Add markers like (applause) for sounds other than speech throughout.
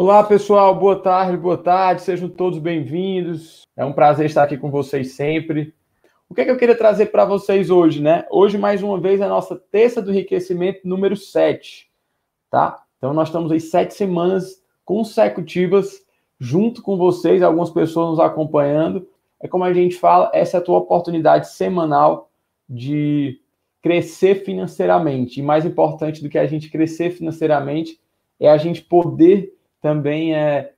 Olá, pessoal. Boa tarde, boa tarde. Sejam todos bem-vindos. É um prazer estar aqui com vocês sempre. O que, é que eu queria trazer para vocês hoje, né? Hoje, mais uma vez, é a nossa terça do enriquecimento número 7, tá? Então, nós estamos aí sete semanas consecutivas junto com vocês, algumas pessoas nos acompanhando. É como a gente fala, essa é a tua oportunidade semanal de crescer financeiramente. E mais importante do que a gente crescer financeiramente é a gente poder também é,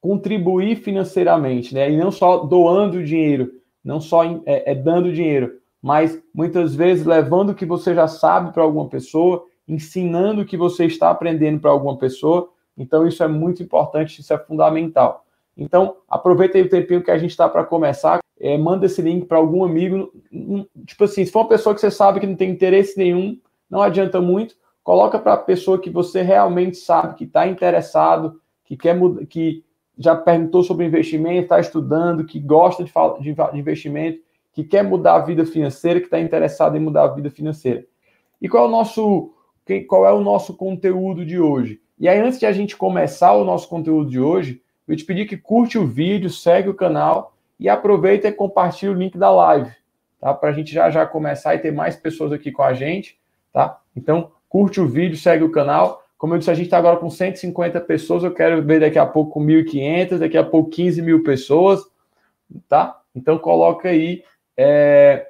contribuir financeiramente, né? E não só doando dinheiro, não só é, é dando dinheiro, mas muitas vezes levando o que você já sabe para alguma pessoa, ensinando o que você está aprendendo para alguma pessoa. Então, isso é muito importante, isso é fundamental. Então, aproveita aí o tempinho que a gente está para começar, é, manda esse link para algum amigo. Tipo assim, se for uma pessoa que você sabe que não tem interesse nenhum, não adianta muito, coloca para a pessoa que você realmente sabe que está interessado, que quer que já perguntou sobre investimento, está estudando, que gosta de, de, de investimento, que quer mudar a vida financeira, que está interessado em mudar a vida financeira. E qual é o nosso qual é o nosso conteúdo de hoje? E aí, antes de a gente começar o nosso conteúdo de hoje, eu te pedi que curte o vídeo, segue o canal e aproveita e compartilha o link da live, tá? Para a gente já já começar e ter mais pessoas aqui com a gente, tá? Então, curte o vídeo, segue o canal. Como eu disse, a gente está agora com 150 pessoas, eu quero ver daqui a pouco com 1.500, daqui a pouco 15 mil pessoas, tá? Então coloca aí, é,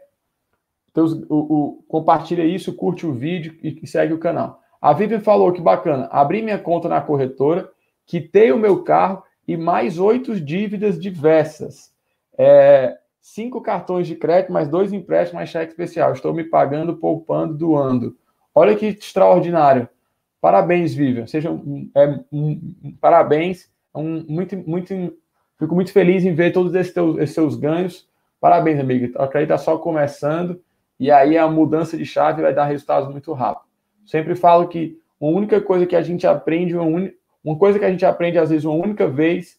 então, o, o, compartilha isso, curte o vídeo e, e segue o canal. A Vivian falou que bacana, abri minha conta na corretora, quitei o meu carro e mais oito dívidas diversas. É, cinco cartões de crédito, mais dois empréstimos, mais cheque especial. Estou me pagando, poupando, doando. Olha que extraordinário. Parabéns, Vivian. Sejam é, um, parabéns. É um, muito, muito, fico muito feliz em ver todos esses, teus, esses seus ganhos. Parabéns, amiga. A acredito está só começando e aí a mudança de chave vai dar resultados muito rápido. Sempre falo que uma única coisa que a gente aprende, uma, un... uma coisa que a gente aprende às vezes uma única vez,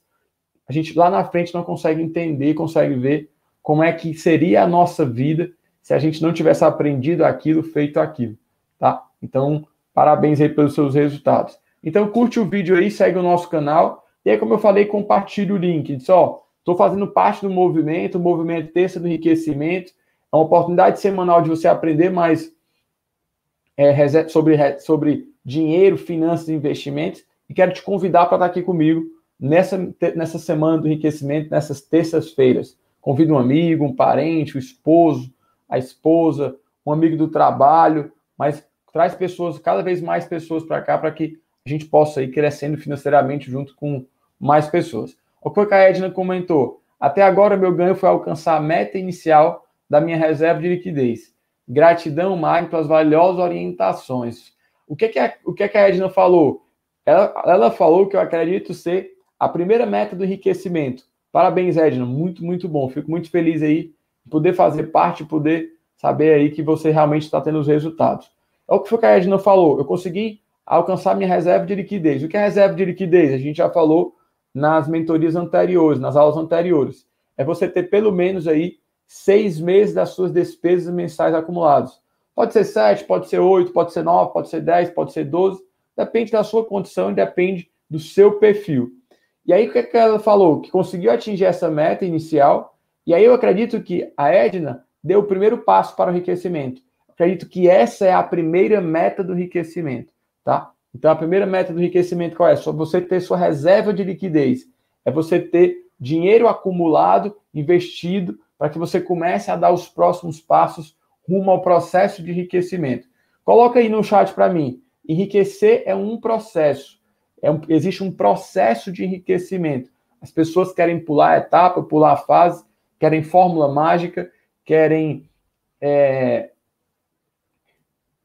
a gente lá na frente não consegue entender, consegue ver como é que seria a nossa vida se a gente não tivesse aprendido aquilo, feito aquilo tá? Então, parabéns aí pelos seus resultados. Então, curte o vídeo aí, segue o nosso canal. E aí, como eu falei, compartilhe o link. Diz, ó, estou fazendo parte do movimento, o movimento Terça do Enriquecimento. É uma oportunidade semanal de você aprender mais é, sobre, sobre dinheiro, finanças e investimentos. E quero te convidar para estar aqui comigo nessa, nessa semana do enriquecimento, nessas terças-feiras. Convido um amigo, um parente, o esposo, a esposa, um amigo do trabalho, mas traz pessoas, cada vez mais pessoas para cá, para que a gente possa ir crescendo financeiramente junto com mais pessoas. O que a Edna comentou? Até agora, meu ganho foi alcançar a meta inicial da minha reserva de liquidez. Gratidão, Magno, pelas valiosas orientações. O que, que, a, o que, que a Edna falou? Ela, ela falou que eu acredito ser a primeira meta do enriquecimento. Parabéns, Edna. Muito, muito bom. Fico muito feliz aí de poder fazer parte, poder saber aí que você realmente está tendo os resultados. É o que foi que a Edna falou. Eu consegui alcançar minha reserva de liquidez. O que é reserva de liquidez? A gente já falou nas mentorias anteriores, nas aulas anteriores. É você ter pelo menos aí seis meses das suas despesas mensais acumuladas. Pode ser sete, pode ser oito, pode ser nove, pode ser dez, pode ser doze. Depende da sua condição e depende do seu perfil. E aí, o que, é que ela falou? Que conseguiu atingir essa meta inicial. E aí, eu acredito que a Edna deu o primeiro passo para o enriquecimento acredito que essa é a primeira meta do enriquecimento, tá? Então, a primeira meta do enriquecimento qual é? Só você ter sua reserva de liquidez. É você ter dinheiro acumulado, investido, para que você comece a dar os próximos passos rumo ao processo de enriquecimento. Coloca aí no chat para mim. Enriquecer é um processo. É um, existe um processo de enriquecimento. As pessoas querem pular a etapa, pular a fase, querem fórmula mágica, querem é,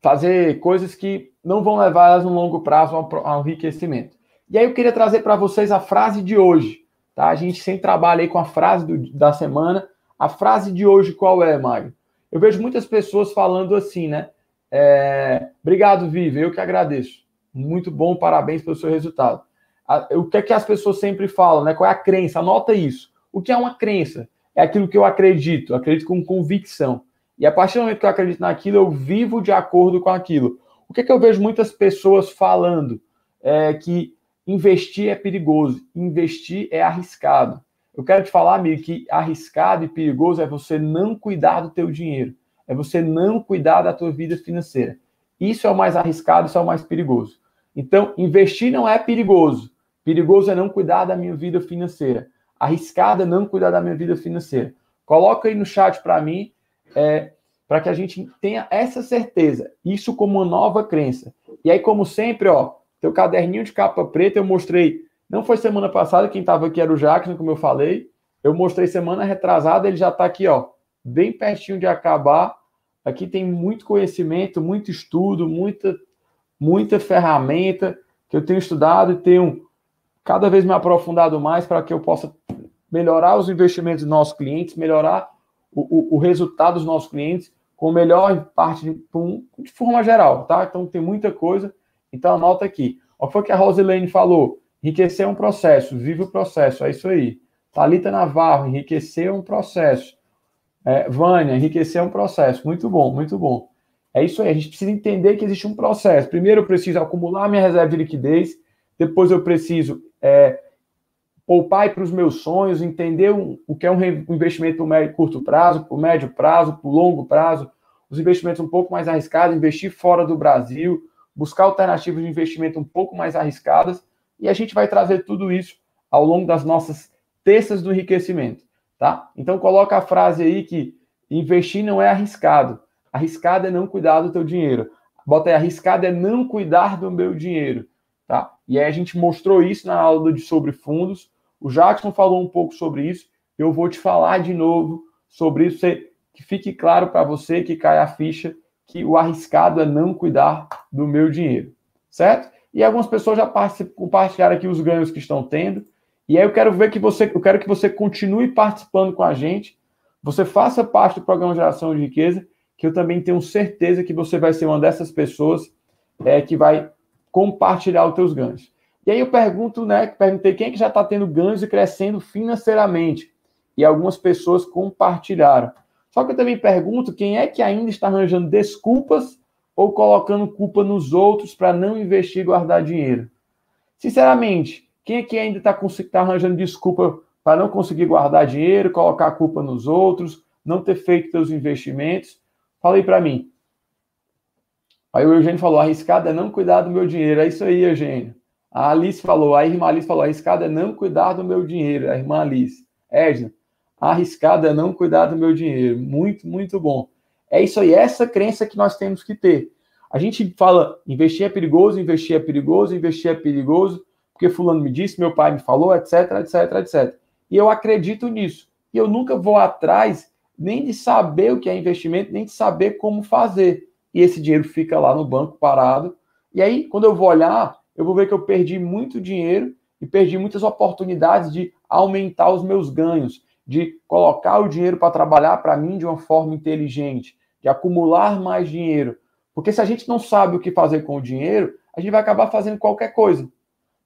fazer coisas que não vão levar elas no longo prazo ao, enriquecimento. E aí eu queria trazer para vocês a frase de hoje, tá? A gente sempre trabalha aí com a frase do, da semana. A frase de hoje qual é, Mário? Eu vejo muitas pessoas falando assim, né? É, Obrigado, Vive, eu que agradeço. Muito bom, parabéns pelo seu resultado. O que é que as pessoas sempre falam, né? Qual é a crença? Anota isso. O que é uma crença? É aquilo que eu acredito, acredito com convicção. E a partir do momento que eu acredito naquilo, eu vivo de acordo com aquilo. O que, é que eu vejo muitas pessoas falando? É que investir é perigoso, investir é arriscado. Eu quero te falar, amigo, que arriscado e perigoso é você não cuidar do teu dinheiro, é você não cuidar da tua vida financeira. Isso é o mais arriscado, isso é o mais perigoso. Então, investir não é perigoso. Perigoso é não cuidar da minha vida financeira. Arriscado é não cuidar da minha vida financeira. Coloca aí no chat para mim, é, para que a gente tenha essa certeza. Isso como uma nova crença. E aí, como sempre, ó, teu caderninho de capa preta eu mostrei. Não foi semana passada, quem estava aqui era o Jackson, como eu falei. Eu mostrei semana retrasada, ele já está aqui, ó, bem pertinho de acabar. Aqui tem muito conhecimento, muito estudo, muita, muita ferramenta que eu tenho estudado e tenho cada vez me aprofundado mais para que eu possa melhorar os investimentos dos nossos clientes, melhorar o, o, resultado dos nossos clientes com melhor parte de, de, forma geral, tá? Então tem muita coisa. Então anota aqui. O que foi que a Rosilene falou? Enriquecer um processo, vive o processo, é isso aí. Talita Navarro, enriquecer um processo. É, Vânia, enriquecer um processo. Muito bom, muito bom. É isso aí, a gente precisa entender que existe um processo. Primeiro eu preciso acumular minha reserva de liquidez, depois eu preciso é, poupar para os meus sonhos, entender o, que é um investimento por médio, curto prazo, por médio prazo, por longo prazo, os investimentos um pouco mais arriscados, investir fora do Brasil, buscar alternativas de investimento um pouco mais arriscadas, e a gente vai trazer tudo isso ao longo das nossas terças do enriquecimento, tá? Então coloca a frase aí que investir não é arriscado, arriscado é não cuidar do teu dinheiro. Bota aí, arriscado é não cuidar do meu dinheiro, tá? E aí a gente mostrou isso na aula de sobre fundos, o Jackson falou um pouco sobre isso. Eu vou te falar de novo sobre isso, que fique claro para você que cai a ficha que o arriscado é não cuidar do meu dinheiro, certo? E algumas pessoas já compartilharam aqui os ganhos que estão tendo. E aí eu quero ver que você, eu quero que você continue participando com a gente. Você faça parte do programa Geração de Riqueza, que eu também tenho certeza que você vai ser uma dessas pessoas é, que vai compartilhar os teus ganhos. E aí eu pergunto, né? Perguntei quem é que já está tendo ganhos e crescendo financeiramente. E algumas pessoas compartilharam. Só que eu também pergunto quem é que ainda está arranjando desculpas ou colocando culpa nos outros para não investir e guardar dinheiro. Sinceramente, quem é que ainda está tá arranjando desculpa para não conseguir guardar dinheiro, colocar a culpa nos outros, não ter feito seus investimentos? Fala aí para mim. Aí o Eugênio falou: arriscado é não cuidar do meu dinheiro. É isso aí, Eugênio. A Alice falou, a irmã Alice falou, arriscado é não cuidar do meu dinheiro. A irmã Alice. Edna, arriscado é não cuidar do meu dinheiro. Muito, muito bom. É isso aí, essa crença que nós temos que ter. A gente fala, investir é perigoso, investir é perigoso, investir é perigoso, porque fulano me disse, meu pai me falou, etc, etc, etc. E eu acredito nisso. E eu nunca vou atrás nem de saber o que é investimento, nem de saber como fazer. E esse dinheiro fica lá no banco parado. E aí, quando eu vou olhar, eu vou ver que eu perdi muito dinheiro e perdi muitas oportunidades de aumentar os meus ganhos, de colocar o dinheiro para trabalhar para mim de uma forma inteligente, de acumular mais dinheiro. Porque se a gente não sabe o que fazer com o dinheiro, a gente vai acabar fazendo qualquer coisa.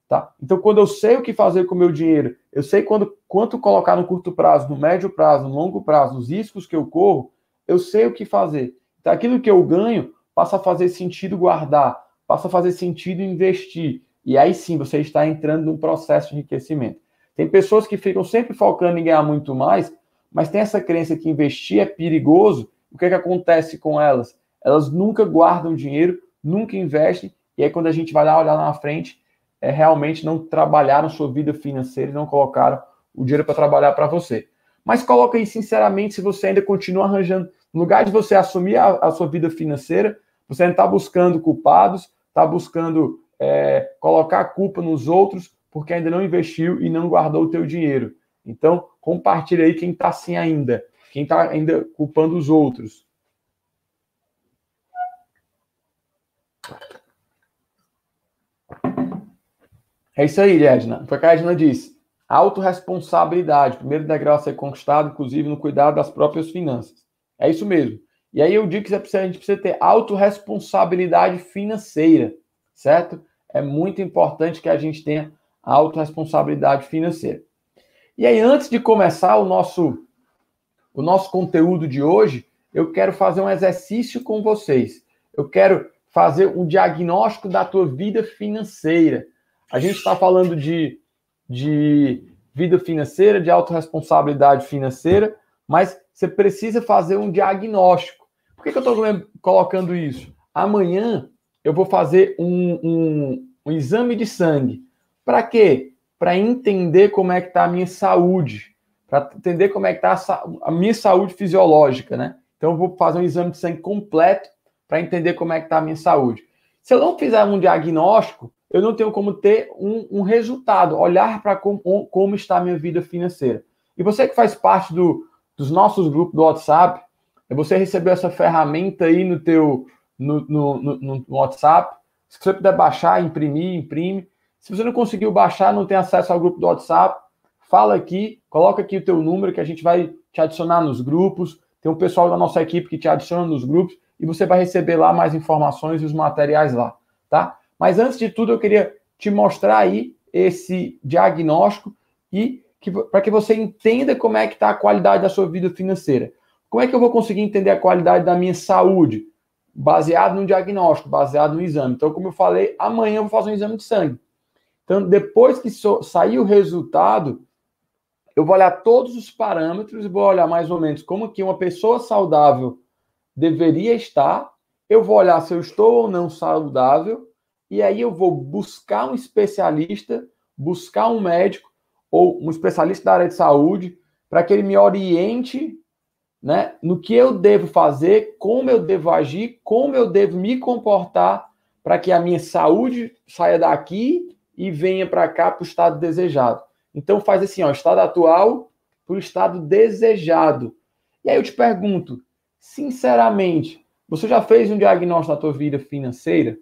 Tá? Então, quando eu sei o que fazer com o meu dinheiro, eu sei quando, quanto colocar no curto prazo, no médio prazo, no longo prazo, os riscos que eu corro, eu sei o que fazer. Então, aquilo que eu ganho passa a fazer sentido guardar, passa a fazer sentido investir. E aí sim você está entrando num processo de enriquecimento. Tem pessoas que ficam sempre focando em ganhar muito mais, mas tem essa crença que investir é perigoso. O que, é que acontece com elas? Elas nunca guardam dinheiro, nunca investem, e aí quando a gente vai lá olhar na frente, é, realmente não trabalharam sua vida financeira e não colocaram o dinheiro para trabalhar para você. Mas coloca aí sinceramente se você ainda continua arranjando, no lugar de você assumir a, a sua vida financeira, você ainda está buscando culpados, está buscando é, colocar a culpa nos outros porque ainda não investiu e não guardou o teu dinheiro. Então, compartilha aí quem está assim ainda, quem está ainda culpando os outros. É isso aí, Edna. Foi o que a Edna disse. Autoresponsabilidade. Primeiro degrau a ser conquistado, inclusive no cuidado das próprias finanças. É isso mesmo. E aí eu digo que a gente precisa ter autorresponsabilidade financeira, certo? É muito importante que a gente tenha autorresponsabilidade financeira. E aí, antes de começar o nosso, o nosso conteúdo de hoje, eu quero fazer um exercício com vocês. Eu quero fazer um diagnóstico da tua vida financeira. A gente está falando de, de vida financeira, de autorresponsabilidade financeira, mas você precisa fazer um diagnóstico. Por que, que eu estou colocando isso? Amanhã eu vou fazer um, um, um exame de sangue. Para quê? Para entender como é que está a minha saúde, para entender como é que está a, a, minha saúde fisiológica, né? Então eu vou fazer um exame de sangue completo para entender como é que está a minha saúde. Se eu não fizer um diagnóstico, eu não tenho como ter um, um resultado, olhar para como, como, está a minha vida financeira. E você que faz parte do, dos nossos grupos do WhatsApp, você recebeu essa ferramenta aí no teu no, no, no, no WhatsApp. Se você puder baixar, imprimir, imprime. Se você não conseguiu baixar, não tem acesso ao grupo do WhatsApp, fala aqui, coloca aqui o teu número que a gente vai te adicionar nos grupos. Tem um pessoal da nossa equipe que te adiciona nos grupos e você vai receber lá mais informações e os materiais lá, tá? Mas antes de tudo, eu queria te mostrar aí esse diagnóstico e para que você entenda como é que está a qualidade da sua vida financeira. Como é que eu vou conseguir entender a qualidade da minha saúde? Baseado no diagnóstico, baseado no exame. Então, como eu falei, amanhã eu vou fazer um exame de sangue. Então, depois que so, sair o resultado, eu vou olhar todos os parâmetros e vou olhar mais ou menos como que uma pessoa saudável deveria estar. Eu vou olhar se eu estou ou não saudável e aí eu vou buscar um especialista, buscar um médico ou um especialista da área de saúde para que ele me oriente né, no que eu devo fazer, como eu devo agir, como eu devo me comportar para que a minha saúde saia daqui e venha para cá para o estado desejado. Então faz assim, ó, estado atual para o estado desejado. E aí eu te pergunto, sinceramente, você já fez um diagnóstico da tua vida financeira?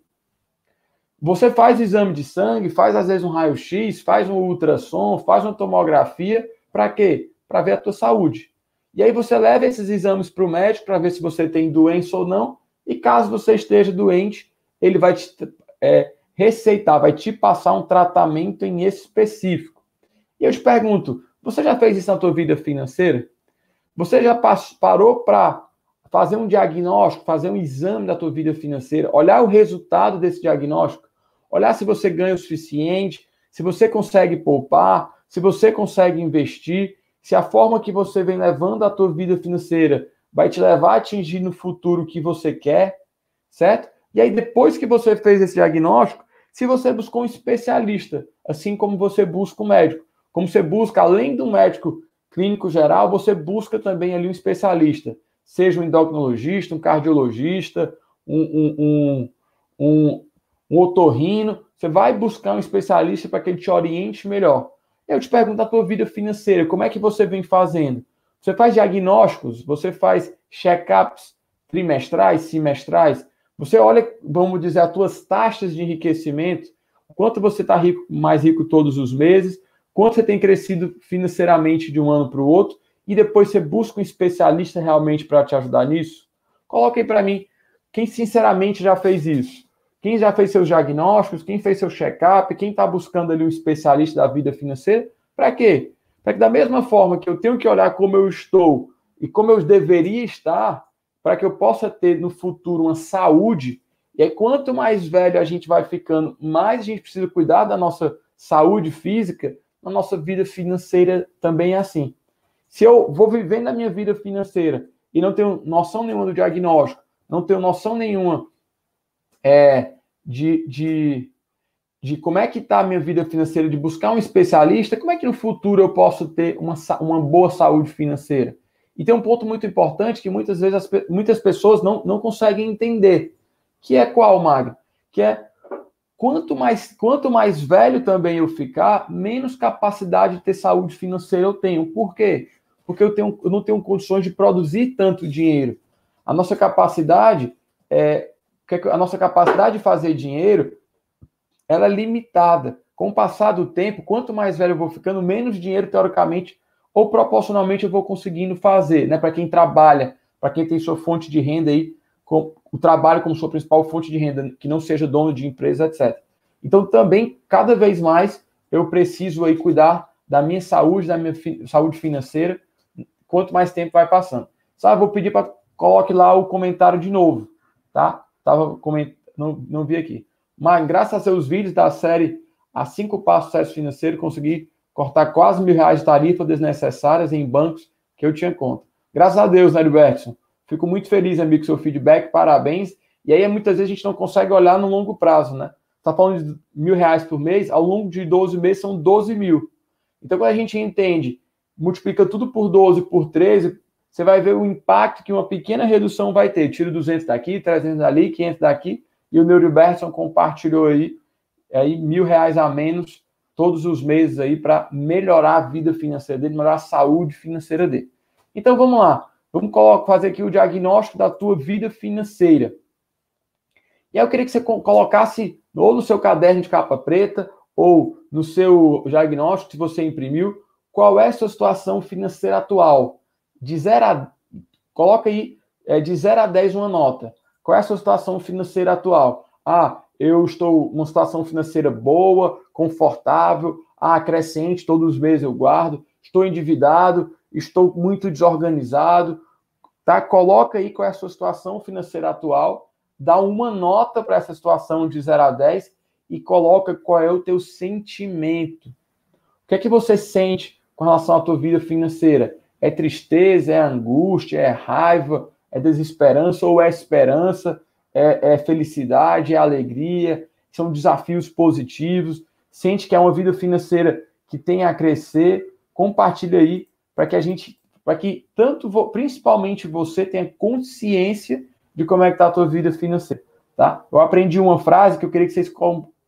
Você faz exame de sangue, faz às vezes um raio-x, faz um ultrassom, faz uma tomografia, para quê? Para ver a tua saúde. E aí você leva esses exames para o médico para ver se você tem doença ou não. E caso você esteja doente, ele vai te é, receitar, vai te passar um tratamento em específico. E eu te pergunto, você já fez isso na tua vida financeira? Você já parou para fazer um diagnóstico, fazer um exame da tua vida financeira, olhar o resultado desse diagnóstico? olhar se você ganha o suficiente, se você consegue poupar, se você consegue investir, se a forma que você vem levando a tua vida financeira vai te levar a atingir no futuro o que você quer, certo? E aí depois que você fez esse diagnóstico, se você buscou um especialista, assim como você busca um médico, como você busca além do médico clínico geral, você busca também ali um especialista, seja um endocrinologista, um cardiologista, um, um, um, um um otorrino, você vai buscar um especialista para que ele te oriente melhor. Eu te pergunto a tua vida financeira, como é que você vem fazendo? Você faz diagnósticos, você faz check-ups trimestrais, semestrais, você olha, vamos dizer, as tuas taxas de enriquecimento, quanto você está rico, mais rico todos os meses, quanto você tem crescido financeiramente de um ano para o outro, e depois você busca um especialista realmente para te ajudar nisso? Coloque aí para mim, quem sinceramente já fez isso? Quem já fez seus diagnósticos, quem fez seu check-up, quem está buscando ali um especialista da vida financeira, para quê? Para que da mesma forma que eu tenho que olhar como eu estou e como eu deveria estar, para que eu possa ter no futuro uma saúde. E aí, quanto mais velho a gente vai ficando, mais a gente precisa cuidar da nossa saúde física, na nossa vida financeira também é assim. Se eu vou vivendo a minha vida financeira e não tenho noção nenhuma do diagnóstico, não tenho noção nenhuma é, de, de, de como é que está a minha vida financeira, de buscar um especialista, como é que no futuro eu posso ter uma, uma boa saúde financeira? E tem um ponto muito importante que muitas vezes as, muitas pessoas não, não conseguem entender, que é qual, Magno? Que é quanto mais, quanto mais velho também eu ficar, menos capacidade de ter saúde financeira eu tenho. Por quê? Porque eu, tenho, eu não tenho condições de produzir tanto dinheiro. A nossa capacidade é, a nossa capacidade de fazer dinheiro ela é limitada. Com o passar do tempo, quanto mais velho eu vou ficando, menos dinheiro, teoricamente, ou proporcionalmente eu vou conseguindo fazer, né? Para quem trabalha, para quem tem sua fonte de renda aí, com o trabalho como sua principal fonte de renda, que não seja dono de empresa, etc. Então, também, cada vez mais, eu preciso aí cuidar da minha saúde, da minha fi saúde financeira, quanto mais tempo vai passando. Sabe, vou pedir para coloque lá o comentário de novo, tá? Tava comentando, não, não vi aqui. Mas graças a seus vídeos da série a cinco passos sucesso financeiro, consegui cortar quase mil reais de tarifa desnecessárias em bancos que eu tinha conta. Graças a Deus, né, Bertson? Fico muito feliz, amigo, com seu feedback, parabéns. E aí, muitas vezes, a gente não consegue olhar no longo prazo, né? Está falando de mil reais por mês, ao longo de 12 meses são 12 mil. Então, quando a gente entende, multiplica tudo por 12, por 13, você vai ver o impacto que uma pequena redução vai ter. Tira 200 daqui, 300 dali, 500 daqui, e o Neuriberson compartilhou aí, aí mil reais a menos todos os meses aí para melhorar a vida financeira dele, melhorar a saúde financeira dele. Então vamos lá, vamos fazer aqui o diagnóstico da tua vida financeira. E aí eu queria que você colocasse ou no seu caderno de capa preta ou no seu diagnóstico, se você imprimiu, qual é a sua situação financeira atual. De 0 a. Coloca aí, é, de 0 a 10 uma nota. Qual é a sua situação financeira atual? Ah, eu estou numa situação financeira boa, confortável, ah, crescente, todos os meses eu guardo, estou endividado, estou muito desorganizado, tá? Coloca aí qual é a sua situação financeira atual, dá uma nota para essa situação de 0 a 10 e coloca qual é o teu sentimento. O que é que você sente com relação à tua vida financeira? É tristeza, é angústia, é raiva, é desesperança ou é esperança? é, é felicidade, é alegria, são desafios positivos, sente que é uma vida financeira que tem a crescer, compartilha aí para que a gente, para que tanto, principalmente você tenha consciência de como é que está a tua vida financeira, tá? Eu aprendi uma frase que eu queria que vocês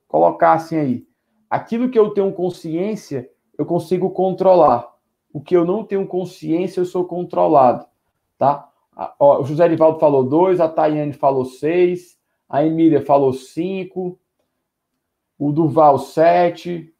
colocassem aí. Aquilo que eu tenho consciência, eu consigo controlar. O que eu não tenho consciência, eu sou controlado, tá? Ó, o José Rivaldo falou dois, a Tayane falou seis, a Emília falou cinco, o Duval sete.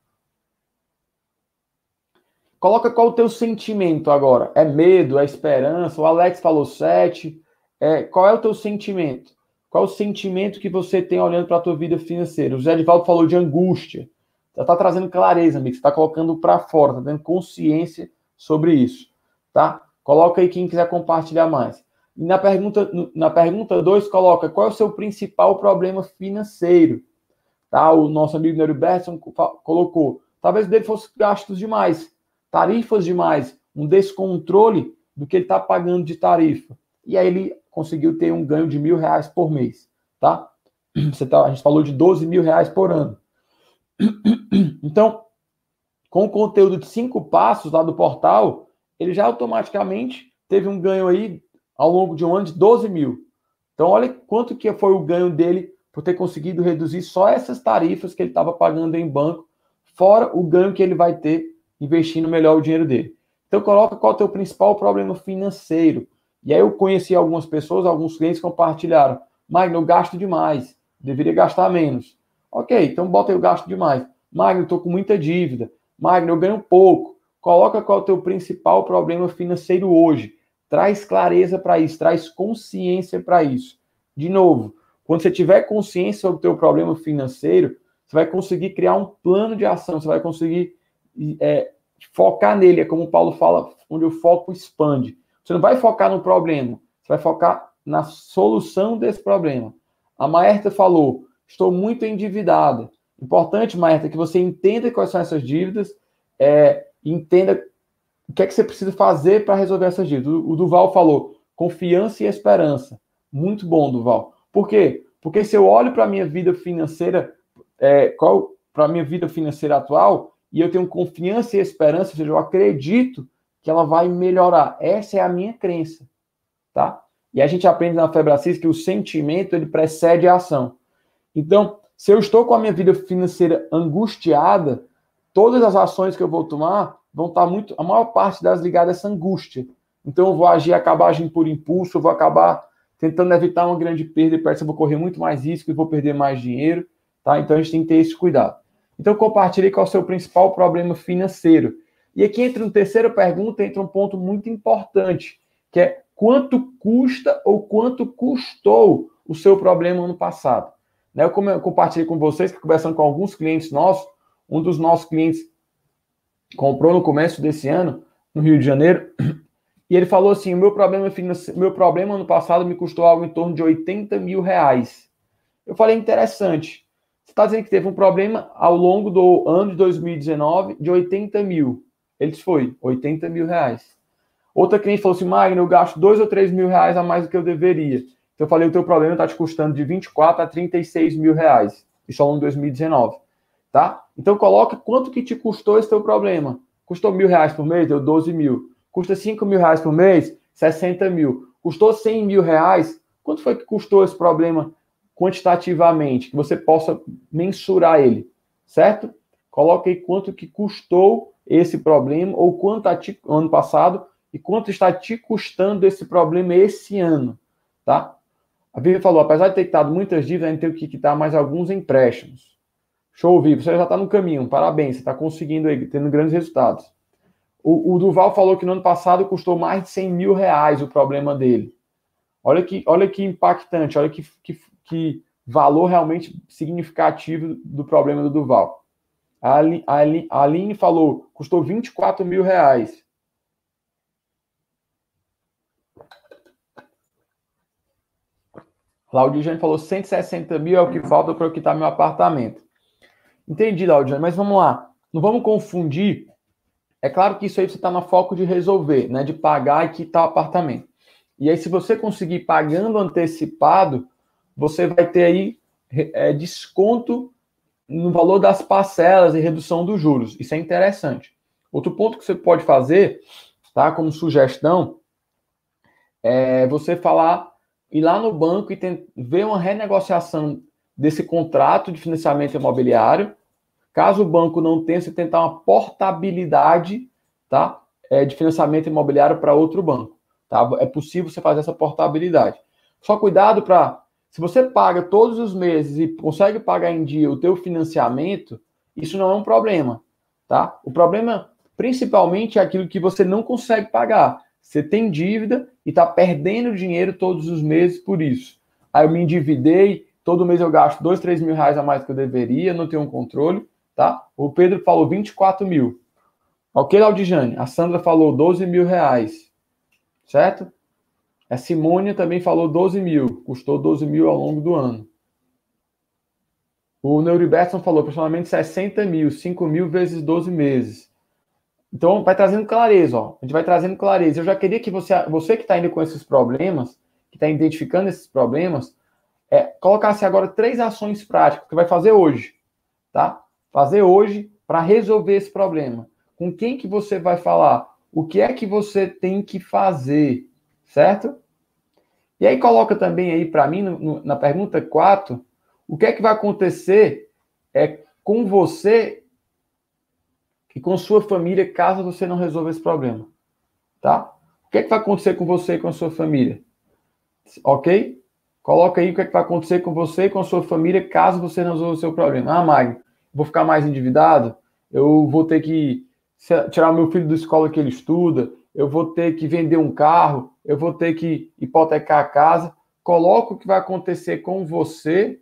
Coloca qual o teu sentimento agora. É medo, é esperança? O Alex falou sete. É, qual é o teu sentimento? Qual é o sentimento que você tem olhando para a tua vida financeira? O José Rivaldo falou de angústia. Você está trazendo clareza, amigo. Você está colocando para fora, está tendo consciência sobre isso, tá? Coloca aí quem quiser compartilhar mais. E na pergunta na pergunta 2 coloca qual é o seu principal problema financeiro. Tá? O nosso amigo Nery Berson colocou, talvez dele fosse gastos demais, tarifas demais, um descontrole do que ele está pagando de tarifa. E aí ele conseguiu ter um ganho de mil reais por mês, tá? (clears throat) Você tá a gente falou de 12 mil reais por ano. (clears throat) Então, com o conteúdo de cinco passos lá do portal, ele já automaticamente teve um ganho aí ao longo de um ano de 12 mil. Então, olha quanto que foi o ganho dele por ter conseguido reduzir só essas tarifas que ele estava pagando em banco, fora o ganho que ele vai ter investindo melhor o dinheiro dele. Então, coloca qual é o teu principal problema financeiro. E aí eu conheci algumas pessoas, alguns clientes compartilharam. Magno, eu gasto demais, deveria gastar menos. Ok, então bota aí o gasto demais. Magno, estou com muita dívida. Magno, eu ganho pouco. Coloca qual é o teu principal problema financeiro hoje. Traz clareza para isso, traz consciência para isso. De novo, quando você tiver consciência sobre o teu problema financeiro, você vai conseguir criar um plano de ação, você vai conseguir é, focar nele. É como o Paulo fala, onde o foco expande. Você não vai focar no problema, você vai focar na solução desse problema. A Maerta falou: estou muito endividada. Importante, Maerta, que você entenda quais são essas dívidas, é, entenda o que é que você precisa fazer para resolver essas dívidas. O Duval falou confiança e esperança. Muito bom, Duval. Por quê? Porque se eu olho para a minha vida financeira, é, qual para a minha vida financeira atual, e eu tenho confiança e esperança, ou seja, eu acredito que ela vai melhorar. Essa é a minha crença, tá? E a gente aprende na Febracis que o sentimento ele precede a ação. Então, se eu estou com a minha vida financeira angustiada, todas as ações que eu vou tomar vão estar muito, a maior parte delas ligadas a essa angústia. Então eu vou agir, acabar agindo por impulso, eu vou acabar tentando evitar uma grande perda e que eu vou correr muito mais risco e vou perder mais dinheiro, tá? Então a gente tem que ter esse cuidado. Então compartilhe qual é o seu principal problema financeiro. E aqui entra uma terceira pergunta, entra um ponto muito importante, que é quanto custa ou quanto custou o seu problema ano passado. Né? Eu compartilhei com vocês que conversando com alguns clientes nossos, um dos nossos clientes comprou no começo desse ano, no Rio de Janeiro, (clears throat) e ele falou assim: o meu problema meu problema ano passado me custou algo em torno de 80 mil reais. Eu falei, interessante. Você está dizendo que teve um problema ao longo do ano de 2019 de 80 mil. Eles foi 80 mil reais. Outra cliente falou assim, Magno, eu gasto 2 ou 3 mil reais a mais do que eu deveria. Eu falei, o teu problema está te custando de 24 a 36 mil reais. Isso ao longo de 2019. Tá? Então coloca quanto que te custou esse teu problema. Custou mil reais por mês? Deu 12 mil. Custa 5 mil reais por mês? 60 mil. Custou 100 mil reais? Quanto foi que custou esse problema quantitativamente? Que você possa mensurar ele, certo? Coloque aí quanto que custou esse problema, ou quanto a ti, ano passado, e quanto está te custando esse problema esse ano, tá? A Vivi falou, apesar de ter quitado muitas dívidas, a gente tem que quitar mais alguns empréstimos. Show, Vivi, você já está no caminho, parabéns, você está conseguindo aí, tendo grandes resultados. O, o, Duval falou que no ano passado custou mais de 100 mil reais o problema dele. Olha que, olha que impactante, olha que, que, que valor realmente significativo do problema do Duval. A Aline, a Aline falou, custou 24 mil reais. Laudiane falou 160 mil é o que falta para eu quitar meu apartamento. Entendi, Laudiane, mas vamos lá. Não vamos confundir. É claro que isso aí você está no foco de resolver, né? De pagar e quitar o apartamento. E aí, se você conseguir pagando antecipado, você vai ter aí é, desconto no valor das parcelas e redução dos juros. Isso é interessante. Outro ponto que você pode fazer, tá? Como sugestão, é você falar ir lá no banco e ver uma renegociação desse contrato de financiamento imobiliário. Caso o banco não tenha, você tentar uma portabilidade tá, é, de financiamento imobiliário para outro banco. Tá? É possível você fazer essa portabilidade. Só cuidado para, se você paga todos os meses e consegue pagar em dia o teu financiamento, isso não é um problema. Tá? O problema principalmente é aquilo que você não consegue pagar. Você tem dívida e está perdendo dinheiro todos os meses por isso. Aí eu me endividei, todo mês eu gasto dois, três mil reais a mais do que eu deveria, não tenho um controle, tá? O Pedro falou 24 mil. Ok, Laudijane? A Sandra falou 12 mil reais, certo? A Simônia também falou 12 mil, custou 12 mil ao longo do ano. O Neuriberton falou aproximadamente 60 mil, 5 mil vezes 12 meses. Então, vai trazendo clareza, ó. A gente vai trazendo clareza. Eu já queria que você, você que está indo com esses problemas, que está identificando esses problemas, é, colocasse agora três ações práticas que vai fazer hoje, tá? Fazer hoje para resolver esse problema. Com quem que você vai falar? O que é que você tem que fazer, certo? E aí coloca também aí para mim, no, na pergunta 4, o que é que vai acontecer é, com você e com sua família caso você não resolva esse problema. Tá? O que, é que vai acontecer com você e com a sua família? Ok? Coloca aí o que, é que vai acontecer com você e com a sua família caso você não resolva o seu problema. Ah, Magno, vou ficar mais endividado, eu vou ter que tirar meu filho da escola que ele estuda, eu vou ter que vender um carro, eu vou ter que hipotecar a casa. Coloca o que vai acontecer com você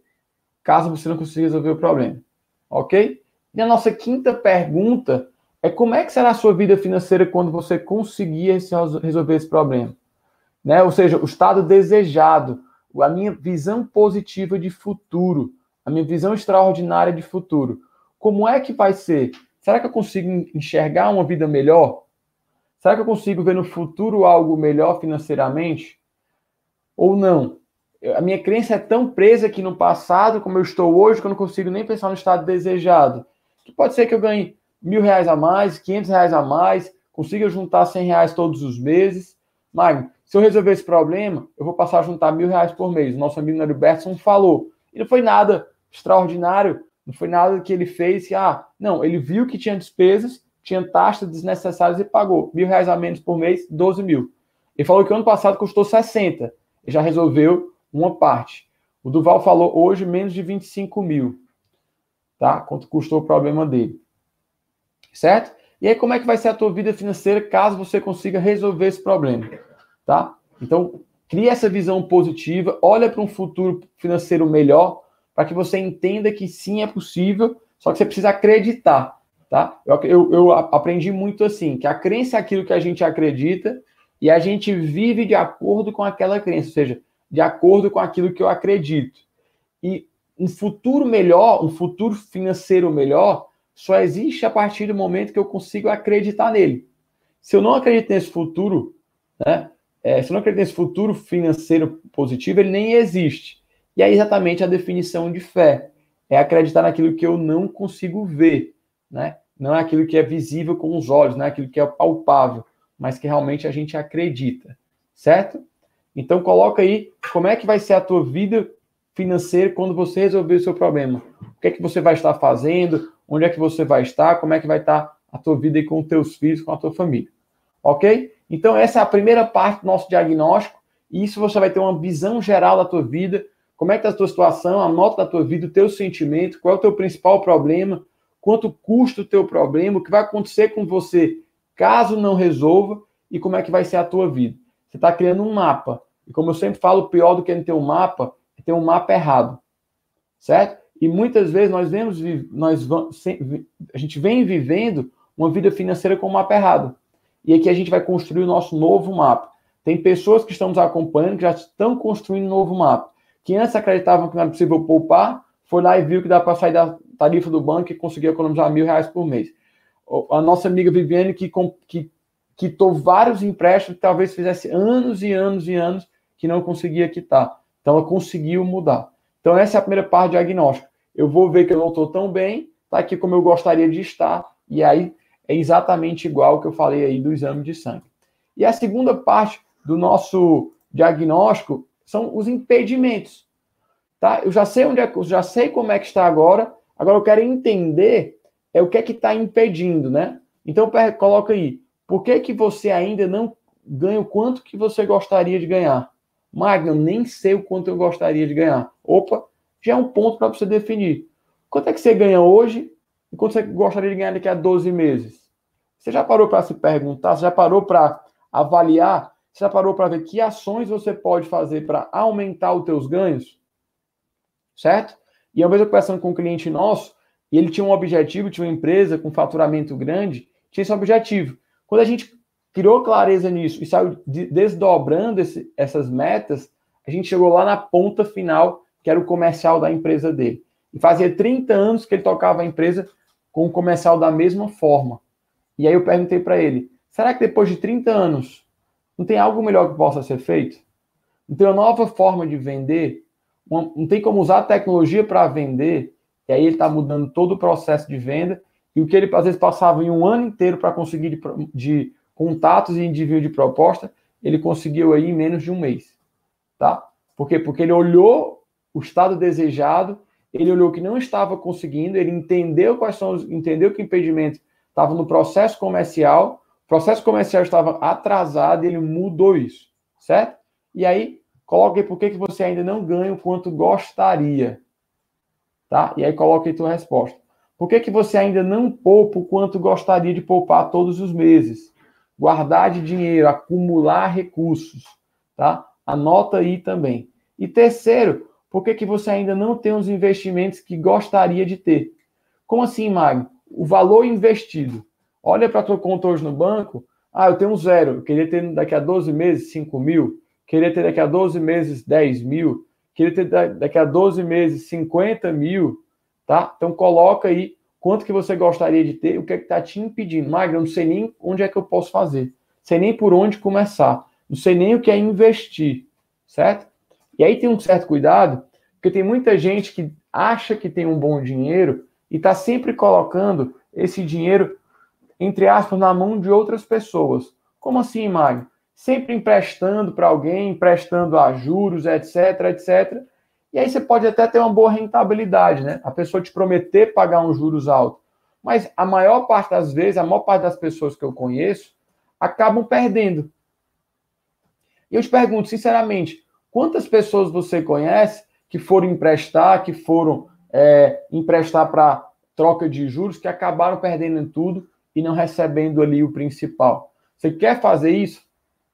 caso você não consiga resolver o problema. Ok? E a nossa quinta pergunta é como é que será a sua vida financeira quando você conseguir resolver esse problema? Né? Ou seja, o estado desejado, a minha visão positiva de futuro, a minha visão extraordinária de futuro. Como é que vai ser? Será que eu consigo enxergar uma vida melhor? Será que eu consigo ver no futuro algo melhor financeiramente? Ou não? A minha crença é tão presa aqui no passado como eu estou hoje que eu não consigo nem pensar no estado desejado que pode ser que eu ganhe mil reais a mais, quinhentos reais a mais, consiga juntar cem reais todos os meses. Magno, se eu resolver esse problema, eu vou passar a juntar mil reais por mês. O nosso amigo Norbertson falou. E não foi nada extraordinário, não foi nada que ele fez que, ah, não, ele viu que tinha despesas, tinha taxas desnecessárias e pagou. Mil reais a menos por mês, 12 mil. Ele falou que ano passado custou 60. Ele já resolveu uma parte. O Duval falou hoje menos de 25 mil tá? Quanto custou o problema dele. Certo? E aí, como é que vai ser a tua vida financeira caso você consiga resolver esse problema, tá? Então, cria essa visão positiva, olha para um futuro financeiro melhor, para que você entenda que sim, é possível, só que você precisa acreditar, tá? Eu, eu, eu aprendi muito assim, que a crença é aquilo que a gente acredita e a gente vive de acordo com aquela crença, ou seja, de acordo com aquilo que eu acredito. Um futuro melhor, um futuro financeiro melhor, só existe a partir do momento que eu consigo acreditar nele. Se eu não acredito nesse futuro, né, é, se eu não acredito nesse futuro financeiro positivo, ele nem existe. E é exatamente a definição de fé. É acreditar naquilo que eu não consigo ver, né? Não é aquilo que é visível com os olhos, não é aquilo que é palpável, mas que realmente a gente acredita, certo? Então coloca aí como é que vai ser a tua vida financeira quando você resolver o seu problema. O que é que você vai estar fazendo? Onde é que você vai estar? Como é que vai estar a tua vida com os teus filhos, com a tua família? Ok? Então essa é a primeira parte do nosso diagnóstico. E isso você vai ter uma visão geral da tua vida. Como é que está a tua situação, a nota da tua vida, o teu sentimento, qual é o teu principal problema, quanto custa o teu problema, o que vai acontecer com você caso não resolva e como é que vai ser a tua vida. Você está criando um mapa. E como eu sempre falo, pior do que não ter um mapa é ter um mapa errado. Certo? E muitas vezes nós vemos, nós vamos, a gente vem vivendo uma vida financeira com um mapa errado. E aqui a gente vai construir o nosso novo mapa. Tem pessoas que estão nos acompanhando que já estão construindo um novo mapa. Que antes acreditavam que não era possível poupar, foi lá e viu que dá para sair da tarifa do banco e conseguir economizar mil reais por mês. A nossa amiga Viviane, que, que quitou vários empréstimos talvez fizesse anos e anos e anos que não conseguia quitar. Então ela conseguiu mudar. Então essa é a primeira parte diagnóstico. Eu vou ver que eu não estou tão bem, tá aqui como eu gostaria de estar, e aí é exatamente igual que eu falei aí do exame de sangue. E a segunda parte do nosso diagnóstico são os impedimentos. Tá? Eu já sei onde é, já sei como é que está agora. Agora eu quero entender é o que é que está impedindo, né? Então coloca aí por que, que você ainda não ganha o quanto que você gostaria de ganhar? Magno, nem sei o quanto eu gostaria de ganhar. Opa, já é um ponto para você definir. Quanto é que você ganha hoje e quanto você gostaria de ganhar daqui a 12 meses? Você já parou para se perguntar? Você já parou para avaliar? Você já parou para ver que ações você pode fazer para aumentar os teus ganhos? Certo? E uma vez eu conversando com um cliente nosso, e ele tinha um objetivo, tinha uma empresa com faturamento grande, tinha esse objetivo. Quando a gente criou clareza nisso e saiu desdobrando esse, essas metas, a gente chegou lá na ponta final, que era o comercial da empresa dele. E fazia 30 anos que ele tocava a empresa com o comercial da mesma forma. E aí eu perguntei para ele: será que depois de 30 anos não tem algo melhor que possa ser feito? Não tem uma nova forma de vender? Não tem como usar a tecnologia para vender? E aí ele está mudando todo o processo de venda e o que ele às vezes passava em um ano inteiro para conseguir de, de, contatos e envio de proposta, ele conseguiu aí em menos de um mês, tá? Por quê? Porque ele olhou o estado desejado, ele olhou que não estava conseguindo, ele entendeu quais são os, entendeu que impedimento estava no processo comercial, o processo comercial estava atrasado, ele mudou isso, certo? E aí, coloque por que, que você ainda não ganha o quanto gostaria, tá? E aí coloque aí tua resposta. Por que, que você ainda não poupa o quanto gostaria de poupar todos os meses? Guardar de dinheiro, acumular recursos, tá? Anota aí também. E terceiro, por que, que você ainda não tem os investimentos que gostaria de ter? Como assim, Magno? O valor investido. Olha para a tua conta hoje no banco. Ah, eu tenho zero. Eu queria ter daqui a 12 meses 5 mil. Queria ter daqui a 12 meses 10 mil. Queria ter daqui a 12 meses 50 mil tá? Então coloca aí quanto que você gostaria de ter, o que é que está te impedindo. Magno, eu não sei nem onde é que eu posso fazer, sei nem por onde começar, não sei nem o que é investir, certo? E aí tem um certo cuidado, porque tem muita gente que acha que tem um bom dinheiro e está sempre colocando esse dinheiro, entre aspas, na mão de outras pessoas. Como assim, Magno? Sempre emprestando para alguém, emprestando a juros, etc, etc. E aí você pode até ter uma boa rentabilidade, né? A pessoa te prometer pagar uns juros altos. Mas a maior parte das vezes, a maior parte das pessoas que eu conheço, acabam perdendo. E eu te pergunto, sinceramente, quantas pessoas você conhece que foram emprestar, que foram é, emprestar para troca de juros, que acabaram perdendo tudo e não recebendo ali o principal? Você quer fazer isso?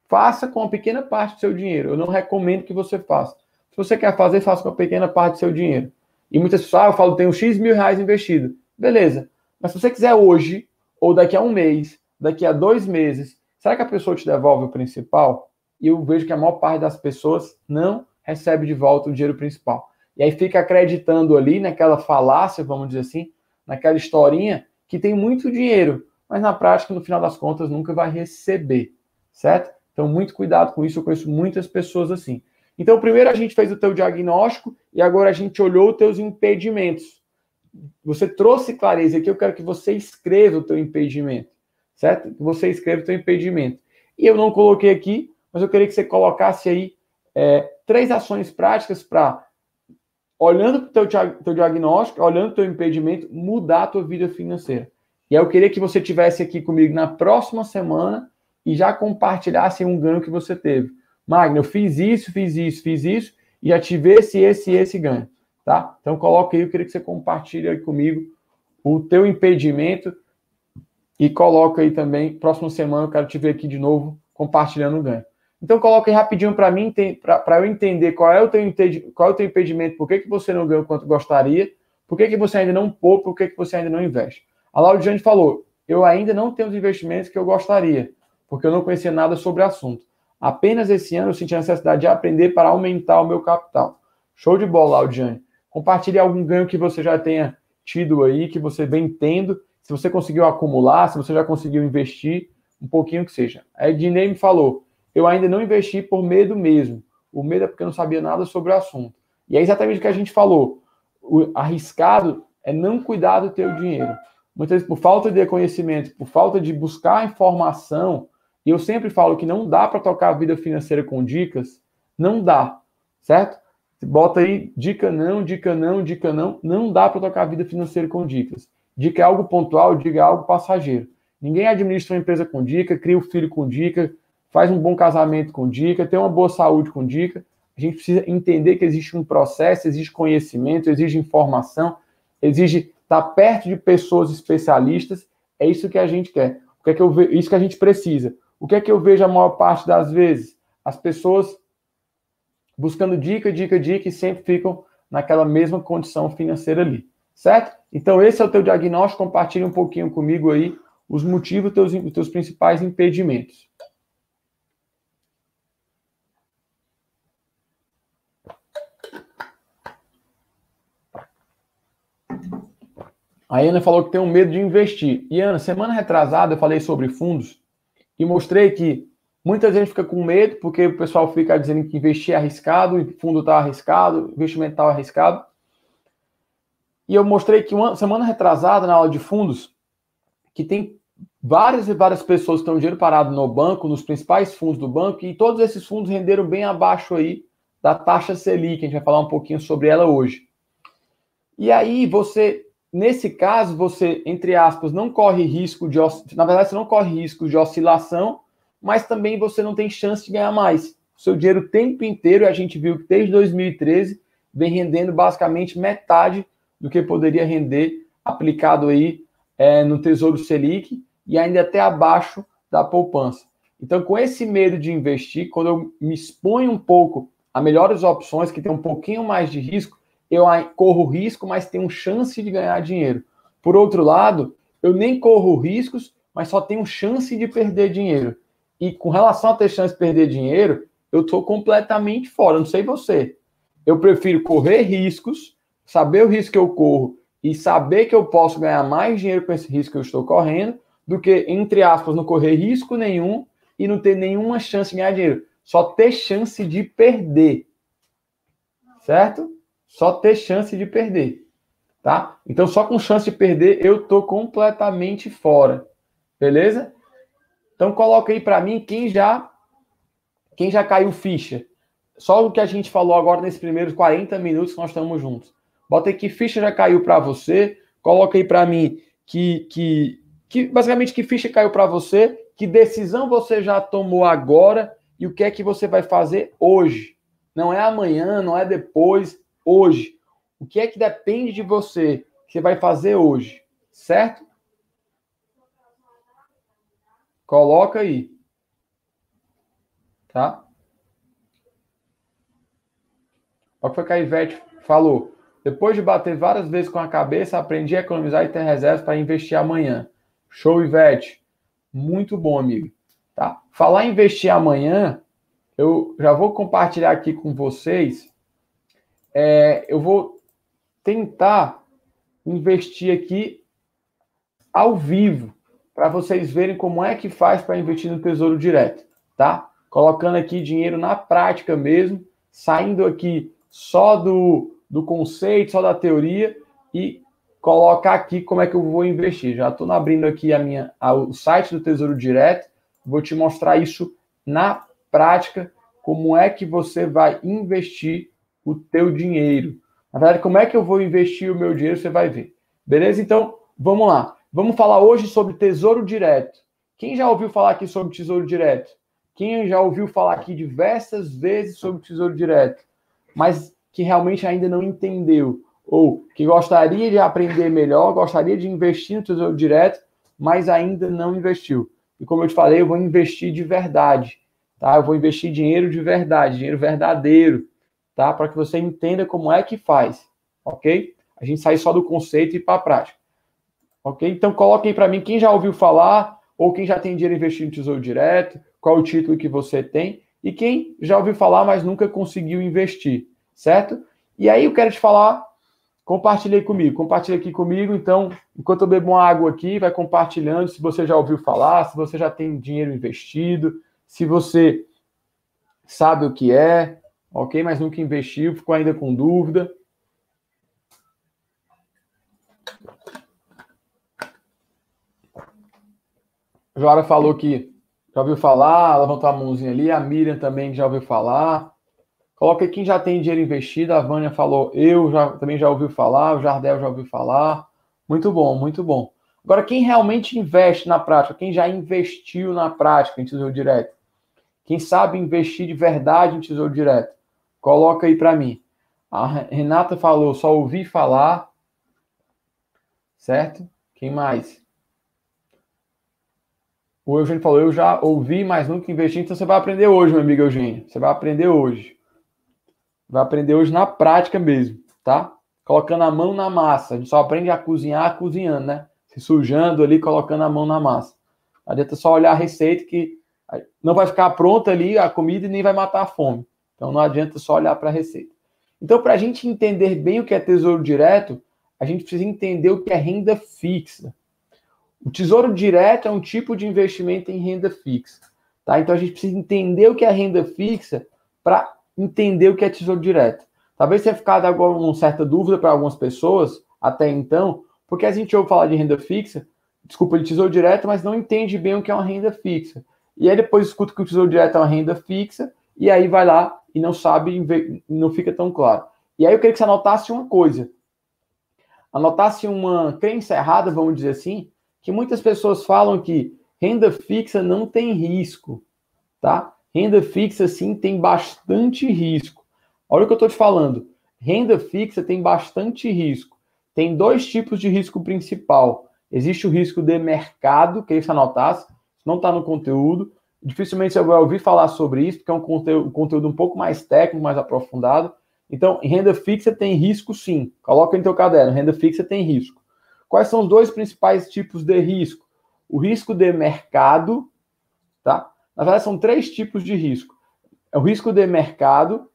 Faça com uma pequena parte do seu dinheiro. Eu não recomendo que você faça. Se você quer fazer, faça uma pequena parte do seu dinheiro. E muitas pessoas, ah, eu falo, tenho X mil reais investido. Beleza. Mas se você quiser hoje, ou daqui a um mês, daqui a dois meses, será que a pessoa te devolve o principal? E eu vejo que a maior parte das pessoas não recebe de volta o dinheiro principal. E aí fica acreditando ali naquela falácia, vamos dizer assim, naquela historinha, que tem muito dinheiro, mas na prática, no final das contas, nunca vai receber, certo? Então, muito cuidado com isso, eu conheço muitas pessoas assim. Então, primeiro a gente fez o teu diagnóstico e agora a gente olhou os teus impedimentos. Você trouxe clareza aqui, eu quero que você escreva o teu impedimento, certo? Que você escreva o teu impedimento. E eu não coloquei aqui, mas eu queria que você colocasse aí é, três ações práticas para, olhando para o teu, teu diagnóstico, olhando o teu impedimento, mudar a tua vida financeira. E aí eu queria que você tivesse aqui comigo na próxima semana e já compartilhasse um ganho que você teve. Magno, eu fiz isso, fiz isso, fiz isso, e já tive esse, esse e esse ganho, tá? Então coloca aí, eu queria que você compartilhe aí comigo o teu impedimento e coloca aí também, próxima semana eu quero te ver aqui de novo compartilhando o ganho. Então coloca aí rapidinho para mim, para eu entender qual é o teu, qual é o teu impedimento, por que, que você não ganhou quanto gostaria, por que, que você ainda não poupa, por que, que você ainda não investe. A Laudiane falou, eu ainda não tenho os investimentos que eu gostaria, porque eu não conhecia nada sobre o assunto. Apenas esse ano eu senti a necessidade de aprender para aumentar o meu capital. Show de bola, Laudiane. Compartilhe algum ganho que você já tenha tido aí, que você vem tendo, se você conseguiu acumular, se você já conseguiu investir, um pouquinho que seja. A Ednei me falou, eu ainda não investi por medo mesmo. O medo é porque eu não sabia nada sobre o assunto. E é exatamente o que a gente falou. O arriscado é não cuidar do teu dinheiro. Muitas vezes, por falta de conhecimento, por falta de buscar informação, e eu sempre falo que não dá para tocar a vida financeira com dicas, não dá, certo? Bota aí dica não, dica não, dica não. Não dá para tocar a vida financeira com dicas. Dica é algo pontual, dica é algo passageiro. Ninguém administra uma empresa com dica, cria um filho com dica, faz um bom casamento com dica, tem uma boa saúde com dica. A gente precisa entender que existe um processo, existe conhecimento, exige informação, exige estar perto de pessoas especialistas. É isso que a gente quer. O que é que eu vejo? Isso que a gente precisa. O que é que eu vejo a maior parte das vezes? As pessoas buscando dica, dica, dica e sempre ficam naquela mesma condição financeira ali, certo? Então esse é o teu diagnóstico, compartilhe um pouquinho comigo aí os motivos, os teus, os teus principais impedimentos. A Ana falou que tem um medo de investir. E Ana, semana retrasada eu falei sobre fundos e mostrei que muita gente fica com medo porque o pessoal fica dizendo que investir é arriscado, o fundo está arriscado, investimento está arriscado. E eu mostrei que uma semana retrasada na aula de fundos que tem várias e várias pessoas que estão dinheiro parado no banco, nos principais fundos do banco, e todos esses fundos renderam bem abaixo aí da taxa Selic, a gente vai falar um pouquinho sobre ela hoje. E aí você Nesse caso, você, entre aspas, não corre risco de. Na verdade, você não corre risco de oscilação, mas também você não tem chance de ganhar mais. O seu dinheiro o tempo inteiro, a gente viu que desde 2013 vem rendendo basicamente metade do que poderia render aplicado aí é, no Tesouro Selic e ainda até abaixo da poupança. Então, com esse medo de investir, quando eu me exponho um pouco a melhores opções que tem um pouquinho mais de risco, eu corro risco, mas tenho chance de ganhar dinheiro. Por outro lado, eu nem corro riscos, mas só tenho chance de perder dinheiro. E com relação a ter chance de perder dinheiro, eu estou completamente fora. Não sei você. Eu prefiro correr riscos, saber o risco que eu corro e saber que eu posso ganhar mais dinheiro com esse risco que eu estou correndo, do que, entre aspas, não correr risco nenhum e não ter nenhuma chance de ganhar dinheiro. Só ter chance de perder. Certo? Só ter chance de perder, tá? Então, só com chance de perder, eu tô completamente fora, beleza? Então, coloca aí para mim quem já quem já caiu ficha. Só o que a gente falou agora nesses primeiros 40 minutos que nós estamos juntos. Bota aí que ficha já caiu para você. Coloca aí para mim que, que, que basicamente que ficha caiu para você, que decisão você já tomou agora e o que é que você vai fazer hoje. Não é amanhã, não é depois, hoje. O que é que depende de você que você vai fazer hoje, certo? Coloca aí. Tá? Olha o que foi que a Ivete falou. Depois de bater várias vezes com a cabeça, aprendi a economizar e ter reservas para investir amanhã. Show, Ivete. Muito bom, amigo. Tá? Falar em investir amanhã, eu já vou compartilhar aqui com vocês é, eu vou tentar investir aqui ao vivo, para vocês verem como é que faz para investir no Tesouro Direto, tá? Colocando aqui dinheiro na prática mesmo, saindo aqui só do, do conceito, só da teoria e colocar aqui como é que eu vou investir. Já estou abrindo aqui a minha, a, o site do Tesouro Direto, vou te mostrar isso na prática, como é que você vai investir o teu dinheiro. Na verdade, como é que eu vou investir o meu dinheiro, você vai ver. Beleza? Então, vamos lá. Vamos falar hoje sobre Tesouro Direto. Quem já ouviu falar aqui sobre Tesouro Direto? Quem já ouviu falar aqui diversas vezes sobre Tesouro Direto, mas que realmente ainda não entendeu, ou que gostaria de aprender melhor, gostaria de investir no Tesouro Direto, mas ainda não investiu. E como eu te falei, eu vou investir de verdade, tá? Eu vou investir dinheiro de verdade, dinheiro verdadeiro, tá? Para que você entenda como é que faz, ok? A gente sai só do conceito e para a prática, ok? Então coloquem para mim quem já ouviu falar ou quem já tem dinheiro investido no Tesouro Direto, qual o título que você tem e quem já ouviu falar, mas nunca conseguiu investir, certo? E aí eu quero te falar, compartilhe comigo, compartilhe aqui comigo, então, enquanto eu bebo uma água aqui, vai compartilhando se você já ouviu falar, se você já tem dinheiro investido, se você sabe o que é, ok? Mas nunca investiu, ficou ainda com dúvida. Joara falou que já ouviu falar, levantou a mãozinha ali. A Miriam também já ouviu falar. Coloca quem já tem dinheiro investido. A Vânia falou, eu já, também já ouviu falar. O Jardel já ouviu falar. Muito bom, muito bom. Agora, quem realmente investe na prática, quem já investiu na prática em Tesouro Direto, quem sabe investir de verdade em Tesouro Direto, coloca aí para mim. A Renata falou, só ouvi falar. Certo? Quem mais? O Eugênio falou, eu já ouvi, mas nunca investi, então você vai aprender hoje, meu amigo Eugênio. Você vai aprender hoje. Vai aprender hoje na prática mesmo, tá? Colocando a mão na massa. A gente só aprende a cozinhar cozinhando, né? Se sujando ali, colocando a mão na massa. Não adianta só olhar a receita que não vai ficar pronta ali a comida e nem vai matar a fome. Então não adianta só olhar para a receita. Então, para a gente entender bem o que é tesouro direto, a gente precisa entender o que é renda fixa. O tesouro direto é um tipo de investimento em renda fixa. Tá? Então a gente precisa entender o que é renda fixa para entender o que é tesouro direto. Talvez tenha ficado agora uma certa dúvida para algumas pessoas até então, porque a gente ouve falar de renda fixa, desculpa, de tesouro direto, mas não entende bem o que é uma renda fixa. E aí depois escuta que o tesouro direto é uma renda fixa, e aí vai lá e não sabe, não fica tão claro. E aí eu queria que você anotasse uma coisa. Anotasse uma crença errada, vamos dizer assim, que muitas pessoas falam que renda fixa não tem risco, tá? Renda fixa sim tem bastante risco. Olha o que eu estou te falando. Renda fixa tem bastante risco. Tem dois tipos de risco principal. Existe o risco de mercado, que isso anotasse, não está no conteúdo. Dificilmente você vai ouvir falar sobre isso, porque é um conteúdo, um conteúdo um pouco mais técnico, mais aprofundado. Então, renda fixa tem risco sim. Coloca em teu caderno, renda fixa tem risco. Quais são os dois principais tipos de risco? O risco de mercado, tá? Na verdade, são três tipos de risco. É o risco de mercado,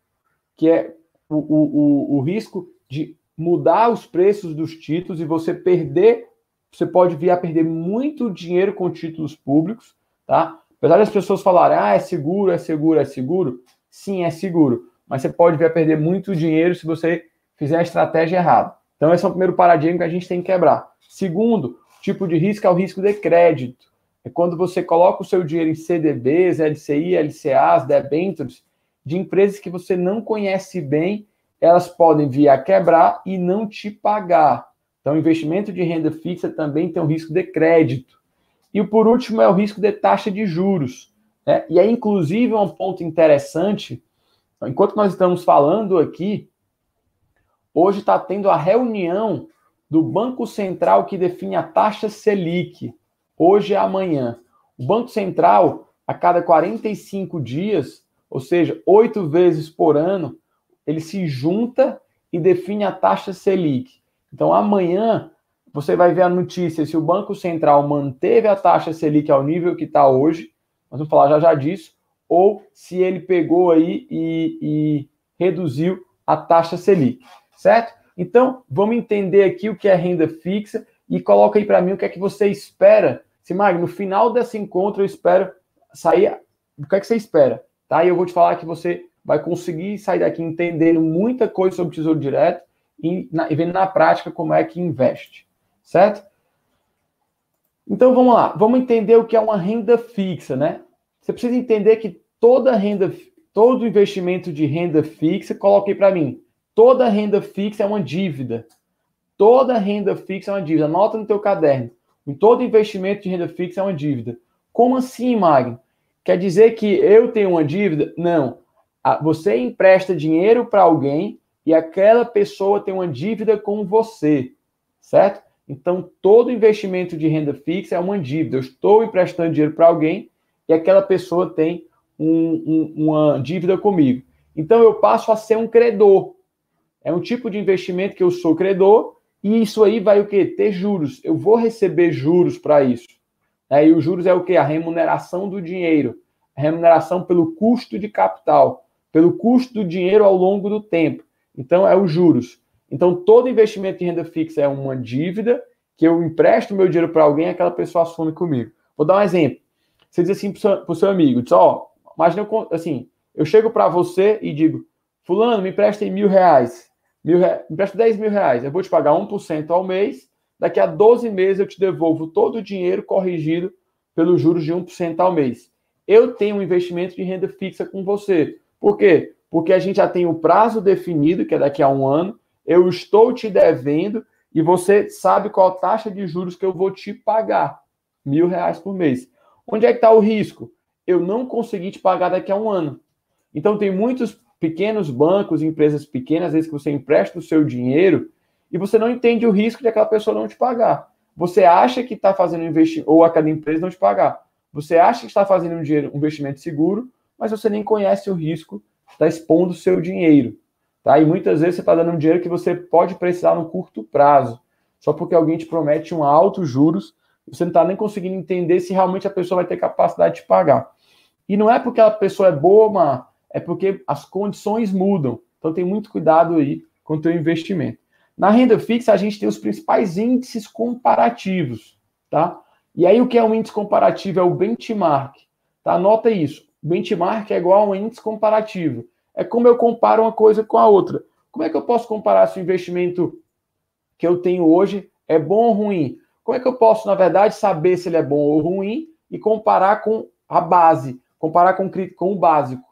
que é o, o, o, o risco de mudar os preços dos títulos e você perder, você pode vir a perder muito dinheiro com títulos públicos, tá? Apesar das pessoas falarem, ah, é seguro, é seguro, é seguro. Sim, é seguro. Mas você pode vir a perder muito dinheiro se você fizer a estratégia errada. Então, esse é o primeiro paradigma que a gente tem que quebrar. Segundo tipo de risco é o risco de crédito. É quando você coloca o seu dinheiro em CDBs, LCI, LCAs, debêntures, de empresas que você não conhece bem, elas podem vir a quebrar e não te pagar. Então, investimento de renda fixa também tem um risco de crédito. E por último é o risco de taxa de juros. Né? E aí, inclusive, um ponto interessante, enquanto nós estamos falando aqui, Hoje está tendo a reunião do Banco Central que define a taxa Selic. Hoje é amanhã. O Banco Central, a cada 45 dias, ou seja, oito vezes por ano, ele se junta e define a taxa Selic. Então, amanhã, você vai ver a notícia se o Banco Central manteve a taxa Selic ao nível que está hoje, nós vamos falar já já disso, ou se ele pegou aí e, e reduziu a taxa Selic, certo? Então, vamos entender aqui o que é renda fixa e coloca aí para mim o que é que você espera. Se, Mag, no final desse encontro eu espero sair. O que é que você espera? Tá? E eu vou te falar que você vai conseguir sair daqui entendendo muita coisa sobre Tesouro Direto e, na, e vendo na prática como é que investe, certo? Então vamos lá, vamos entender o que é uma renda fixa, né? Você precisa entender que toda renda, todo investimento de renda fixa, coloquei para mim, toda renda fixa é uma dívida. Toda renda fixa é uma dívida. Anota no teu caderno. Em todo investimento de renda fixa é uma dívida. Como assim, Magno? Quer dizer que eu tenho uma dívida? Não. Você empresta dinheiro para alguém e aquela pessoa tem uma dívida com você, certo? Então, todo investimento de renda fixa é uma dívida. Eu estou emprestando dinheiro para alguém e aquela pessoa tem um, um, uma dívida comigo. Então, eu passo a ser um credor. É um tipo de investimento que eu sou credor e isso aí vai o quê? Ter juros. Eu vou receber juros para isso. É, e os juros é o quê? A remuneração do dinheiro. A remuneração pelo custo de capital, pelo custo do dinheiro ao longo do tempo. Então, é os juros. Então, todo investimento em renda fixa é uma dívida que eu empresto meu dinheiro para alguém aquela pessoa assume comigo. Vou dar um exemplo. Você diz assim para o seu amigo, diz, oh, imagina, assim, eu chego para você e digo, fulano, me empresta mil reais. Mil re... Me empresta 10 mil reais. Eu vou te pagar 1% ao mês. Daqui a 12 meses eu te devolvo todo o dinheiro corrigido pelos juros de 1% ao mês. Eu tenho um investimento de renda fixa com você. Por quê? Porque a gente já tem o prazo definido, que é daqui a um ano, eu estou te devendo e você sabe qual taxa de juros que eu vou te pagar. Mil reais por mês. Onde é que está o risco? Eu não consegui te pagar daqui a um ano. Então, tem muitos pequenos bancos, empresas pequenas, às vezes que você empresta o seu dinheiro e você não entende o risco de aquela pessoa não te pagar. Você acha que está fazendo investimento, ou aquela empresa não te pagar. Você acha que está fazendo um, dinheiro, um investimento seguro, mas você nem conhece o risco, está expondo o seu dinheiro. Tá? E muitas vezes você está dando um dinheiro que você pode precisar no curto prazo, só porque alguém te promete um alto juros, você não está nem conseguindo entender se realmente a pessoa vai ter capacidade de pagar. E não é porque a pessoa é boa, mas é porque as condições mudam. Então tem muito cuidado aí com o teu investimento. Na renda fixa, a gente tem os principais índices comparativos, tá? E aí o que é um índice comparativo? É o benchmark, tá? Anota isso. Benchmark é igual a um índice comparativo é como eu comparo uma coisa com a outra. Como é que eu posso comparar se o investimento que eu tenho hoje é bom ou ruim? Como é que eu posso, na verdade, saber se ele é bom ou ruim e comparar com a base, comparar com, com o básico,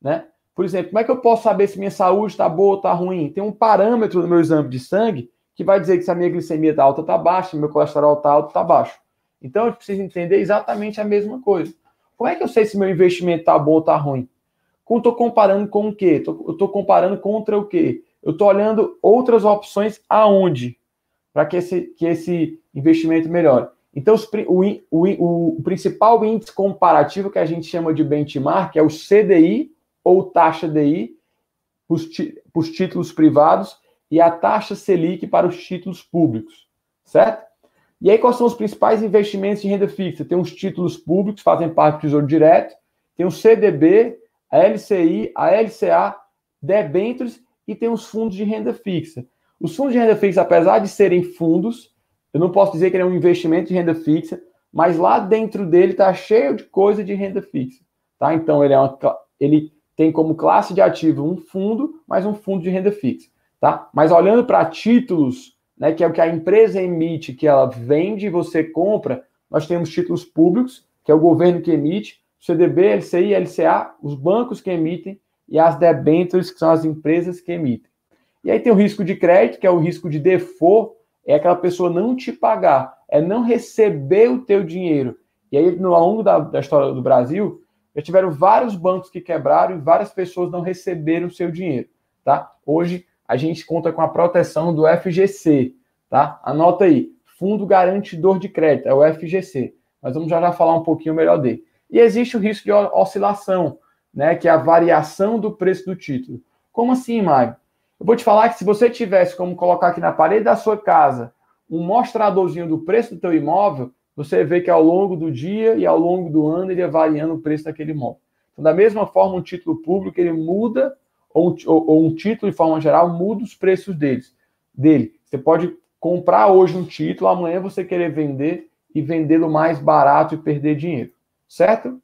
né? Por exemplo, como é que eu posso saber se minha saúde está boa ou está ruim? Tem um parâmetro no meu exame de sangue que vai dizer que se a minha glicemia está alta, está baixa, se meu colesterol está alto, está baixo. Então, eu preciso entender exatamente a mesma coisa. Como é que eu sei se meu investimento está bom ou está ruim? Estou comparando com o quê? Tô, eu estou comparando contra o quê? Eu estou olhando outras opções aonde? Para que esse, que esse investimento melhore. Então, os, o, o, o, principal índice comparativo que a gente chama de benchmark é o CDI, ou taxa DI, para os títulos privados, e a taxa Selic para os títulos públicos, certo? E aí, quais são os principais investimentos de renda fixa? Tem os títulos públicos, fazem parte do Tesouro Direto, tem o CDB, a LCI, a LCA, debêntures e tem os fundos de renda fixa. Os fundos de renda fixa, apesar de serem fundos, eu não posso dizer que ele é um investimento de renda fixa, mas lá dentro dele está cheio de coisa de renda fixa. Tá? Então, ele, é uma, ele tem como classe de ativo um fundo, mais um fundo de renda fixa. Tá? Mas olhando para títulos, né, que é o que a empresa emite, que ela vende e você compra, nós temos títulos públicos, que é o governo que emite, CDB, LCI, LCA, os bancos que emitem, e as debêntures, que são as empresas que emitem. E aí tem o risco de crédito, que é o risco de default, é aquela pessoa não te pagar, é não receber o teu dinheiro. E aí, no longo da, da história do Brasil, já tiveram vários bancos que quebraram e várias pessoas não receberam o seu dinheiro, tá? Hoje, a gente conta com a proteção do FGC, tá? Anota aí, Fundo Garantidor de Crédito, é o FGC. Mas vamos já, já falar um pouquinho melhor dele. E existe o risco de oscilação, né, que é a variação do preço do título. Como assim, Mário? Eu vou te falar que se você tivesse como colocar aqui na parede da sua casa um mostradorzinho do preço do teu imóvel, você vê que ao longo do dia e ao longo do ano ele é variando o preço daquele imóvel. Então, da mesma forma, um título público ele muda ou, ou, um título de forma geral muda os preços deles, dele. Você pode comprar hoje um título, amanhã você querer vender e vendê-lo mais barato e perder dinheiro, certo?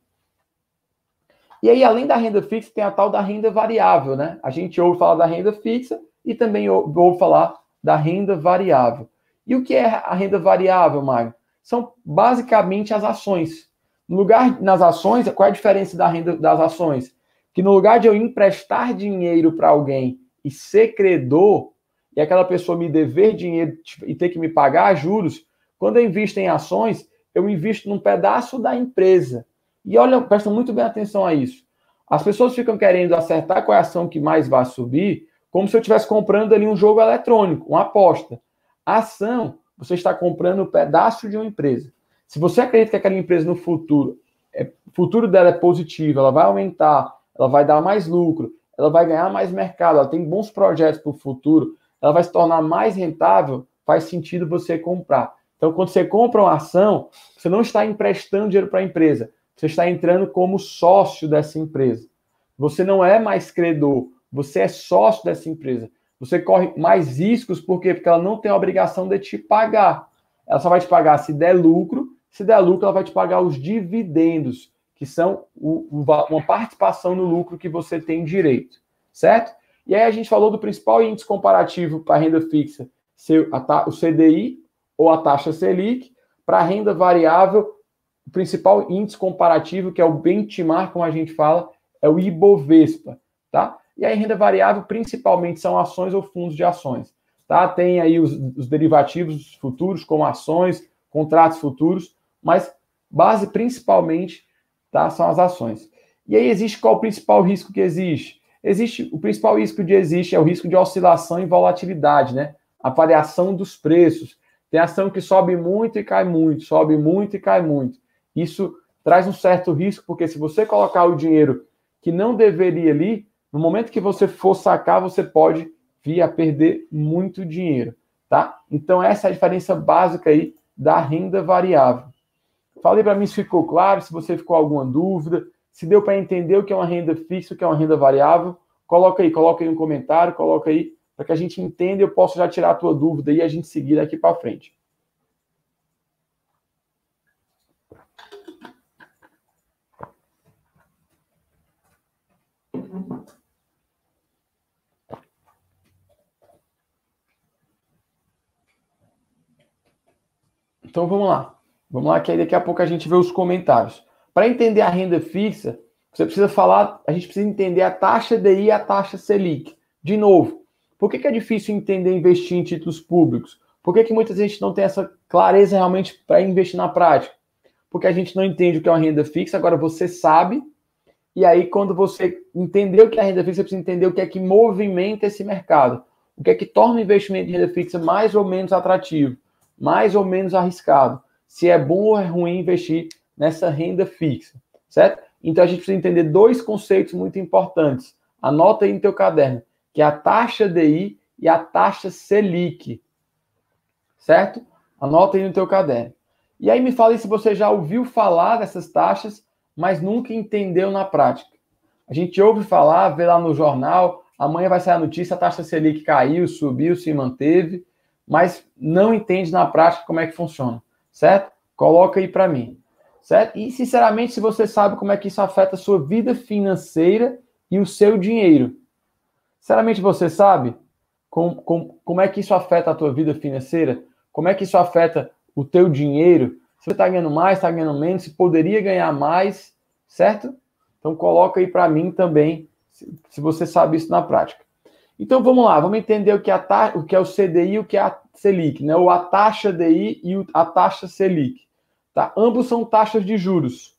E aí, além da renda fixa, tem a tal da renda variável, né? A gente ouve falar da renda fixa e também ouve falar da renda variável. E o que é a renda variável, Mário? São basicamente as ações. No lugar nas ações, qual é a diferença da renda das ações? Que no lugar de eu emprestar dinheiro para alguém e ser credor, e aquela pessoa me dever dinheiro e ter que me pagar juros, quando eu invisto em ações, eu invisto num pedaço da empresa. E olha, presta muito bem atenção a isso. As pessoas ficam querendo acertar qual é a ação que mais vai subir, como se eu estivesse comprando ali um jogo eletrônico, uma aposta. A ação, você está comprando um pedaço de uma empresa. Se você acredita que aquela empresa no futuro, é, o futuro dela é positivo, ela vai aumentar, ela vai dar mais lucro, ela vai ganhar mais mercado, ela tem bons projetos para o futuro, ela vai se tornar mais rentável, faz sentido você comprar. Então, quando você compra uma ação, você não está emprestando dinheiro para a empresa, você está entrando como sócio dessa empresa. Você não é mais credor, você é sócio dessa empresa. Você corre mais riscos, por quê? Porque ela não tem a obrigação de te pagar. Ela só vai te pagar se der lucro, se der lucro, ela vai te pagar os dividendos, que são uma participação no lucro que você tem direito, certo? E aí a gente falou do principal índice comparativo para renda fixa, o CDI ou a taxa Selic, para a renda variável, o principal índice comparativo, que é o benchmark, como a gente fala, é o Ibovespa, tá? E aí, renda variável, principalmente, são ações ou fundos de ações, tá? Tem aí os, os derivativos futuros, como ações, contratos futuros, mas base principalmente, tá? São as ações. E aí, existe qual o principal risco que existe? Existe, o principal risco que existe é o risco de oscilação e volatilidade, né? A variação dos preços. Tem ação que sobe muito e cai muito, sobe muito e cai muito. Isso traz um certo risco, porque se você colocar o dinheiro que não deveria ali, no momento que você for sacar, você pode vir a perder muito dinheiro, tá? Então essa é a diferença básica aí da renda variável. Falei para mim se ficou claro, se você ficou alguma dúvida, se deu para entender o que é uma renda fixa, o que é uma renda variável, coloca aí, coloca aí um comentário, coloca aí para que a gente entenda e eu possa já tirar a tua dúvida e a gente seguir daqui para frente. Então vamos lá. Vamos lá, que aí daqui a pouco a gente vê os comentários. Para entender a renda fixa, você precisa falar, a gente precisa entender a taxa DI e a taxa Selic. De novo, por que, que é difícil entender investir em títulos públicos? Por que, que muita gente não tem essa clareza realmente para investir na prática? Porque a gente não entende o que é uma renda fixa, agora você sabe, e aí quando você entender o que é a renda fixa, você precisa entender o que é que movimenta esse mercado. O que é que torna o investimento em renda fixa mais ou menos atrativo mais ou menos arriscado. Se é bom ou é ruim investir nessa renda fixa, certo? Então a gente precisa entender dois conceitos muito importantes. Anota aí no teu caderno, que é a taxa DI e a taxa Selic. Certo? Anota aí no teu caderno. E aí me fale se você já ouviu falar dessas taxas, mas nunca entendeu na prática. A gente ouve falar, vê lá no jornal, amanhã vai sair a notícia, a taxa Selic caiu, subiu, se manteve mas não entende na prática como é que funciona, certo? Coloca aí para mim, certo? E sinceramente, se você sabe como é que isso afeta a sua vida financeira e o seu dinheiro, sinceramente você sabe como, como, como é que isso afeta a tua vida financeira? Como é que isso afeta o teu dinheiro? Se você está ganhando mais, está ganhando menos, se poderia ganhar mais, certo? Então coloca aí para mim também, se, se você sabe isso na prática. Então vamos lá, vamos entender o que, é a o que é o CDI e o que é a Selic, né? Ou a taxa DI e a taxa Selic. Tá? Ambos são taxas de juros.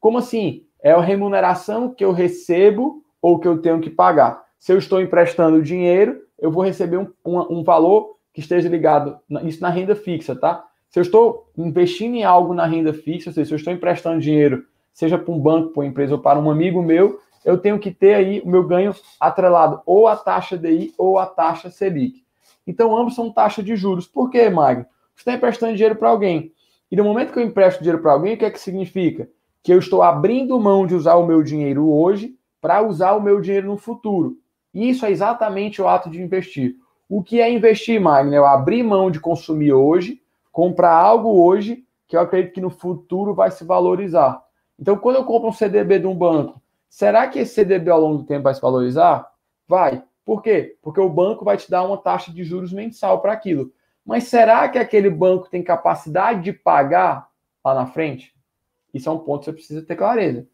Como assim? É a remuneração que eu recebo ou que eu tenho que pagar. Se eu estou emprestando dinheiro, eu vou receber um, um, um valor que esteja ligado, isso na renda fixa, tá? Se eu estou investindo em algo na renda fixa, ou seja, se eu estou emprestando dinheiro, seja para um banco, para uma empresa ou para um amigo meu, eu tenho que ter aí o meu ganho atrelado ou à taxa DI ou à taxa Selic. Então, ambos são taxas de juros. Por quê, Magno? Você está emprestando dinheiro para alguém. E no momento que eu empresto dinheiro para alguém, o que é que significa? Que eu estou abrindo mão de usar o meu dinheiro hoje para usar o meu dinheiro no futuro. Isso é exatamente o ato de investir. O que é investir, Magno? É abrir mão de consumir hoje, comprar algo hoje que eu acredito que no futuro vai se valorizar. Então, quando eu compro um CDB de um banco, será que esse CDB ao longo do tempo vai se valorizar? Vai. Por quê? Porque o banco vai te dar uma taxa de juros mensal para aquilo. Mas será que aquele banco tem capacidade de pagar lá na frente? Isso é um ponto que você precisa ter clareza.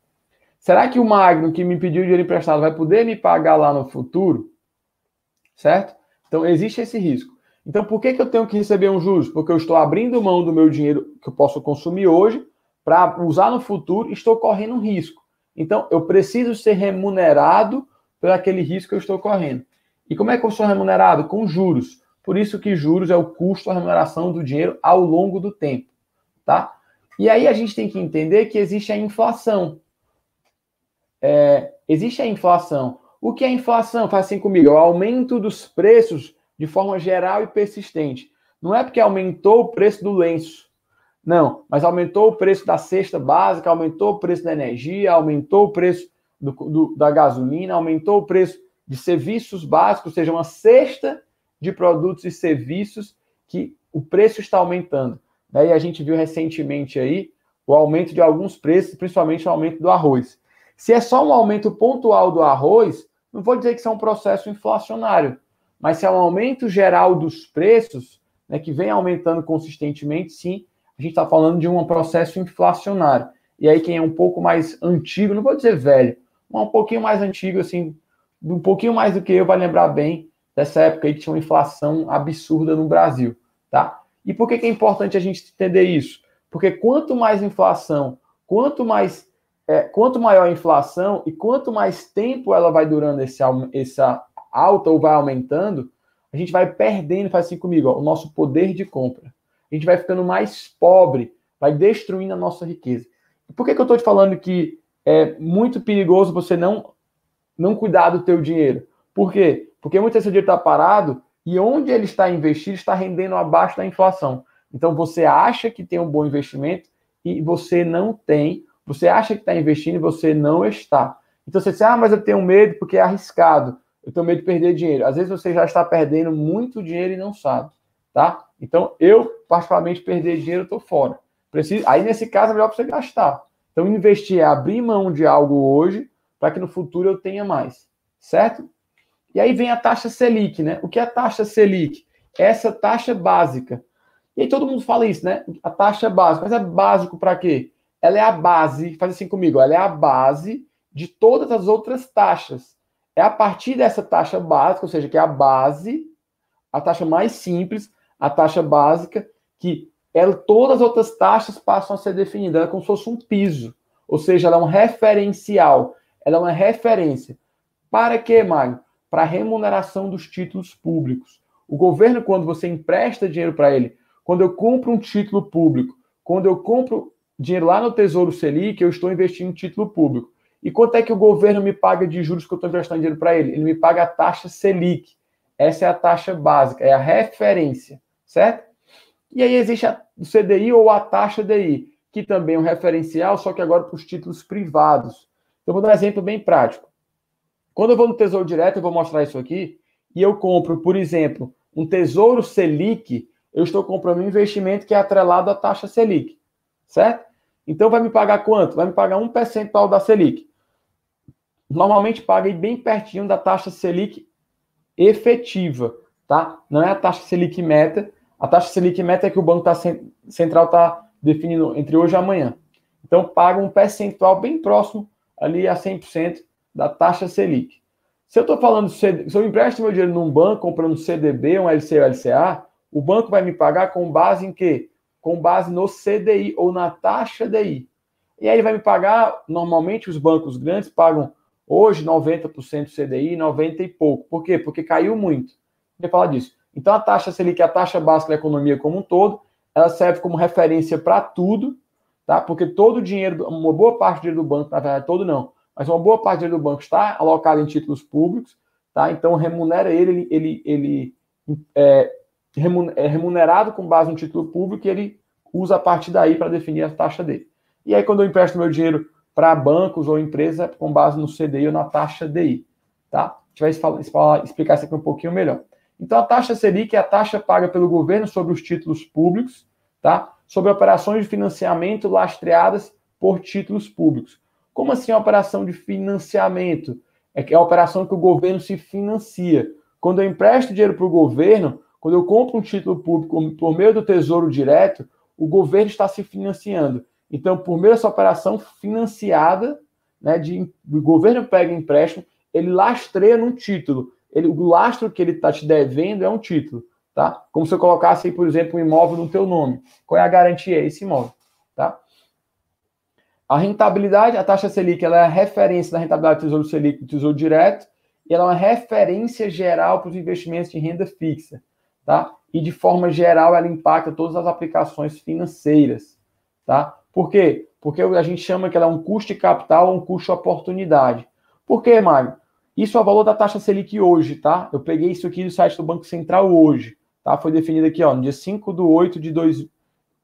Será que o Magno que me pediu dinheiro emprestado vai poder me pagar lá no futuro? Certo? Então existe esse risco. Então por que, que eu tenho que receber um juros? Porque eu estou abrindo mão do meu dinheiro que eu posso consumir hoje para usar no futuro e estou correndo um risco. Então eu preciso ser remunerado por aquele risco que eu estou correndo. E como é que eu sou remunerado? Com juros. Por isso que juros é o custo, a remuneração do dinheiro ao longo do tempo, tá? E aí a gente tem que entender que existe a inflação. É, existe a inflação. O que é inflação? Faz assim comigo, é o aumento dos preços de forma geral e persistente. Não é porque aumentou o preço do lenço. Não, mas aumentou o preço da cesta básica, aumentou o preço da energia, aumentou o preço do, do, da gasolina, aumentou o preço de serviços básicos, ou seja, uma cesta de produtos e serviços que o preço está aumentando. E a gente viu recentemente aí o aumento de alguns preços, principalmente o aumento do arroz. Se é só um aumento pontual do arroz, não vou dizer que isso é um processo inflacionário, mas se é um aumento geral dos preços, né, que vem aumentando consistentemente, sim, a gente está falando de um processo inflacionário. E aí, quem é um pouco mais antigo, não vou dizer velho, mas um pouquinho mais antigo, assim, um pouquinho mais do que eu, vai lembrar bem dessa época aí que tinha uma inflação absurda no Brasil, tá? E por que, que é importante a gente entender isso? Porque quanto mais inflação, quanto mais é, quanto maior a inflação e quanto mais tempo ela vai durando esse, essa alta ou vai aumentando, a gente vai perdendo, faz assim comigo, ó, o nosso poder de compra. A gente vai ficando mais pobre, vai destruindo a nossa riqueza. Por que, que eu estou te falando que é muito perigoso você não, não cuidar do teu dinheiro? Por quê? Porque muitas vezes dinheiro está parado e onde ele está investido está rendendo abaixo da inflação. Então você acha que tem um bom investimento e você não tem. Você acha que está investindo e você não está. Então você diz, ah, mas eu tenho medo porque é arriscado. Eu tenho medo de perder dinheiro. Às vezes você já está perdendo muito dinheiro e não sabe, tá? Então eu, particularmente, perder dinheiro, estou fora. Preciso... Aí nesse caso é melhor você gastar. Então investir é abrir mão de algo hoje para que no futuro eu tenha mais, certo? E aí vem a taxa Selic, né? O que é a taxa Selic? Essa taxa básica. E aí todo mundo fala isso, né? A taxa básica. Mas é básico para quê? Ela é a base, faz assim comigo, ela é a base de todas as outras taxas. É a partir dessa taxa básica, ou seja, que é a base, a taxa mais simples, a taxa básica, que ela, todas as outras taxas passam a ser definidas. Ela é como se fosse um piso. Ou seja, ela é um referencial. Ela é uma referência. Para quê, Magno? para a remuneração dos títulos públicos. O governo, quando você empresta dinheiro para ele, quando eu compro um título público, quando eu compro dinheiro lá no Tesouro Selic, eu estou investindo em título público. E quanto é que o governo me paga de juros que eu estou emprestando dinheiro para ele? Ele me paga a taxa Selic. Essa é a taxa básica, é a referência, certo? E aí existe o CDI ou a taxa DI, que também é um referencial, só que agora para os títulos privados. Então, vou dar um exemplo bem prático. Quando eu vou no Tesouro Direto, eu vou mostrar isso aqui, e eu compro, por exemplo, um Tesouro Selic, eu estou comprando um investimento que é atrelado à taxa Selic, certo? Então vai me pagar quanto? Vai me pagar um percentual da Selic. Normalmente paga bem pertinho da taxa Selic efetiva, tá? Não é a taxa Selic meta. A taxa Selic meta é que o Banco tá, Central está definindo entre hoje e amanhã. Então paga um percentual bem próximo ali a 100% da taxa Selic. Se eu estou falando, se eu empresto meu dinheiro num banco comprando um CDB, um LC ou LCA, o banco vai me pagar com base em quê? Com base no CDI ou na taxa DI. E aí ele vai me pagar, normalmente os bancos grandes pagam hoje 90% CDI, 90 e pouco. Por quê? Porque caiu muito. Vou falar disso. Então a taxa Selic, a taxa básica da economia como um todo, ela serve como referência para tudo, tá? Porque todo o dinheiro, uma boa parte do dinheiro do banco, na verdade, todo não, mas uma boa parte do banco está alocada em títulos públicos, tá? Então remunera ele, ele, ele é, é remunerado com base no título público e ele usa a partir daí para definir a taxa dele. E aí, quando eu empresto meu dinheiro para bancos ou empresa, com base no CDI ou na taxa DI, tá? A gente vai explicar isso aqui um pouquinho melhor. Então, a taxa Selic é a taxa paga pelo governo sobre os títulos públicos, tá? Sobre operações de financiamento lastreadas por títulos públicos. Como assim a operação de financiamento? É que é a operação que o governo se financia. Quando eu empresto dinheiro para o governo, quando eu compro um título público por meio do Tesouro Direto, o governo está se financiando. Então, por meio dessa operação financiada, né, de, o governo pega empréstimo, ele lastreia num título. Ele, o lastro que ele está te devendo é um título, tá? Como se eu colocasse, por exemplo, um imóvel no teu nome. Qual é a garantia? Esse imóvel, tá? A rentabilidade, a taxa Selic, ela é a referência da rentabilidade do Tesouro Selic do Tesouro Direto, e ela é uma referência geral para os investimentos de renda fixa, tá? E de forma geral ela impacta todas as aplicações financeiras, tá? Por quê? Porque a gente chama que ela é um custo de capital ou um custo de oportunidade. Por quê, Mário? Isso é o valor da taxa Selic hoje, tá? Eu peguei isso aqui do site do Banco Central hoje, tá? Foi definido aqui, ó, no dia 5 do 8 de dois,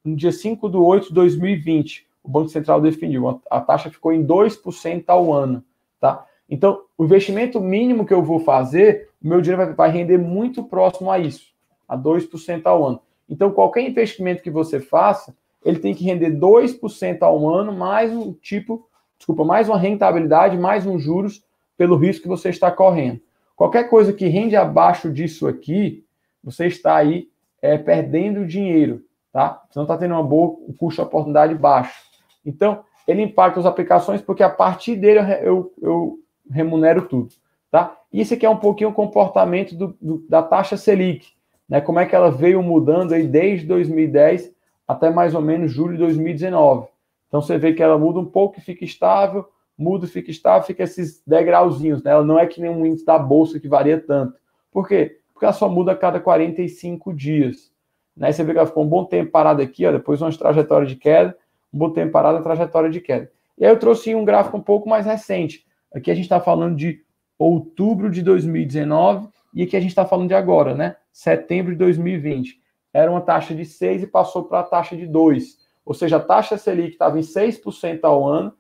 no dia 5 do 8 de 2020. O Banco Central definiu. A taxa ficou em 2% ao ano, tá? Então, o investimento mínimo que eu vou fazer, o meu dinheiro vai, vai render muito próximo a isso, a 2% ao ano. Então, qualquer investimento que você faça, ele tem que render 2% ao ano, mais um tipo, desculpa, mais uma rentabilidade, mais uns juros pelo risco que você está correndo. Qualquer coisa que rende abaixo disso aqui, você está aí é, perdendo dinheiro, tá? Você não está tendo uma boa um custo-oportunidade baixo. Então, ele impacta as aplicações porque a partir dele eu, eu, eu remunero tudo, tá? Isso aqui é um pouquinho o comportamento do, do, da taxa Selic, né? Como é que ela veio mudando aí desde 2010 até mais ou menos julho de 2019. Então você vê que ela muda um pouco e fica estável, muda e fica estável, fica esses degrauzinhos, né? Ela não é que nem um índice da bolsa que varia tanto. Por quê? Porque ela só muda a cada 45 dias. Né? Você vê que ela ficou um bom tempo parada aqui, ó, depois uma trajetória de queda, um bom tempo parada, trajetória de queda. E aí eu trouxe um gráfico um pouco mais recente. Aqui a gente está falando de outubro de 2019 e aqui a gente está falando de agora, né? Setembro de 2020 era uma taxa de 6 e passou para a taxa de 2. Ou seja, a taxa Selic estava em 6% ao ano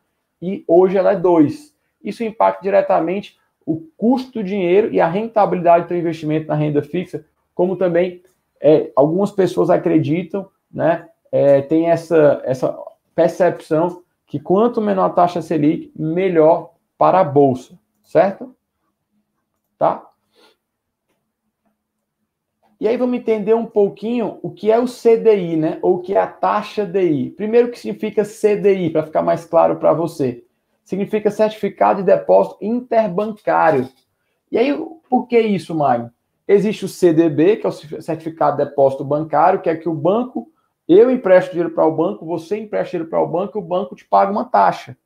e hoje ela é 2. Isso impacta diretamente o custo do dinheiro e a rentabilidade do investimento na renda fixa, como também é, algumas pessoas acreditam, né, é, tem essa, essa percepção que quanto menor a taxa Selic, melhor para a bolsa, certo? Tá? E aí vamos entender um pouquinho o que é o CDI, né? Ou o que é a taxa DI. Primeiro, o que significa CDI, para ficar mais claro para você. Significa Certificado de Depósito Interbancário. E aí, por que isso, Mário? Existe o CDB, que é o Certificado de Depósito Bancário, que é que o banco, eu empresto dinheiro para o banco, você empresta dinheiro para o banco o banco te paga uma taxa,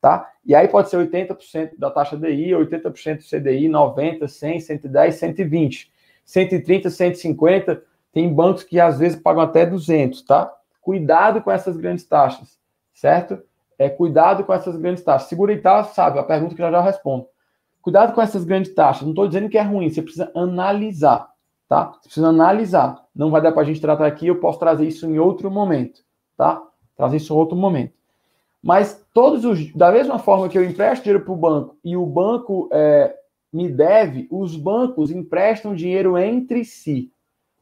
tá? E aí pode ser 80% da taxa DI, 80% do CDI, 90, 100, 110, 120. 130, 150, tem bancos que às vezes pagam até 200, tá? Cuidado com essas grandes taxas, certo? É, cuidado com essas grandes taxas. Segura e sabe, a pergunta que eu já respondo. Cuidado com essas grandes taxas. Não estou dizendo que é ruim, você precisa analisar, tá? Você precisa analisar. Não vai dar para a gente tratar aqui, eu posso trazer isso em outro momento, tá? Trazer isso em outro momento. Mas todos os, da mesma forma que eu empresto dinheiro para o banco e o banco é, me deve, os bancos emprestam dinheiro entre si.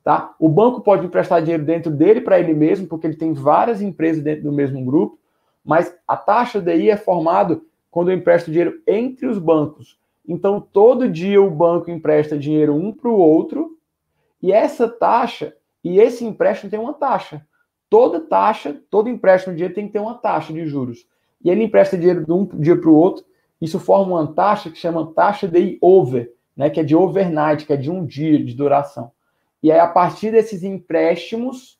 Tá? O banco pode emprestar dinheiro dentro dele para ele mesmo, porque ele tem várias empresas dentro do mesmo grupo, mas a taxa DI é formada quando eu empresto dinheiro entre os bancos. Então, todo dia o banco empresta dinheiro um para o outro, e essa taxa, e esse empréstimo tem uma taxa. Toda taxa, todo empréstimo de dinheiro tem que ter uma taxa de juros. E ele empresta dinheiro de um dia para o outro, isso forma uma taxa que chama taxa de over, né, que é de overnight, que é de um dia de duração. E aí, a partir desses empréstimos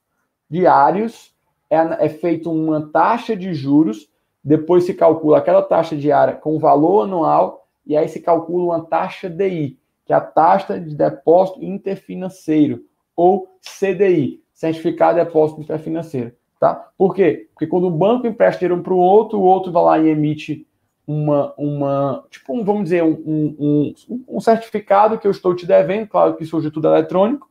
diários, é, é feita uma taxa de juros, depois se calcula aquela taxa diária com valor anual, e aí se calcula uma taxa DI, que é a taxa de depósito interfinanceiro, ou CDI, Certificado de Depósito Interfinanceiro. Tá? Por quê? Porque quando o banco empresta dinheiro para o outro, o outro vai lá e emite uma, uma tipo, um, vamos dizer, um, um, um, certificado que eu estou te devendo, claro que surge tudo eletrônico,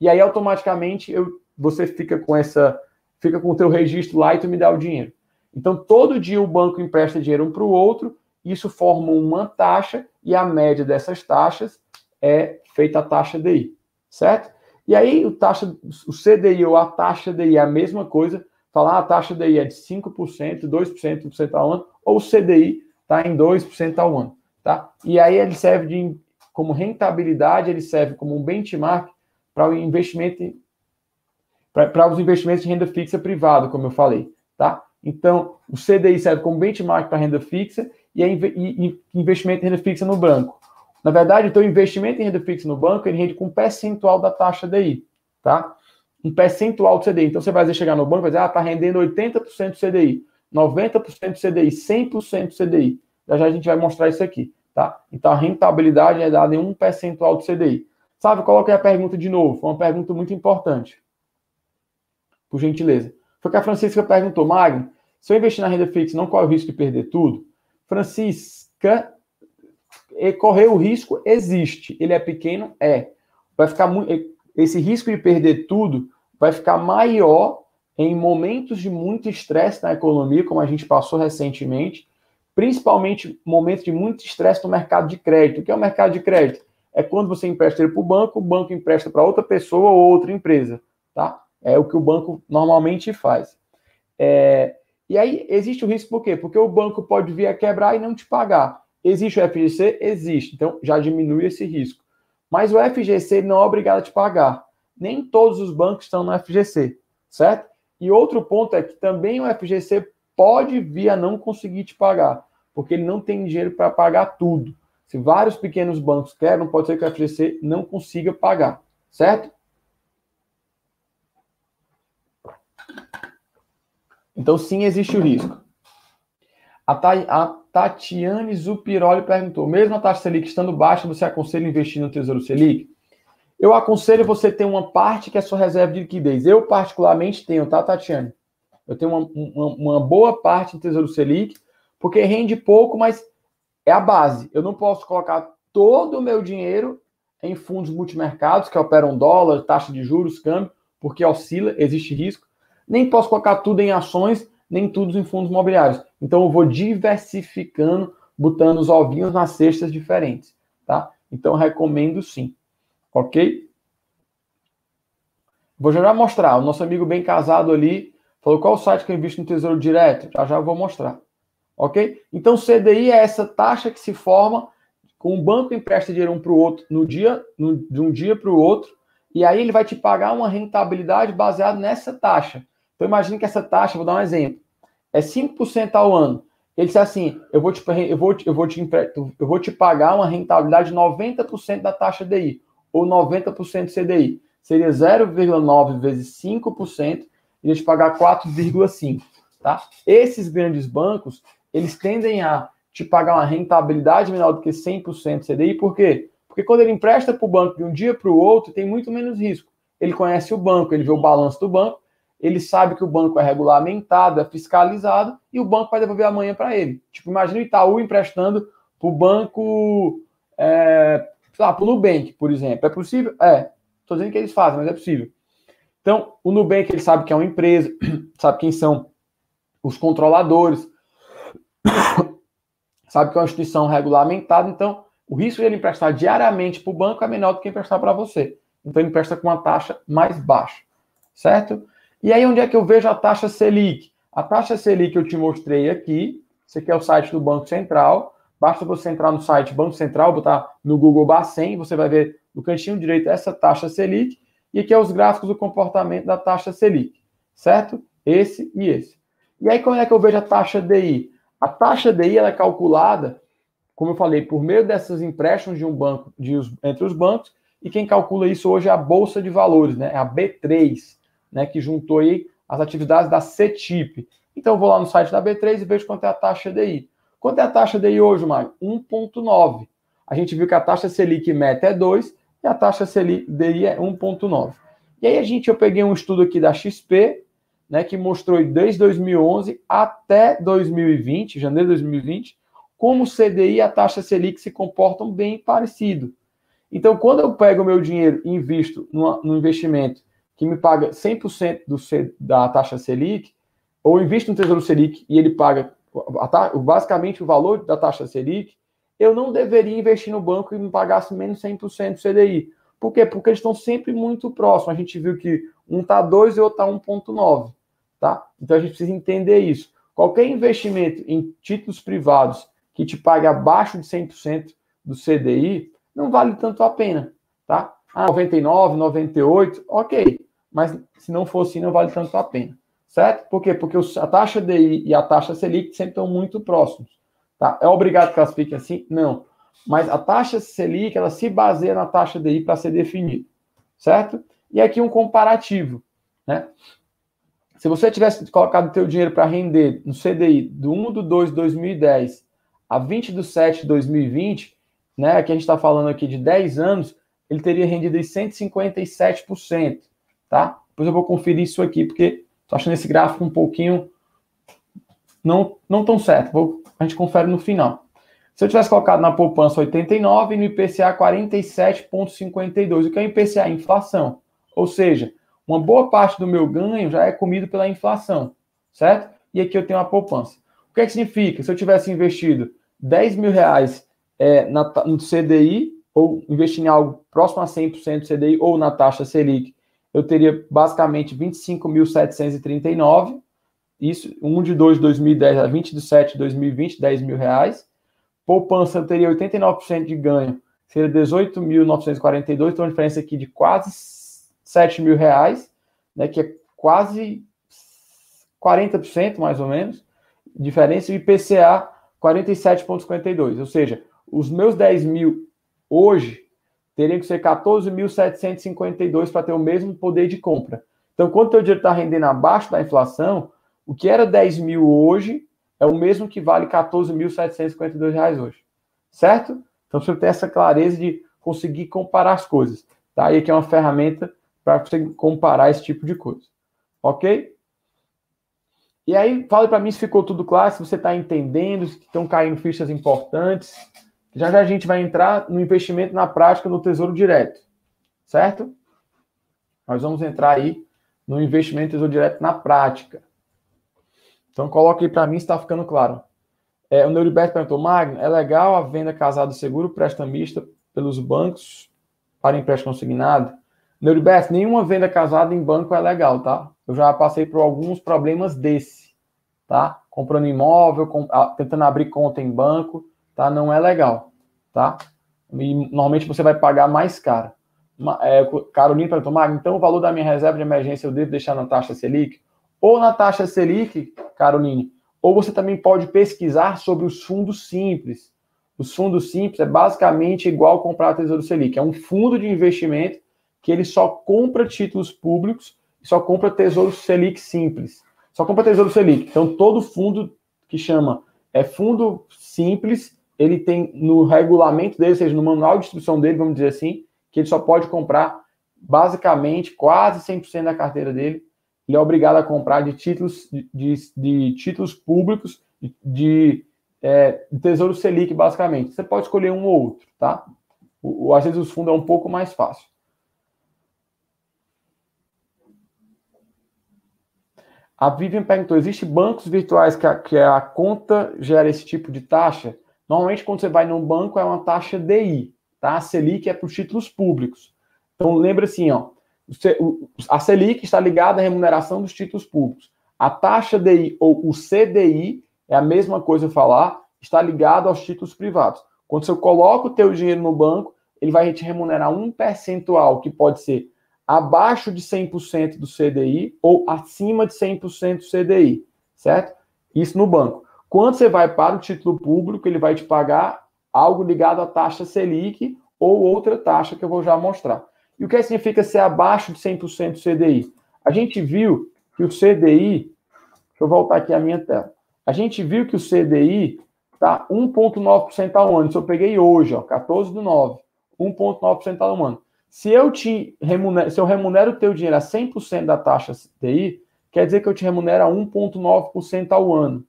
e aí automaticamente eu, você fica com essa, fica com o teu registro lá e tu me dá o dinheiro. Então, todo dia o banco empresta dinheiro um para o outro, isso forma uma taxa e a média dessas taxas é feita a taxa DI, certo? E aí o taxa, o CDI ou a taxa DI é a mesma coisa, falar ah, a taxa DI é de 5%, 2%, 1% ao ano, ou CDI está em 2% ao ano, tá? E aí ele serve de, como rentabilidade, ele serve como um benchmark para o investimento para os investimentos de renda fixa privada, como eu falei, tá? Então, o CDI serve como benchmark para renda fixa e, é investimento em renda fixa no banco. Na verdade, então, o investimento em renda fixa no banco, ele rende com um percentual da taxa DI, tá? Um percentual do CDI. Então, você vai chegar no banco e vai dizer, ah, tá rendendo 80% do CDI, 90% do CDI, 100% do CDI. Já já a gente vai mostrar isso aqui, tá? Então, a rentabilidade é dada em um percentual do CDI. Sabe, coloquei a pergunta de novo, foi uma pergunta muito importante. Por gentileza. Foi que a Francisca perguntou, Magno, se eu investir na renda fixa, não corre o risco de perder tudo? Francisca, correr o risco existe. Ele é pequeno? É. Vai ficar muito. Esse risco de perder tudo vai ficar maior em momentos de muito estresse na economia, como a gente passou recentemente, principalmente momentos de muito estresse no mercado de crédito. O que é o mercado de crédito? É quando você empresta ele para o banco, o banco empresta para outra pessoa ou outra empresa, tá? É o que o banco normalmente faz. É, e aí existe o risco por quê? Porque o banco pode vir a quebrar e não te pagar. Existe o FGC? Existe. Então já diminui esse risco. Mas o FGC não é obrigado a te pagar. Nem todos os bancos estão no FGC, certo? E outro ponto é que também o FGC pode vir a não conseguir te pagar, porque ele não tem dinheiro para pagar tudo. Se vários pequenos bancos querem, pode ser que o FGC não consiga pagar, certo? Então, sim, existe o risco. A, Tatiane Zupiroli perguntou: mesmo a taxa Selic estando baixa, você aconselha investir no Tesouro Selic? Eu aconselho você ter uma parte que é sua reserva de liquidez. Eu, particularmente, tenho, tá, Tatiane? Eu tenho uma, uma, uma boa parte no Tesouro Selic, porque rende pouco, mas é a base. Eu não posso colocar todo o meu dinheiro em fundos multimercados, que operam dólar, taxa de juros, câmbio, porque oscila, existe risco nem posso colocar tudo em ações, nem tudo em fundos imobiliários. Então eu vou diversificando, botando os ovinhos nas cestas diferentes, tá? Então recomendo sim. OK? Vou já mostrar. O nosso amigo bem casado ali falou qual o site que eu invisto no Tesouro Direto. Já já vou mostrar. OK? Então CDI é essa taxa que se forma com o banco empresta dinheiro um para o outro no dia, no, de um dia para o outro, e aí ele vai te pagar uma rentabilidade baseada nessa taxa. Então imagine que essa taxa, vou dar um exemplo, é 5% ao ano. Ele disse assim: eu vou te, eu vou, eu vou te, eu vou te pagar uma rentabilidade de 90% da taxa DI, ou 90% CDI. Seria 0,9 vezes 5%, e te pagar 4,5%. Tá? Esses grandes bancos, eles tendem a te pagar uma rentabilidade menor do que 100% CDI, por quê? Porque quando ele empresta para o banco de um dia para o outro, tem muito menos risco. Ele conhece o banco, ele vê o balanço do banco, ele sabe que o banco é regulamentado, é fiscalizado, e o banco vai devolver amanhã para ele. Tipo, imagina o Itaú emprestando para o banco, é, sei lá, para o Nubank, por exemplo. É possível? É. Estou dizendo que eles fazem, mas é possível. Então, o Nubank, ele sabe que é uma empresa, (clears throat) sabe quem são os controladores, (clears throat) sabe que é uma instituição regulamentada, então o risco de ele emprestar diariamente para o banco é menor do que emprestar para você. Então, ele empresta com uma taxa mais baixa, certo? E aí, onde é que eu vejo a taxa Selic? A taxa Selic eu te mostrei aqui. Esse aqui é o site do Banco Central. Basta você entrar no site Banco Central, botar no Google Bacen, você vai ver no cantinho direito essa taxa Selic. E aqui é os gráficos do comportamento da taxa Selic, certo? Esse e esse. E aí, como é que eu vejo a taxa DI? A taxa DI ela é calculada, como eu falei, por meio dessas empréstimos de um banco, de entre os bancos, e quem calcula isso hoje é a Bolsa de Valores, né? É a B3 né, que juntou aí as atividades da CETIP. Então, eu vou lá no site da B3 e vejo quanto é a taxa DI. Quanto é a taxa DI hoje, Mário? 1,9. A gente viu que a taxa Selic meta é 2 e a taxa Selic DI é 1,9. E aí, a gente, eu peguei um estudo aqui da XP, né, que mostrou desde 2011 até 2020, janeiro de 2020, como o CDI e a taxa Selic se comportam bem parecido. Então, quando eu pego o meu dinheiro e invisto no investimento que me paga 100% do, da taxa Selic, ou invisto no Tesouro Selic e ele paga basicamente o valor da taxa Selic, eu não deveria investir no banco e me pagasse menos 100% do CDI. Por quê? Porque eles estão sempre muito próximos. A gente viu que um está 2 e outro está 1,9. Tá? Então a gente precisa entender isso. Qualquer investimento em títulos privados que te pague abaixo de 100% do CDI não vale tanto a pena. Tá? Ah, 99, 98, ok. Mas se não for assim, não vale tanto a pena. Certo? Por quê? Porque a taxa DI e a taxa Selic sempre estão muito próximos. Tá? É obrigado que elas fiquem assim? Não. Mas a taxa Selic, ela se baseia na taxa DI para ser definida. Certo? E aqui um comparativo. Né? Se você tivesse colocado o teu dinheiro para render no CDI do 1 do 2 de 2010 a 20 do 7 de 2020, né, que a gente está falando aqui de 10 anos, ele teria rendido em 157%, tá? Depois eu vou conferir isso aqui, porque estou achando esse gráfico um pouquinho não, não tão certo. Vou, a gente confere no final. Se eu tivesse colocado na poupança 89 e no IPCA 47,52, o que é IPCA? Inflação. Ou seja, uma boa parte do meu ganho já é comido pela inflação, certo? E aqui eu tenho a poupança. O que, é que significa? Se eu tivesse investido 10 mil reais é, na, no CDI, ou investir em algo próximo a 100% do CDI, ou na taxa Selic, eu teria basicamente 25.739. Isso, 1 de 2 de 2010 a 20 de 7 de 2020, 10 mil reais. Poupança, eu teria 89% de ganho, seria 18.942, então a diferença aqui de quase 7 mil reais, né, que é quase 40% mais ou menos, diferença, e IPCA 47,52. Ou seja, os meus 10 mil hoje teriam que ser 14.752 para ter o mesmo poder de compra. Então, quando o teu dinheiro está rendendo abaixo da inflação, o que era 10 mil hoje é o mesmo que vale 14.752 reais hoje. Certo? Então, você tem essa clareza de conseguir comparar as coisas. Tá? E aqui é uma ferramenta para você comparar esse tipo de coisa. Ok? E aí, fale para mim se ficou tudo claro, se você está entendendo, se estão caindo fichas importantes. Já já a gente vai entrar no investimento na prática no Tesouro Direto. Certo? Nós vamos entrar aí no investimento Tesouro Direto na prática. Então, coloque aí para mim se está ficando claro. É, o Neuriberto perguntou, Magno, é legal a venda casado seguro prestamista pelos bancos para empréstimo consignado? Neuriberto, nenhuma venda casada em banco é legal, tá? Eu já passei por alguns problemas desse, tá? Comprando imóvel, com, tentando abrir conta em banco, tá? Não é legal, tá? E normalmente você vai pagar mais caro. É, Carolina perguntou, então o valor da minha reserva de emergência eu devo deixar na taxa Selic? Ou na taxa Selic, Caroline, ou você também pode pesquisar sobre os fundos simples. Os fundos simples é basicamente igual comprar Tesouro Selic. É um fundo de investimento que ele só compra títulos públicos e só compra Tesouro Selic simples. Só compra Tesouro Selic. Então, todo fundo que chama é fundo simples, ele tem no regulamento dele, ou seja, no manual de instrução dele, vamos dizer assim, que ele só pode comprar basicamente quase 100% da carteira dele. Ele é obrigado a comprar de títulos de, de, títulos públicos de, de, é, Tesouro Selic, basicamente. Você pode escolher um ou outro, tá? O, às vezes os fundos é um pouco mais fácil. A Vivian perguntou: existe bancos virtuais que a, que a conta gera esse tipo de taxa? Normalmente, quando você vai num banco, é uma taxa DI, tá? A Selic é para os títulos públicos. Então, lembra assim, ó, a Selic está ligada à remuneração dos títulos públicos. A taxa DI ou o CDI é a mesma coisa falar, está ligado aos títulos privados. Quando você coloca o teu dinheiro no banco, ele vai te remunerar um percentual que pode ser abaixo de 100% do CDI ou acima de 100% do CDI, certo? Isso no banco. Quando você vai para o título público, ele vai te pagar algo ligado à taxa Selic ou outra taxa que eu vou já mostrar. E o que significa ser abaixo de 100% do CDI? A gente viu que o CDI, deixa eu voltar aqui a minha tela. A gente viu que o CDI está 1,9% ao ano. Isso eu peguei hoje, ó, 14 do 9. 1,9% ao ano. Se eu te remunero, se eu remunero o teu dinheiro a 100% da taxa CDI, quer dizer que eu te remunero a 1,9% ao ano.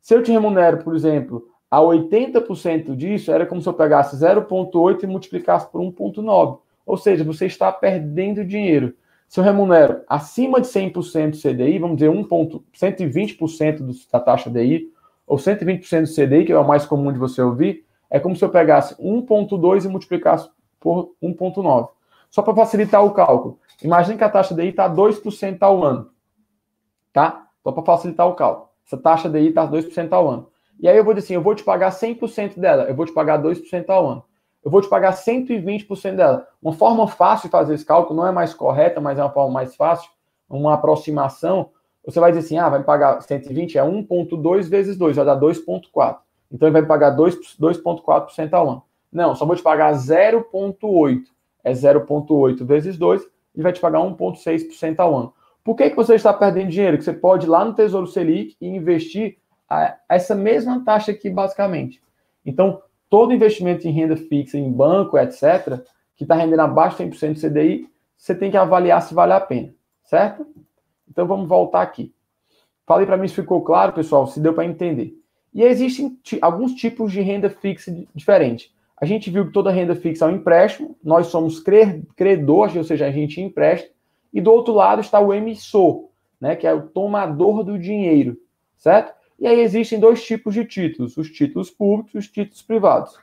Se eu te remunero, por exemplo, a 80% disso, era como se eu pegasse 0,8 e multiplicasse por 1,9. Ou seja, você está perdendo dinheiro. Se eu remunero acima de 100% do CDI, vamos dizer 1, 120% da taxa DI, ou 120% do CDI, que é o mais comum de você ouvir, é como se eu pegasse 1,2 e multiplicasse por 1,9. Só para facilitar o cálculo. Imagine que a taxa DI está 2% ao ano. Tá? Só para facilitar o cálculo. Essa taxa DI está 2% ao ano. E aí eu vou dizer assim, eu vou te pagar 100% dela, eu vou te pagar 2% ao ano. Eu vou te pagar 120% dela. Uma forma fácil de fazer esse cálculo, não é mais correta, mas é uma forma mais fácil, uma aproximação. Você vai dizer assim, ah, vai me pagar 120, é 1,2 vezes 2, vai dar 2,4. Então ele vai me pagar 2,4% ao ano. Não, só vou te pagar 0,8. É 0,8 vezes 2, ele vai te pagar 1,6% ao ano. Por que, que você está perdendo dinheiro? Que você pode ir lá no Tesouro Selic e investir a essa mesma taxa aqui, basicamente. Então, todo investimento em renda fixa, em banco, etc., que está rendendo abaixo de 100% do CDI, você tem que avaliar se vale a pena, certo? Então, vamos voltar aqui. Falei para mim se ficou claro, pessoal, se deu para entender. E existem alguns tipos de renda fixa diferentes. A gente viu que toda renda fixa é um empréstimo, nós somos credores, ou seja, a gente empresta, e do outro lado está o emissor, né, que é o tomador do dinheiro, certo? E aí existem dois tipos de títulos, os títulos públicos e os títulos privados.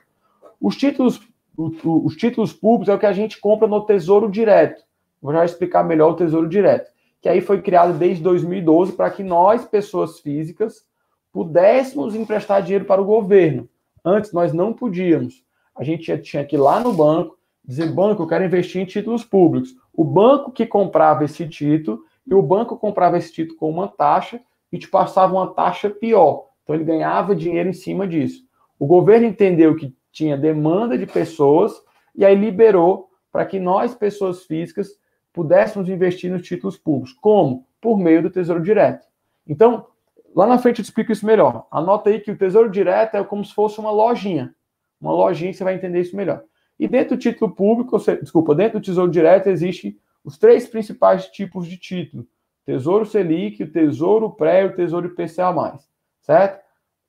Os títulos, os títulos públicos é o que a gente compra no Tesouro Direto. Vou já explicar melhor o Tesouro Direto, que aí foi criado desde 2012 para que nós, pessoas físicas, pudéssemos emprestar dinheiro para o governo. Antes nós não podíamos. A gente tinha que ir lá no banco, dizer, banco, eu quero investir em títulos públicos. O banco que comprava esse título, e o banco comprava esse título com uma taxa e te passava uma taxa pior. Então ele ganhava dinheiro em cima disso. O governo entendeu que tinha demanda de pessoas e aí liberou para que nós, pessoas físicas, pudéssemos investir nos títulos públicos. Como? Por meio do Tesouro Direto. Então, lá na frente eu te explico isso melhor. Anota aí que o Tesouro Direto é como se fosse uma lojinha. Uma lojinha você vai entender isso melhor. E dentro do título público, desculpa, dentro do Tesouro Direto existe os três principais tipos de título: Tesouro Selic, o Tesouro Pré e o Tesouro IPCA+, certo?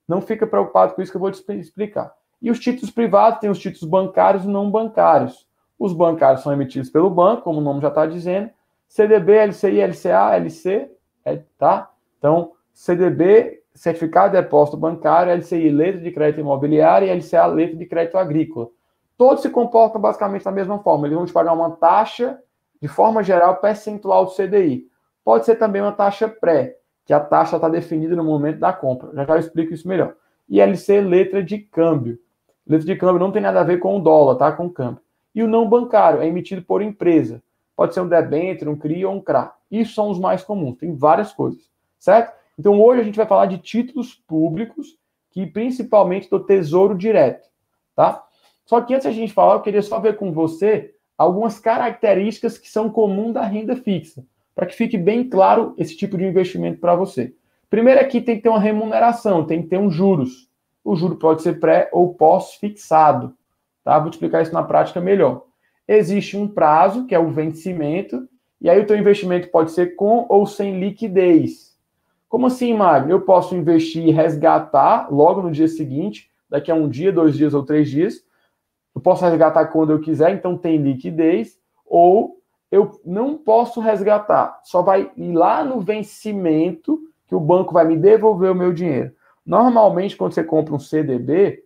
Não fica preocupado com isso que eu vou te explicar. E os títulos privados tem os títulos bancários e não bancários. Os bancários são emitidos pelo banco, como o nome já está dizendo. CDB, LCI, LCA, LC, é, tá? Então, CDB, Certificado de Depósito Bancário, LCI, Letra de Crédito Imobiliário e LCA, Letra de Crédito Agrícola todos se comportam basicamente da mesma forma. Eles vão te pagar uma taxa, de forma geral, percentual do CDI. Pode ser também uma taxa pré, que a taxa está definida no momento da compra. Já já explico isso melhor. E LC, letra de câmbio. Letra de câmbio não tem nada a ver com o dólar, tá? Com o câmbio. E o não bancário é emitido por empresa. Pode ser um debênture, um CRI ou um CRA. Isso são os mais comuns. Tem várias coisas, certo? Então hoje a gente vai falar de títulos públicos, que principalmente do Tesouro Direto, tá? Só que antes a gente falar, eu queria só ver com você algumas características que são comuns da renda fixa, para que fique bem claro esse tipo de investimento para você. Primeiro aqui tem que ter uma remuneração, tem que ter um juros. O juro pode ser pré ou pós-fixado. Tá? Vou te explicar isso na prática melhor. Existe um prazo, que é o vencimento, e aí o teu investimento pode ser com ou sem liquidez. Como assim, Magno? Eu posso investir e resgatar logo no dia seguinte, daqui a um dia, dois dias ou três dias, eu posso resgatar quando eu quiser, então tem liquidez, ou eu não posso resgatar, só vai ir lá no vencimento que o banco vai me devolver o meu dinheiro. Normalmente, quando você compra um CDB,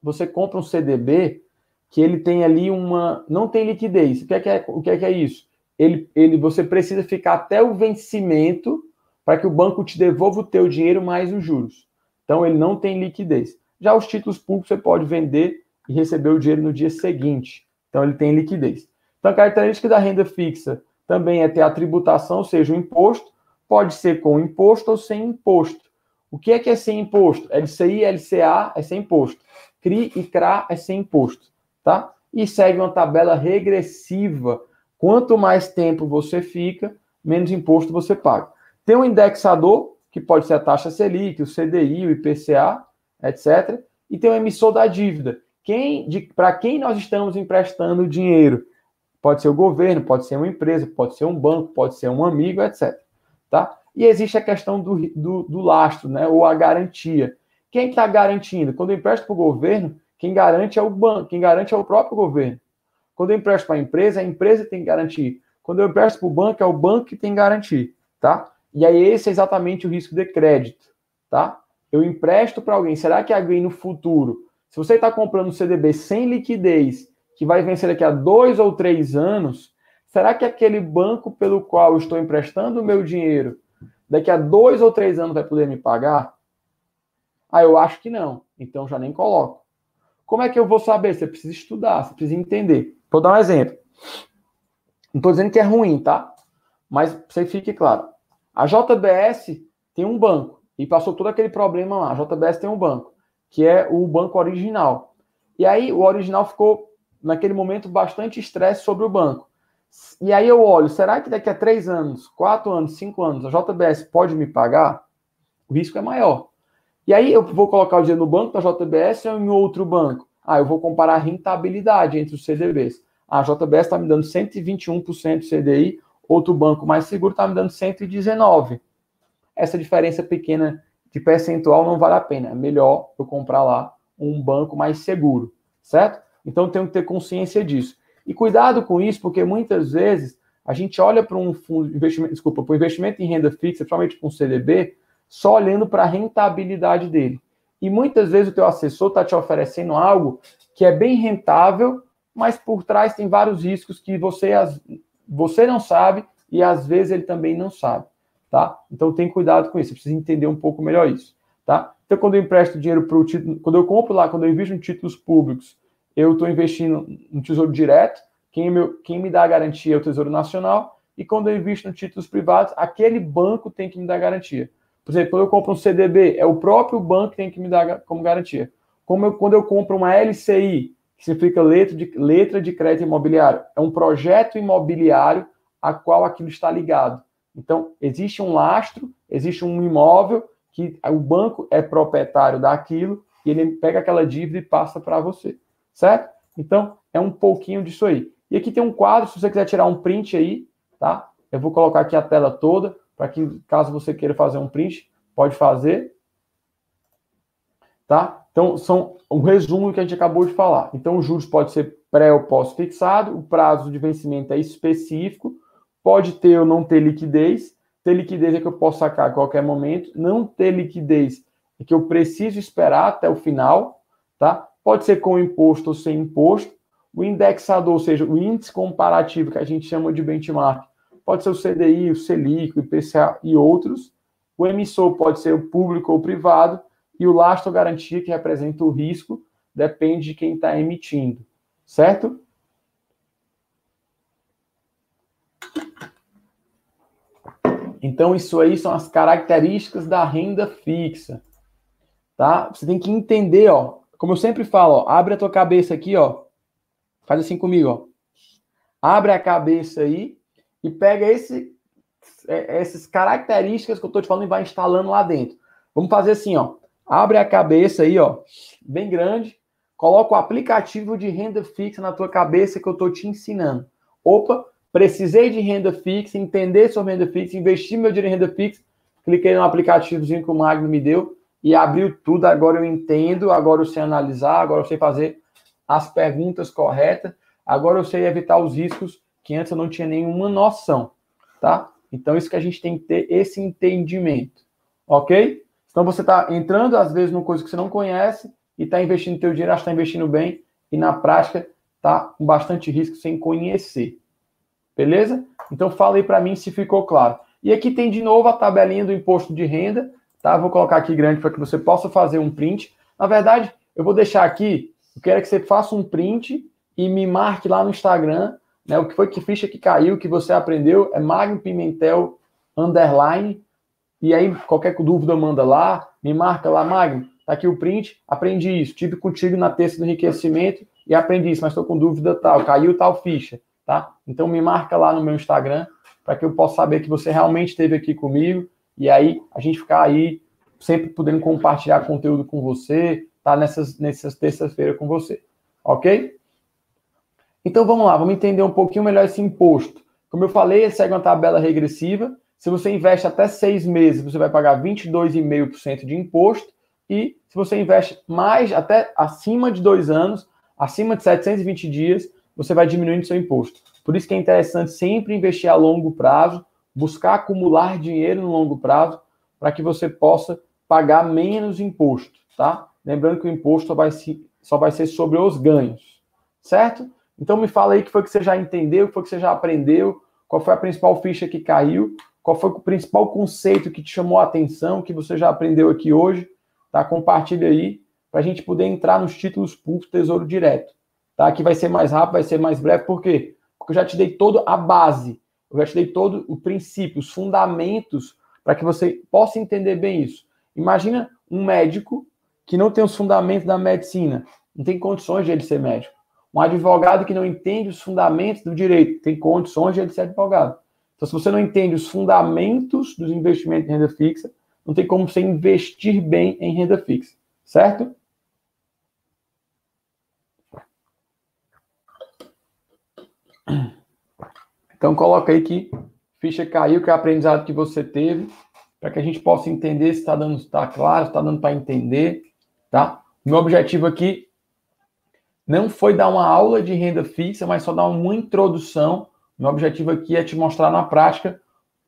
você compra um CDB que ele tem ali uma. não tem liquidez. O que é, que é, o que é, que é isso? Ele, ele, você precisa ficar até o vencimento para que o banco te devolva o teu dinheiro mais os juros. Então, ele não tem liquidez. Já os títulos públicos você pode vender e receber o dinheiro no dia seguinte. Então, ele tem liquidez. Então, a característica da renda fixa também é ter a tributação, ou seja, o imposto, pode ser com imposto ou sem imposto. O que é que é sem imposto? LCI, LCA é sem imposto. CRI e CRA é sem imposto, tá? E segue uma tabela regressiva. Quanto mais tempo você fica, menos imposto você paga. Tem um indexador, que pode ser a taxa Selic, o CDI, o IPCA, etc. E tem um emissor da dívida, quem, para quem nós estamos emprestando dinheiro. Pode ser o governo, pode ser uma empresa, pode ser um banco, pode ser um amigo, etc. Tá? E existe a questão do, do, do lastro, né? ou a garantia. Quem está garantindo? Quando eu empresto para o governo, quem garante é o banco, quem garante é o próprio governo. Quando eu empresto para a empresa, a empresa tem que garantir. Quando eu empresto para o banco, é o banco que tem que garantir. Tá? E aí esse é exatamente o risco de crédito. Tá? eu empresto para alguém, será que alguém no futuro, se você está comprando um CDB sem liquidez, que vai vencer daqui a dois ou três anos, será que aquele banco pelo qual estou emprestando o meu dinheiro, daqui a dois ou três anos vai poder me pagar? Ah, eu acho que não. Então já nem coloco. Como é que eu vou saber? Você precisa estudar, você precisa entender. Vou dar um exemplo. Não estou dizendo que é ruim, tá? Mas você fique claro. A JBS tem um banco e passou todo aquele problema lá. A JBS tem um banco, que é o banco original. E aí o original ficou, naquele momento, bastante estresse sobre o banco. E aí eu olho, será que daqui a três anos, quatro anos, cinco anos, a JBS pode me pagar? O risco é maior. E aí eu vou colocar o dinheiro no banco da JBS ou em outro banco? Ah, eu vou comparar a rentabilidade entre os CDBs. A JBS está me dando 121% CDI, outro banco mais seguro está me dando 119%. Essa diferença pequena de percentual não vale a pena. É melhor eu comprar lá um banco mais seguro, certo? Então tenho que ter consciência disso. E cuidado com isso, porque muitas vezes a gente olha para um fundo de investimento, desculpa, para um investimento em renda fixa, principalmente com um CDB, só olhando para a rentabilidade dele. E muitas vezes o teu assessor está te oferecendo algo que é bem rentável, mas por trás tem vários riscos que você, você não sabe e às vezes ele também não sabe, tá? Então tem cuidado com isso, precisa entender um pouco melhor isso, tá? Então quando eu empresto dinheiro para o título, quando eu compro lá, quando eu invisto em títulos públicos, eu estou investindo no Tesouro Direto, quem, meu, quem me dá a garantia é o Tesouro Nacional, e quando eu invisto em títulos privados, aquele banco tem que me dar garantia. Por exemplo, quando eu compro um CDB, é o próprio banco que tem que me dar como garantia. Como eu, quando eu compro uma LCI, que significa letra de, letra de crédito imobiliário. É um projeto imobiliário a qual aquilo está ligado. Então, existe um lastro, existe um imóvel que o banco é proprietário daquilo e ele pega aquela dívida e passa para você, certo? Então, é um pouquinho disso aí. E aqui tem um quadro, se você quiser tirar um print aí, tá? Eu vou colocar aqui a tela toda, para que, caso você queira fazer um print, pode fazer. Tá? Então, são um resumo que a gente acabou de falar. Então, os juros pode ser pré ou pós-fixado, o prazo de vencimento é específico, pode ter ou não ter liquidez. Ter liquidez é que eu posso sacar a qualquer momento, não ter liquidez é que eu preciso esperar até o final, tá? Pode ser com imposto ou sem imposto. O indexador, ou seja, o índice comparativo que a gente chama de benchmark, pode ser o CDI, o Selic, o IPCA e outros. O emissor pode ser o público ou privado e o lastro garantia, que representa o risco, depende de quem está emitindo, certo? Então, isso aí são as características da renda fixa, tá? Você tem que entender, ó, como eu sempre falo, ó, abre a tua cabeça aqui, ó, faz assim comigo, ó. Abre a cabeça aí e pega esse, é, essas características que eu estou te falando e vai instalando lá dentro. Vamos fazer assim, ó. Abre a cabeça aí, ó, bem grande. Coloca o aplicativo de renda fixa na tua cabeça que eu estou te ensinando. Opa, precisei de renda fixa, entender sobre renda fixa, investir meu dinheiro em renda fixa. Cliquei no aplicativozinho que o Magno me deu e abriu tudo. Agora eu entendo, agora eu sei analisar, agora eu sei fazer as perguntas corretas, agora eu sei evitar os riscos que antes eu não tinha nenhuma noção, tá? Então isso que a gente tem que ter esse entendimento, ok? Então você está entrando, às vezes, numa coisa que você não conhece e está investindo teu dinheiro, acha que está investindo bem, e na prática está com bastante risco sem conhecer. Beleza? Então fala aí para mim se ficou claro. E aqui tem de novo a tabelinha do imposto de renda, tá? Vou colocar aqui grande para que você possa fazer um print. Na verdade, eu vou deixar aqui, eu quero que você faça um print e me marque lá no Instagram, né? O que foi que ficha que caiu, que você aprendeu, é Magno Pimentel underline e aí, qualquer dúvida, manda lá, me marca lá, Magno, tá aqui o print, aprendi isso, tive contigo na terça do enriquecimento e aprendi isso, mas estou com dúvida tal, caiu tal ficha, tá? Então me marca lá no meu Instagram para que eu possa saber que você realmente esteve aqui comigo e aí a gente ficar aí sempre podendo compartilhar conteúdo com você, tá? Nessas, nessas terças-feiras com você, ok? Então vamos lá, vamos entender um pouquinho melhor esse imposto. Como eu falei, segue uma tabela regressiva, se você investe até seis meses, você vai pagar 22,5% de imposto. E se você investe mais, até acima de dois anos, acima de 720 dias, você vai diminuindo seu imposto. Por isso que é interessante sempre investir a longo prazo, buscar acumular dinheiro no longo prazo, para que você possa pagar menos imposto, tá? Lembrando que o imposto só vai, só vai ser sobre os ganhos, certo? Então me fala aí o que foi que você já entendeu, o que foi que você já aprendeu, qual foi a principal ficha que caiu, qual foi o principal conceito que te chamou a atenção, que você já aprendeu aqui hoje, tá? Compartilha aí para a gente poder entrar nos títulos públicos Tesouro Direto, tá? Aqui vai ser mais rápido, vai ser mais breve, por quê? Porque eu já te dei toda a base, eu já te dei todo o princípio, os fundamentos para que você possa entender bem isso. Imagina um médico que não tem os fundamentos da medicina, não tem condições de ele ser médico. Um advogado que não entende os fundamentos do direito, tem condições de ele ser advogado. Então, se você não entende os fundamentos dos investimentos em renda fixa, não tem como você investir bem em renda fixa, certo? Então, coloca aí que ficha caiu, que é o aprendizado que você teve, para que a gente possa entender se está dando, está claro, está dando para entender, tá? Meu objetivo aqui não foi dar uma aula de renda fixa, mas só dar uma introdução. Meu objetivo aqui é te mostrar na prática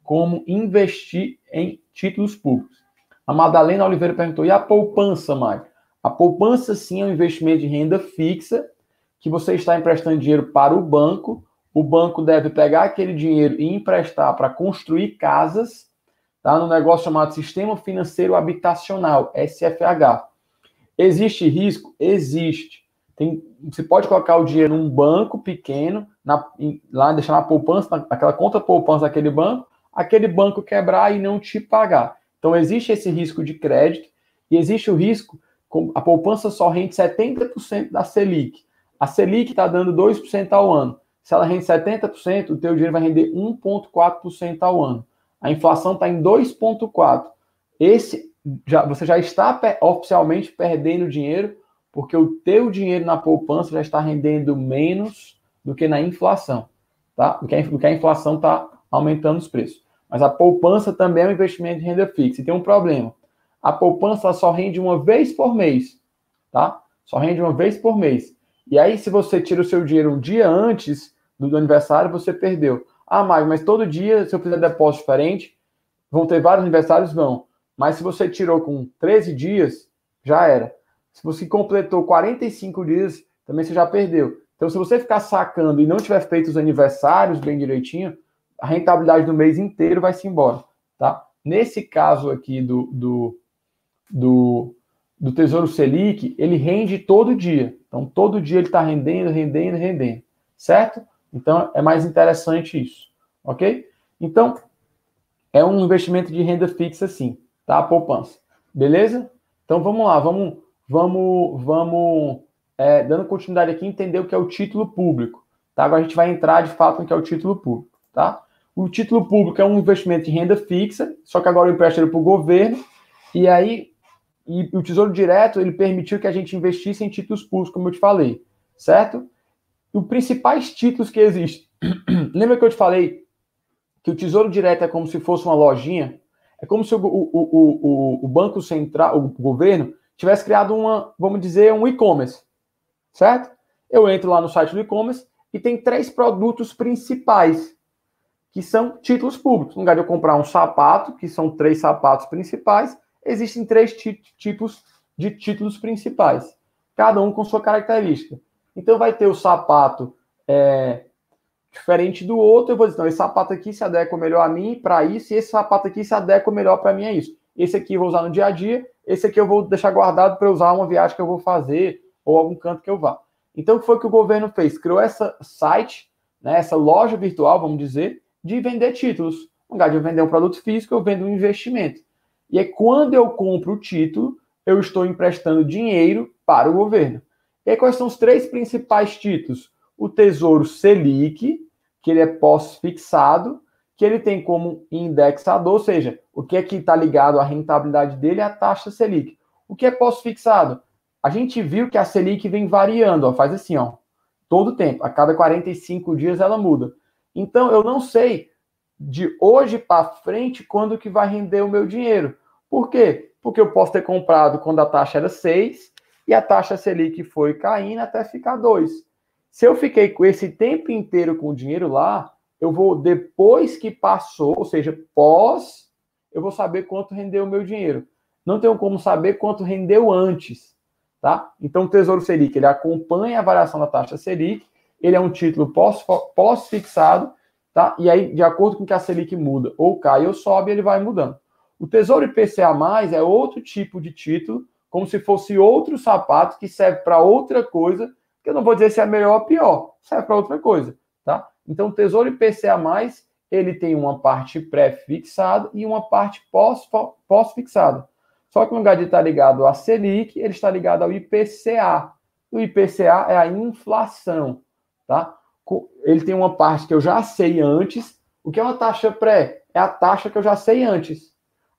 como investir em títulos públicos. A Madalena Oliveira perguntou: e a poupança, Mário? A poupança sim é um investimento de renda fixa que você está emprestando dinheiro para o banco. O banco deve pegar aquele dinheiro e emprestar para construir casas, tá? No negócio chamado Sistema Financeiro Habitacional, SFH. Existe risco? Existe. Tem, você pode colocar o dinheiro num banco pequeno, na, lá deixar na poupança, naquela conta poupança daquele banco, aquele banco quebrar e não te pagar. Então existe esse risco de crédito e existe o risco, a poupança só rende 70% da Selic. A Selic está dando 2% ao ano. Se ela rende 70%, o teu dinheiro vai render 1,4% ao ano. A inflação está em 2,4%. Esse já, você já está oficialmente perdendo dinheiro porque o teu dinheiro na poupança já está rendendo menos do que na inflação, tá? Do que a, do que a inflação está aumentando os preços. Mas a poupança também é um investimento de renda fixa. E tem um problema. A poupança só rende uma vez por mês, tá? Só rende uma vez por mês. E aí, se você tira o seu dinheiro um dia antes do, do aniversário, você perdeu. Ah, mas todo dia, se eu fizer depósito diferente, vão ter vários aniversários? Vão. Mas se você tirou com 13 dias, já era. Se você completou 45 dias, também você já perdeu. Então, se você ficar sacando e não tiver feito os aniversários bem direitinho, a rentabilidade do mês inteiro vai se embora, tá? Nesse caso aqui do, do, do, do Tesouro Selic, ele rende todo dia. Então, todo dia ele está rendendo, rendendo, rendendo, certo? Então, é mais interessante isso, ok? Então, é um investimento de renda fixa, sim, tá? A poupança, beleza? Então, vamos lá, vamos vamos, vamos é, dando continuidade aqui, entender o que é o título público. Tá? Agora a gente vai entrar de fato no que é o título público. Tá? O título público é um investimento de renda fixa, só que agora eu empresto ele para o governo, e aí e o Tesouro Direto ele permitiu que a gente investisse em títulos públicos, como eu te falei, certo? Os principais títulos que existem. (clears throat) Lembra que eu te falei que o Tesouro Direto é como se fosse uma lojinha? É como se o, o, o, o Banco Central, o governo, tivesse criado uma, vamos dizer, um e-commerce, certo? Eu entro lá no site do e-commerce e tem três produtos principais, que são títulos públicos. No lugar de eu comprar um sapato, que são três sapatos principais, existem três tipos de títulos principais, cada um com sua característica. Então vai ter o sapato é, diferente do outro, eu vou dizer, não, esse sapato aqui se adequa melhor a mim para isso, e esse sapato aqui se adequa melhor para mim a isso. Esse aqui eu vou usar no dia a dia, esse aqui eu vou deixar guardado para usar uma viagem que eu vou fazer ou algum canto que eu vá. Então, o que foi que o governo fez? Criou essa site, né, essa loja virtual, vamos dizer, de vender títulos. No lugar de eu vender um produto físico, eu vendo um investimento. E é quando eu compro o título, eu estou emprestando dinheiro para o governo. E aí, quais são os três principais títulos? O Tesouro Selic, que ele é pós-fixado, que ele tem como indexador, ou seja, o que é que está ligado à rentabilidade dele é a taxa Selic. O que é pós-fixado? A gente viu que a Selic vem variando, ó, faz assim, ó, todo tempo, a cada 45 dias ela muda. Então, eu não sei de hoje para frente quando que vai render o meu dinheiro. Por quê? Porque eu posso ter comprado quando a taxa era 6 e a taxa Selic foi caindo até ficar 2. Se eu fiquei com esse tempo inteiro com o dinheiro lá, eu vou, depois que passou, ou seja, pós, eu vou saber quanto rendeu o meu dinheiro. não tenho como saber quanto rendeu antes, tá? Então, o Tesouro Selic, ele acompanha a variação da taxa Selic, ele é um título pós-fixado, tá? E aí, de acordo com que a Selic muda, ou cai ou sobe, ele vai mudando. O Tesouro IPCA+, é outro tipo de título, como se fosse outro sapato que serve para outra coisa, que eu não vou dizer se é melhor ou pior, serve para outra coisa, tá? Então, o Tesouro IPCA+, ele tem uma parte pré-fixada e uma parte pós-fixada. Só que no lugar de estar ligado à Selic, ele está ligado ao IPCA. O IPCA é a inflação, tá? Ele tem uma parte que eu já sei antes. O que é uma taxa pré? É a taxa que eu já sei antes.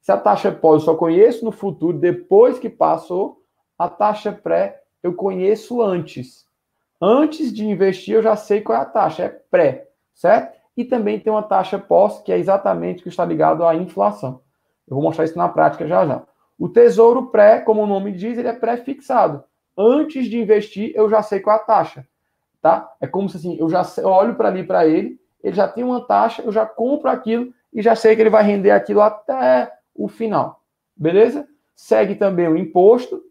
Se a taxa pós eu só conheço no futuro, depois que passou, a taxa pré eu conheço antes. Antes de investir, eu já sei qual é a taxa, é pré, certo? E também tem uma taxa pós, que é exatamente o que está ligado à inflação. Eu vou mostrar isso na prática já já. O tesouro pré, como o nome diz, ele é pré-fixado. Antes de investir, eu já sei qual é a taxa, tá? É como se assim, eu já olho para ali para ele, ele já tem uma taxa, eu já compro aquilo e já sei que ele vai render aquilo até o final. Beleza? Segue também o imposto,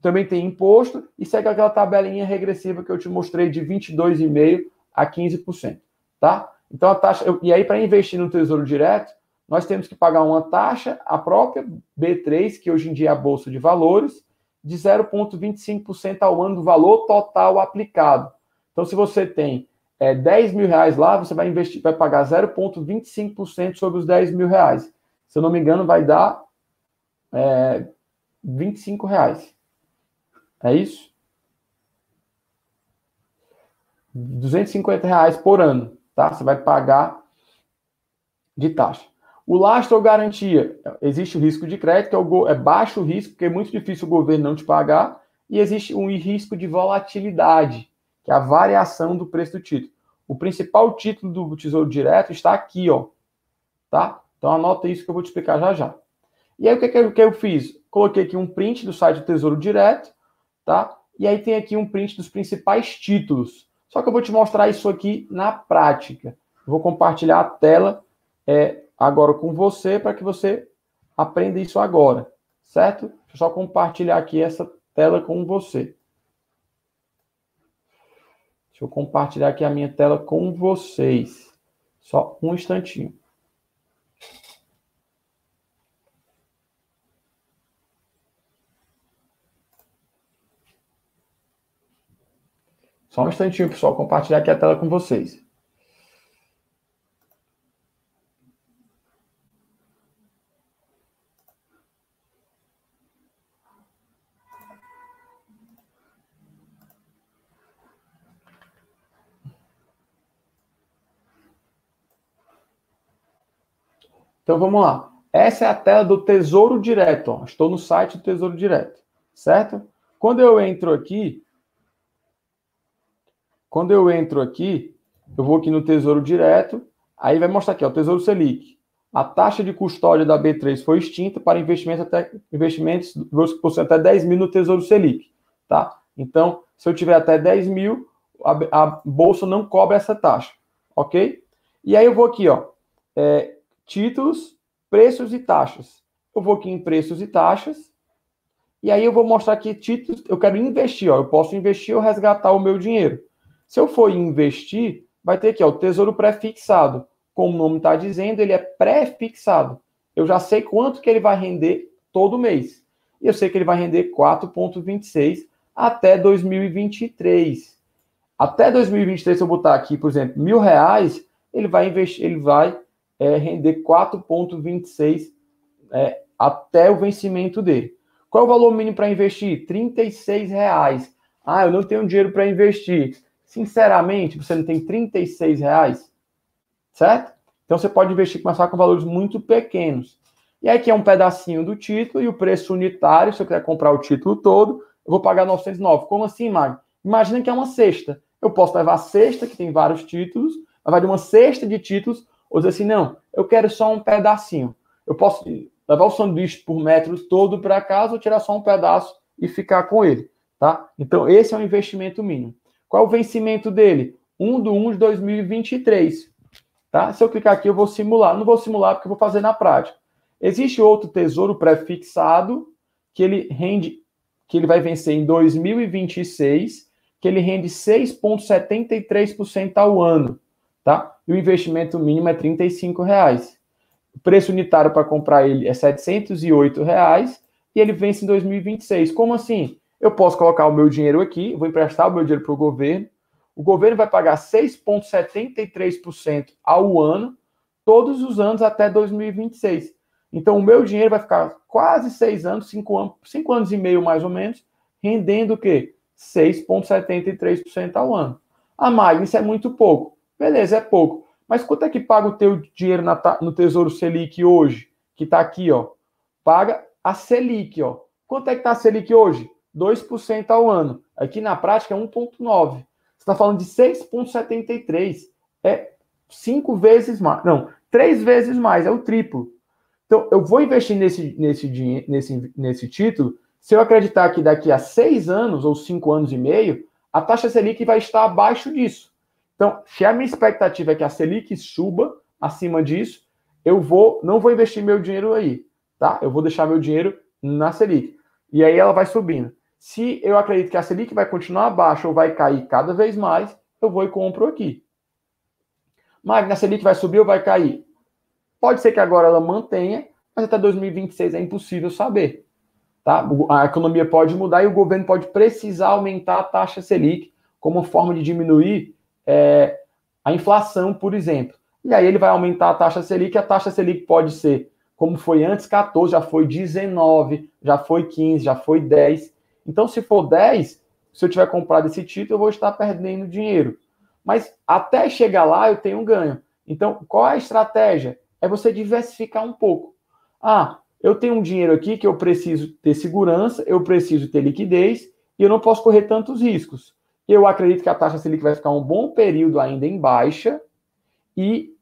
também tem imposto e segue aquela tabelinha regressiva que eu te mostrei de 22,5 a 15%, tá? Então a taxa, eu, e aí para investir no Tesouro Direto, nós temos que pagar uma taxa, a própria B3, que hoje em dia é a Bolsa de Valores, de 0,25% ao ano do valor total aplicado. Então, se você tem é, 10 mil reais lá, você vai investir, vai pagar 0,25% sobre os 10 mil reais. Se eu não me engano, vai dar é, 25 reais. É isso? 250 reais por ano, tá? Você vai pagar de taxa. O lastro ou garantia, existe o risco de crédito, é, é baixo risco, porque é muito difícil o governo não te pagar, e existe um risco de volatilidade, que é a variação do preço do título. O principal título do Tesouro Direto está aqui, ó, tá? Então anota isso que eu vou te explicar já já. E aí o que, que, eu, que eu fiz? Coloquei aqui um print do site do Tesouro Direto, tá? E aí tem aqui um print dos principais títulos. Só que eu vou te mostrar isso aqui na prática. Vou compartilhar a tela é, agora com você para que você aprenda isso agora, certo? Deixa eu só compartilhar aqui essa tela com você. Deixa eu compartilhar aqui a minha tela com vocês. Só um instantinho. Só um instantinho, pessoal, compartilhar aqui a tela com vocês. Então vamos lá. Essa é a tela do Tesouro Direto. Ó. Estou no site do Tesouro Direto, certo? Quando eu entro aqui, quando eu entro aqui, eu vou aqui no Tesouro Direto, aí vai mostrar aqui, ó, Tesouro Selic. A taxa de custódia da B3 foi extinta para investimentos até investimentos até 10 mil no Tesouro Selic, tá? Então, se eu tiver até 10 mil, a, a bolsa não cobre essa taxa, ok? E aí eu vou aqui, ó, é, títulos, preços e taxas. Eu vou aqui em preços e taxas, e aí eu vou mostrar aqui títulos, eu quero investir, ó, eu posso investir ou resgatar o meu dinheiro. Se eu for investir, vai ter aqui, ó, o tesouro pré-fixado. Como o nome está dizendo, ele é pré-fixado. Eu já sei quanto que ele vai render todo mês. E eu sei que ele vai render 4,26 até 2023. Até 2023, se eu botar aqui, por exemplo, mil reais, ele vai investir, ele vai é, render 4,26 é, até o vencimento dele. Qual é o valor mínimo para investir? R$ reais. Ah, eu não tenho dinheiro para investir. Sinceramente, você não tem 36 reais, certo? Então você pode investir, começar com valores muito pequenos. E aqui é um pedacinho do título e o preço unitário, se eu quiser comprar o título todo, eu vou pagar 909. Como assim, Mag? Imagina que é uma cesta. Eu posso levar a cesta, que tem vários títulos, levar de uma cesta de títulos, ou dizer assim, não, eu quero só um pedacinho. Eu posso levar o sanduíche por metro todo para casa ou tirar só um pedaço e ficar com ele, tá? Então, esse é o investimento mínimo. Qual o vencimento dele? 1 de 1 de 2023, tá? Se eu clicar aqui, eu vou simular. Não vou simular porque eu vou fazer na prática. Existe outro tesouro pré-fixado, que ele rende, que ele vai vencer em 2026, que ele rende 6,73% ao ano, tá? E o investimento mínimo é R$ reais. O preço unitário para comprar ele é 708 reais e ele vence em 2026. Como assim? Eu posso colocar o meu dinheiro aqui, vou emprestar o meu dinheiro para o governo, o governo vai pagar 6,73% ao ano, todos os anos até 2026. Então, o meu dinheiro vai ficar quase seis anos, cinco anos, cinco anos e meio mais ou menos, rendendo o quê? 6,73% ao ano. A Magna, isso é muito pouco. Beleza, é pouco. Mas quanto é que paga o teu dinheiro na, no Tesouro Selic hoje? Que está aqui, ó. Paga a Selic, ó. Quanto é que está a Selic hoje? 2% ao ano. Aqui na prática é 1,9%. Você está falando de 6,73%. É cinco vezes mais. Não, três vezes mais, é o triplo. Então, eu vou investir nesse, nesse, nesse, nesse título se eu acreditar que daqui a seis anos ou cinco anos e meio, a taxa Selic vai estar abaixo disso. Então, se a minha expectativa é que a Selic suba acima disso, eu vou, não vou investir meu dinheiro aí, tá? Eu vou deixar meu dinheiro na Selic. E aí ela vai subindo. Se eu acredito que a Selic vai continuar abaixo ou vai cair cada vez mais, eu vou e compro aqui. Magna, a Selic vai subir ou vai cair? Pode ser que agora ela mantenha, mas até 2026 é impossível saber. Tá? A economia pode mudar e o governo pode precisar aumentar a taxa Selic como forma de diminuir é, a inflação, por exemplo. E aí ele vai aumentar a taxa Selic, a taxa Selic pode ser, como foi antes, 14, já foi 19, já foi 15, já foi 10. Então, se for 10, se eu tiver comprado esse título, eu vou estar perdendo dinheiro. Mas até chegar lá, eu tenho um ganho. Então, qual é a estratégia? É você diversificar um pouco. Ah, eu tenho um dinheiro aqui que eu preciso ter segurança, eu preciso ter liquidez e eu não posso correr tantos riscos. Eu acredito que a taxa Selic vai ficar um bom período ainda em baixa e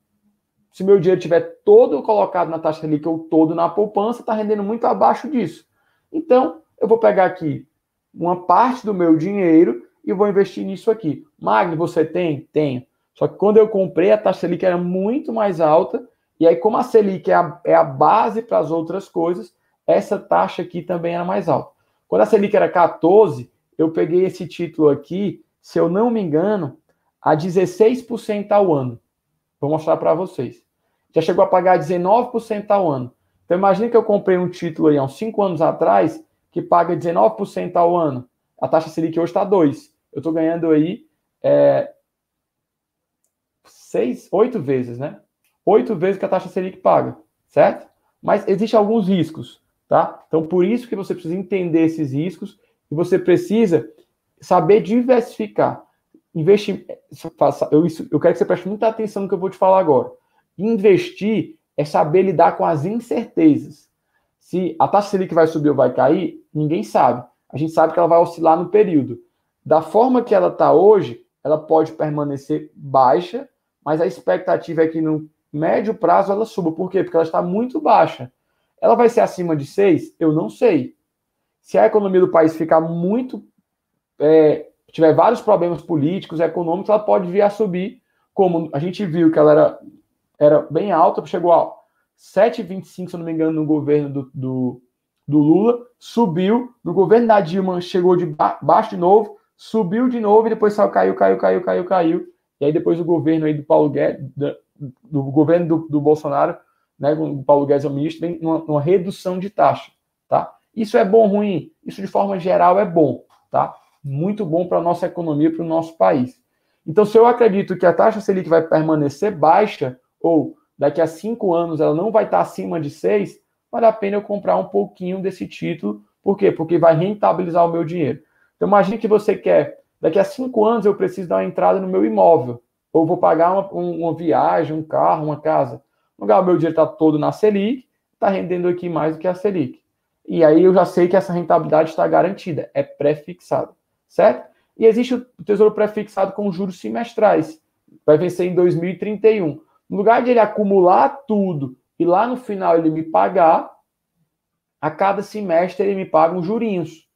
se meu dinheiro estiver todo colocado na taxa Selic ou todo na poupança, está rendendo muito abaixo disso. Então, eu vou pegar aqui uma parte do meu dinheiro e vou investir nisso aqui. Magno, você tem? Tenho. Só que quando eu comprei, a taxa Selic era muito mais alta. E aí, como a Selic é a, é a base para as outras coisas, essa taxa aqui também era mais alta. Quando a Selic era 14, eu peguei esse título aqui, se eu não me engano, a 16% ao ano. Vou mostrar para vocês. Já chegou a pagar 19% ao ano. Então, imagine que eu comprei um título aí há uns 5 anos atrás, que paga 19% ao ano. A taxa Selic hoje está 2. Eu estou ganhando aí é, seis, oito vezes, né? Oito vezes que a taxa Selic paga, certo? Mas existem alguns riscos, tá? Então, por isso que você precisa entender esses riscos e você precisa saber diversificar. Investir, eu, eu quero que você preste muita atenção no que eu vou te falar agora. Investir é saber lidar com as incertezas. Se a taxa Selic vai subir ou vai cair, ninguém sabe. A gente sabe que ela vai oscilar no período. Da forma que ela está hoje, ela pode permanecer baixa, mas a expectativa é que no médio prazo ela suba. Por quê? Porque ela está muito baixa. Ela vai ser acima de 6? Eu não sei. Se a economia do país ficar muito. É, tiver vários problemas políticos, econômicos, ela pode vir a subir. Como a gente viu que ela era, era bem alta, chegou a 7,25, se eu não me engano, no governo do, do, do, Lula, subiu, no governo da Dilma chegou de baixo de novo, subiu de novo e depois saiu, caiu, caiu, caiu, caiu, caiu. E aí depois o governo aí do Paulo Guedes, do, do governo do, do, Bolsonaro, né, o Paulo Guedes é o ministro, vem uma, uma redução de taxa, tá? Isso é bom ou ruim? Isso de forma geral é bom, tá? Muito bom para a nossa economia, para o nosso país. Então, se eu acredito que a taxa Selic vai permanecer baixa, ou daqui a cinco anos ela não vai estar acima de seis, vale a pena eu comprar um pouquinho desse título. Por quê? Porque vai rentabilizar o meu dinheiro. Então, imagine que você quer, daqui a cinco anos eu preciso dar uma entrada no meu imóvel, ou vou pagar uma, uma viagem, um carro, uma casa. No lugar, o meu dinheiro está todo na Selic, está rendendo aqui mais do que a Selic. E aí eu já sei que essa rentabilidade está garantida, é pré-fixado, certo? E existe o tesouro pré-fixado com juros semestrais, vai vencer em 2031. No lugar de ele acumular tudo e lá no final ele me pagar, a cada semestre ele me paga uns jurinhos.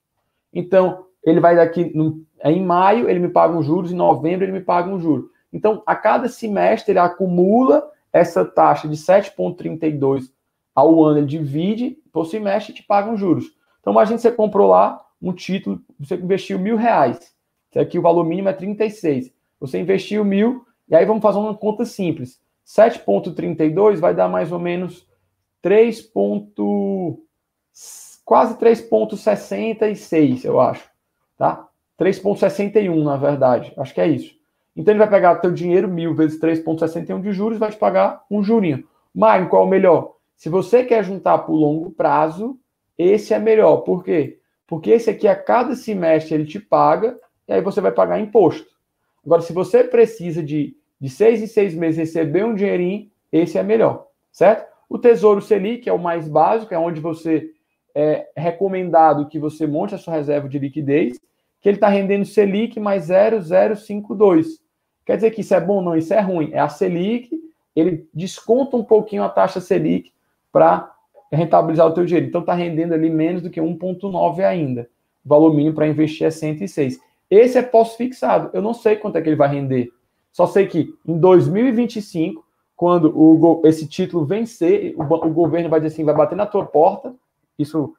Então, ele vai daqui no, em maio, ele me paga uns juros, em novembro ele me paga um juro. Então, a cada semestre ele acumula essa taxa de 7,32 ao ano, ele divide por semestre e te paga uns juros. Então, imagine que você comprou lá um título, você investiu mil reais. Aqui o valor mínimo é 36. Você investiu mil, e aí vamos fazer uma conta simples. 7,32 vai dar mais ou menos 3. quase 3,66, eu acho. Tá? 3,61, na verdade. Acho que é isso. Então ele vai pegar teu dinheiro, mil vezes 3,61 de juros, vai te pagar um jurinho. Mas qual é o melhor? Se você quer juntar por longo prazo, esse é melhor. Por quê? Porque esse aqui, a cada semestre, ele te paga, e aí você vai pagar imposto. Agora, se você precisa de, de seis em seis meses receber um dinheirinho, esse é melhor, certo? O Tesouro Selic é o mais básico, é onde você é recomendado que você monte a sua reserva de liquidez, que ele está rendendo Selic mais 0,052. Quer dizer que isso é bom? Não, isso é ruim. É a Selic, ele desconta um pouquinho a taxa Selic para rentabilizar o teu dinheiro. Então está rendendo ali menos do que 1,9 ainda. O valor mínimo para investir é 106. Esse é pós-fixado. Eu não sei quanto é que ele vai render. Só sei que em 2025, quando o, esse título vencer, o, o governo vai dizer assim, vai bater na tua porta. Isso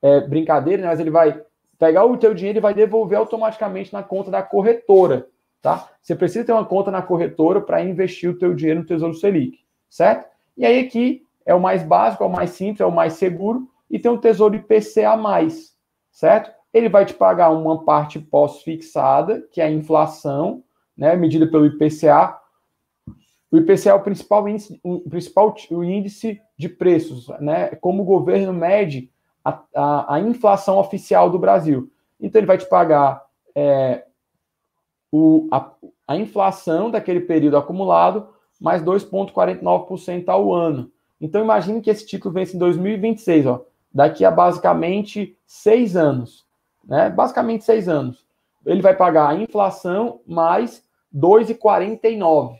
é brincadeira, né? mas ele vai pegar o teu dinheiro e vai devolver automaticamente na conta da corretora, tá? Você precisa ter uma conta na corretora para investir o teu dinheiro no Tesouro Selic, certo? E aí aqui é o mais básico, é o mais simples, é o mais seguro, e tem um tesouro IPCA+, certo? Ele vai te pagar uma parte pós-fixada, que é a inflação, né, medida pelo IPCA. O IPCA é o principal índice, o principal o índice de preços, né? Como o governo mede a, a, a inflação oficial do Brasil. Então ele vai te pagar é, o, a, a inflação daquele período acumulado mais 2,49% ao ano. Então, imagine que esse título vence em 2026, ó, daqui a basicamente seis anos. Né? Basicamente seis anos. Ele vai pagar a inflação mais 2,49.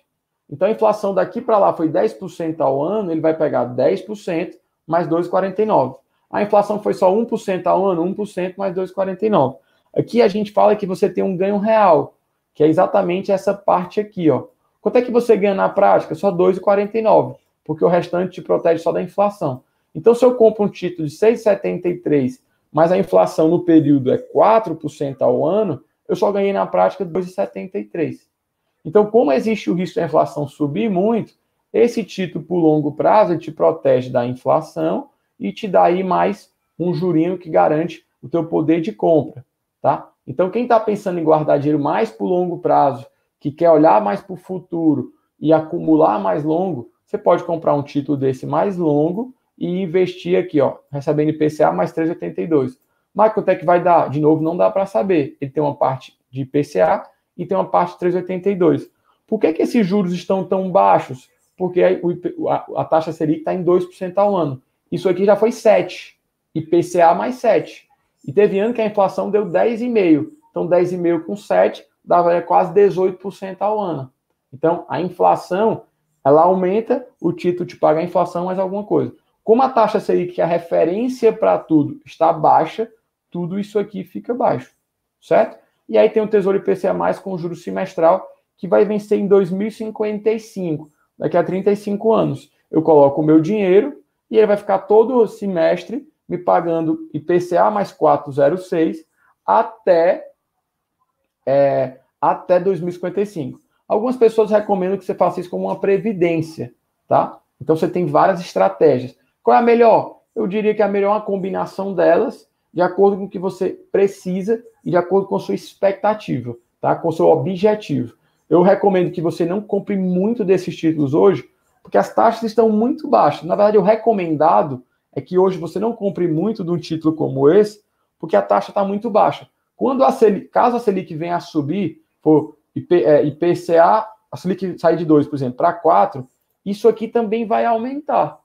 Então, a inflação daqui para lá foi 10% ao ano, ele vai pegar 10% mais 2,49. A inflação foi só 1% ao ano, 1% mais 2,49. Aqui a gente fala que você tem um ganho real, que é exatamente essa parte aqui, ó. Quanto é que você ganha na prática? Só 2,49 porque o restante te protege só da inflação. Então, se eu compro um título de 6,73, mas a inflação no período é 4% ao ano, eu só ganhei na prática 2,73. Então, como existe o risco da inflação subir muito, esse título por longo prazo te protege da inflação e te dá aí mais um jurinho que garante o teu poder de compra, tá? Então, quem está pensando em guardar dinheiro mais por longo prazo, que quer olhar mais para o futuro e acumular mais longo, você pode comprar um título desse mais longo e investir aqui, ó, recebendo IPCA mais 3,82. Mas quanto é que vai dar? De novo, não dá para saber. Ele tem uma parte de IPCA e tem uma parte de 3,82. Por que, que esses juros estão tão baixos? Porque a, taxa Selic está em 2% ao ano. Isso aqui já foi 7. IPCA mais 7. E teve ano que a inflação deu 10,5. Então, 10,5 com 7 dava quase 18% ao ano. Então, a inflação ela aumenta, o título te paga a inflação mais alguma coisa. Como a taxa Selic, que é a referência para tudo, está baixa, tudo isso aqui fica baixo, certo? E aí tem o Tesouro IPCA+, com juro semestral, que vai vencer em 2055, daqui a 35 anos. Eu coloco o meu dinheiro e ele vai ficar todo semestre me pagando IPCA mais 406 até, é, até 2055. Algumas pessoas recomendam que você faça isso como uma previdência, tá? Então você tem várias estratégias. Qual é a melhor? Eu diria que a melhor é uma combinação delas, de acordo com o que você precisa e de acordo com a sua expectativa, tá? Com o seu objetivo. Eu recomendo que você não compre muito desses títulos hoje, porque as taxas estão muito baixas. Na verdade, o recomendado é que hoje você não compre muito de um título como esse, porque a taxa está muito baixa. Quando a Selic, caso a Selic venha a subir, for IP, é, IPCA, a Selic sair de 2, por exemplo, para 4, isso aqui também vai aumentar.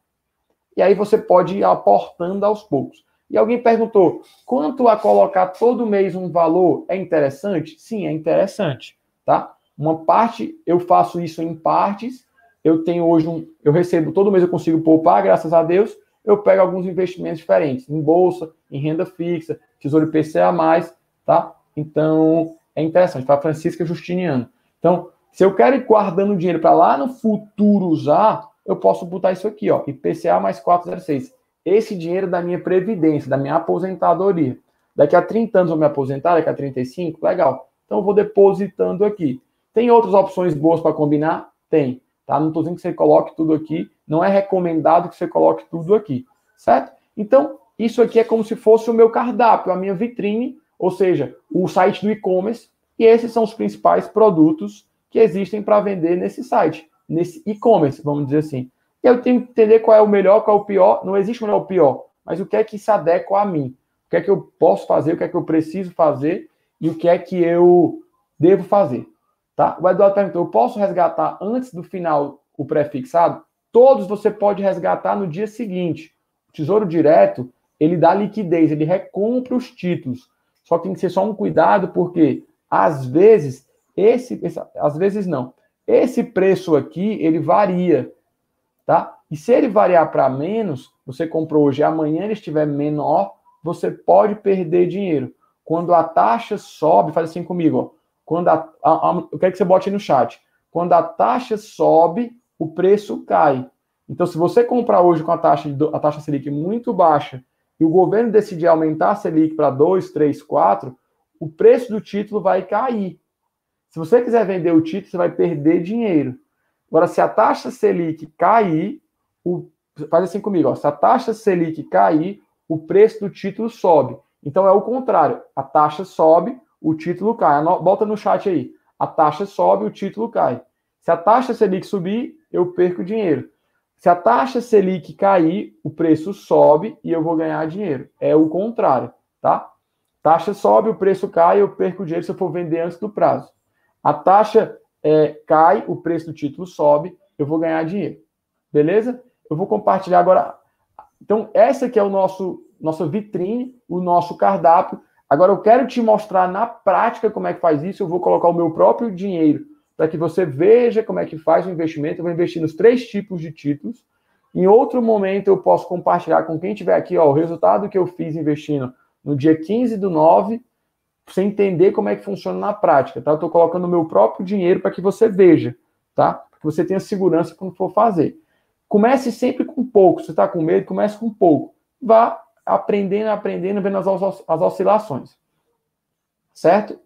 E aí você pode ir aportando aos poucos. E alguém perguntou: quanto a colocar todo mês um valor é interessante? Sim, é interessante, tá? Uma parte, eu faço isso em partes. Eu tenho hoje um, eu recebo todo mês eu consigo poupar, graças a Deus. Eu pego alguns investimentos diferentes, em bolsa, em renda fixa, tesouro IPCA+, tá? Então, é interessante, para Francisca Justiniano. Então, se eu quero ir guardando dinheiro para lá no futuro usar, eu posso botar isso aqui, ó, IPCA mais 406. Esse dinheiro da minha previdência, da minha aposentadoria. Daqui a 30 anos eu vou me aposentar, daqui a 35, legal. Então eu vou depositando aqui. Tem outras opções boas para combinar? Tem. Tá? Não estou dizendo que você coloque tudo aqui, não é recomendado que você coloque tudo aqui, certo? Então, isso aqui é como se fosse o meu cardápio, a minha vitrine, ou seja, o site do e-commerce, e esses são os principais produtos que existem para vender nesse site, nesse e-commerce, vamos dizer assim. E eu tenho que entender qual é o melhor, qual é o pior. Não existe o melhor pior, mas o que é que se adequa a mim. O que é que eu posso fazer, o que é que eu preciso fazer e o que é que eu devo fazer. Tá? O Eduardo perguntou: eu posso resgatar antes do final o pré-fixado? Todos você pode resgatar no dia seguinte. O Tesouro Direto, ele dá liquidez, ele recompra os títulos. Só que tem que ser só um cuidado, porque às vezes, esse, esse às vezes não. Esse preço aqui, ele varia tá? E se ele variar para menos, você comprou hoje e amanhã ele estiver menor, você pode perder dinheiro. Quando a taxa sobe, faz assim comigo, ó. Quando a, a, a, eu quero que você bote aí no chat. Quando a taxa sobe, o preço cai. Então, se você comprar hoje com a taxa, a taxa Selic muito baixa e o governo decidir aumentar a Selic para 2, 3, 4, o preço do título vai cair. Se você quiser vender o título, você vai perder dinheiro. Agora, se a taxa Selic cair, o, faz assim comigo, ó, se a taxa Selic cair, o preço do título sobe. Então é o contrário. A taxa sobe, o título cai. Bota no chat aí. A taxa sobe, o título cai. Se a taxa Selic subir, eu perco dinheiro. Se a taxa Selic cair, o preço sobe e eu vou ganhar dinheiro. É o contrário, tá? Taxa sobe, o preço cai, eu perco dinheiro se eu for vender antes do prazo. A taxa é, cai, o preço do título sobe, eu vou ganhar dinheiro. Beleza? Eu vou compartilhar agora. Então, essa aqui é o nosso nossa vitrine, o nosso cardápio. Agora eu quero te mostrar na prática como é que faz isso. Eu vou colocar o meu próprio dinheiro para que você veja como é que faz o investimento. Eu vou investir nos três tipos de títulos. Em outro momento eu posso compartilhar com quem tiver aqui ó, o resultado que eu fiz investindo no dia 15 do 9 você entender como é que funciona na prática, tá? Eu estou colocando o meu próprio dinheiro para que você veja, tá? Para que você tenha segurança quando for fazer. Comece sempre com pouco. Você está com medo? Comece com pouco. Vá aprendendo, aprendendo, vendo as, as oscilações. Certo?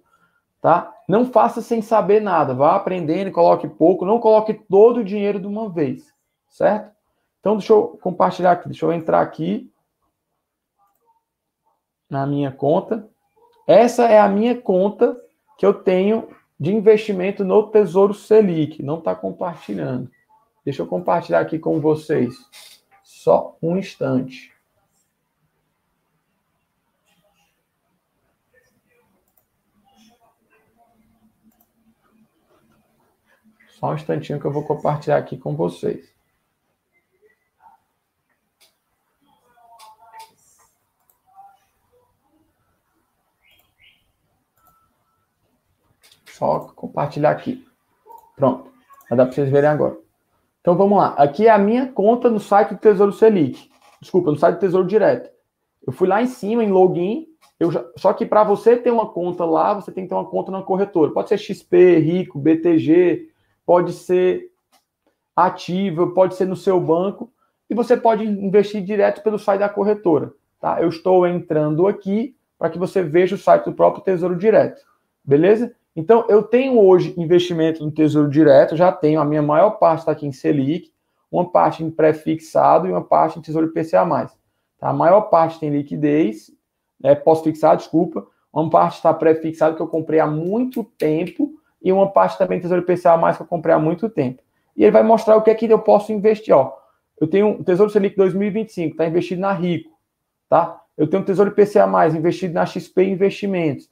Tá? Não faça sem saber nada. Vá aprendendo, coloque pouco. Não coloque todo o dinheiro de uma vez. Certo? Então, deixa eu compartilhar aqui. Deixa eu entrar aqui na minha conta. Essa é a minha conta que eu tenho de investimento no Tesouro Selic. Não está compartilhando. Deixa eu compartilhar aqui com vocês. Só um instante. Só um instantinho que eu vou compartilhar aqui com vocês. Só compartilhar aqui. Pronto. Vai dar para vocês verem agora. Então vamos lá. Aqui é a minha conta no site do Tesouro Selic. Desculpa, no site do Tesouro Direto. Eu fui lá em cima, em login. Eu já... Só que para você ter uma conta lá, você tem que ter uma conta na corretora. Pode ser XP, Rico, BTG, pode ser ativa, pode ser no seu banco. E você pode investir direto pelo site da corretora. Tá? Eu estou entrando aqui para que você veja o site do próprio Tesouro Direto. Beleza? Então, eu tenho hoje investimento no Tesouro Direto, já tenho, a minha maior parte está aqui em Selic, uma parte em pré-fixado e uma parte em Tesouro IPCA+. Tá? A maior parte tem liquidez, é, pós-fixado, desculpa, uma parte está pré-fixado que eu comprei há muito tempo e uma parte também Tesouro IPCA+, que eu comprei há muito tempo. E ele vai mostrar o que é que eu posso investir. Ó, eu tenho um Tesouro Selic 2025, está investido na Rico. Tá? Eu tenho um Tesouro IPCA+, investido na XP Investimentos.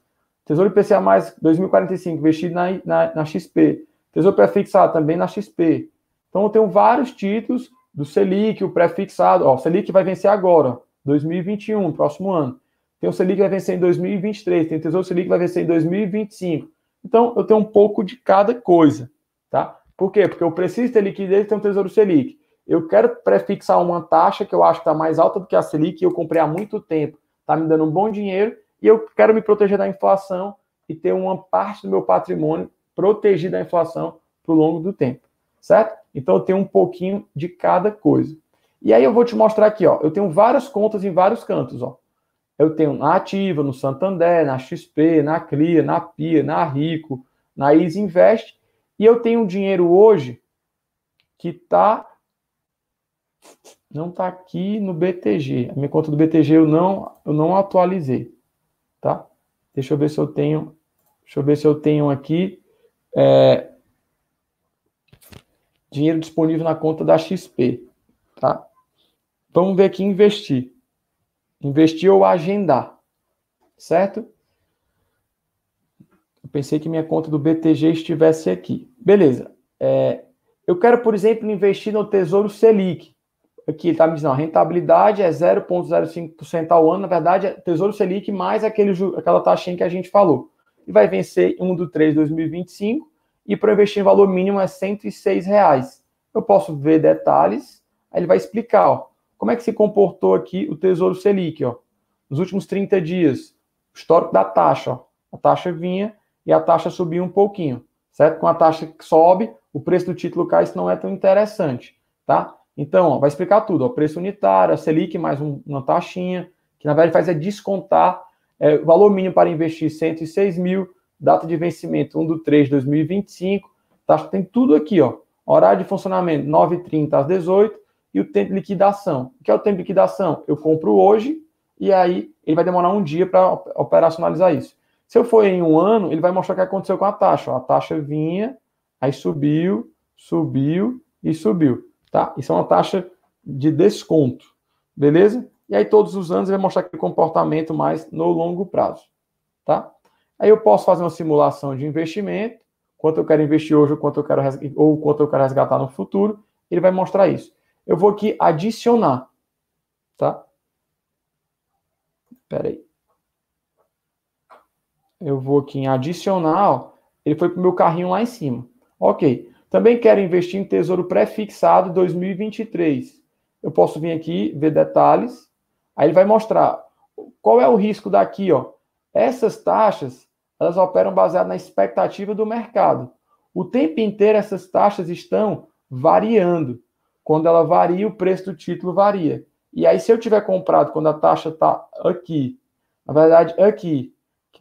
Tesouro IPCA mais 2045 investido na, na, na XP. Tesouro pré-fixado também na XP. Então eu tenho vários títulos do Selic, o pré-fixado. Ó, o Selic vai vencer agora, 2021, próximo ano. Tem o Selic que vai vencer em 2023, tem o Tesouro Selic que vai vencer em 2025. Então eu tenho um pouco de cada coisa, tá? Por quê? Porque eu preciso ter liquidez e ter um Tesouro Selic. Eu quero prefixar uma taxa que eu acho que está mais alta do que a Selic, e eu comprei há muito tempo, está me dando um bom dinheiro, e eu quero me proteger da inflação e ter uma parte do meu patrimônio protegida da inflação para o longo do tempo, certo? Então eu tenho um pouquinho de cada coisa. E aí eu vou te mostrar aqui, ó. Eu tenho várias contas em vários cantos, ó. Eu tenho na Ativa, no Santander, na XP, na Clia, na Pia, na Rico, na Easy Invest. E eu tenho dinheiro hoje que tá não tá aqui no BTG. A minha conta do BTG eu não eu não atualizei, tá? Deixa eu ver se eu tenho deixa eu ver se eu tenho aqui é, dinheiro disponível na conta da XP, tá? Vamos ver aqui investir. Investir ou agendar, certo? Eu pensei que minha conta do BTG estivesse aqui. Beleza. É, eu quero, por exemplo, investir no Tesouro Selic. Aqui está me dizendo, a rentabilidade é 0,05% ao ano. Na verdade, é Tesouro Selic mais aquele, aquela taxinha que a gente falou. E vai vencer em 1 de 3 de 2025 e para investir em valor mínimo é 106 reais. Eu posso ver detalhes, aí ele vai explicar ó, como é que se comportou aqui o Tesouro Selic. Ó, nos últimos 30 dias, histórico da taxa. Ó, a taxa vinha e a taxa subiu um pouquinho, certo? Com a taxa que sobe, o preço do título cai, isso não é tão interessante, tá? Então, ó, vai explicar tudo, ó, preço unitário, a Selic mais um, uma taxinha, que na verdade faz é descontar é, valor mínimo para investir 106 mil, data de vencimento 1 do 3 de 2025, taxa tem tudo aqui, ó. Horário de funcionamento 9h30 às 18 e o tempo de liquidação. O que é o tempo de liquidação? Eu compro hoje e aí ele vai demorar um dia para operacionalizar isso. Se eu for em um ano, ele vai mostrar o que aconteceu com a taxa. A taxa vinha, aí subiu, subiu e subiu. Tá? Isso é uma taxa de desconto. Beleza? E aí todos os anos ele vai mostrar aquele comportamento mais no longo prazo. Tá? Aí eu posso fazer uma simulação de investimento, quanto eu quero investir hoje, ou quanto eu quero, ou quanto eu quero resgatar no futuro, ele vai mostrar isso. Eu vou aqui adicionar, tá? Espera aí. Eu vou aqui em adicionar, ó, ele foi para o meu carrinho lá em cima. Ok. Também quero investir em tesouro pré-fixado 2023. Eu posso vir aqui, ver detalhes, aí ele vai mostrar qual é o risco daqui, ó. Essas taxas elas operam baseado na expectativa do mercado. O tempo inteiro essas taxas estão variando. Quando ela varia, o preço do título varia. E aí, se eu tiver comprado quando a taxa está aqui, na verdade, aqui,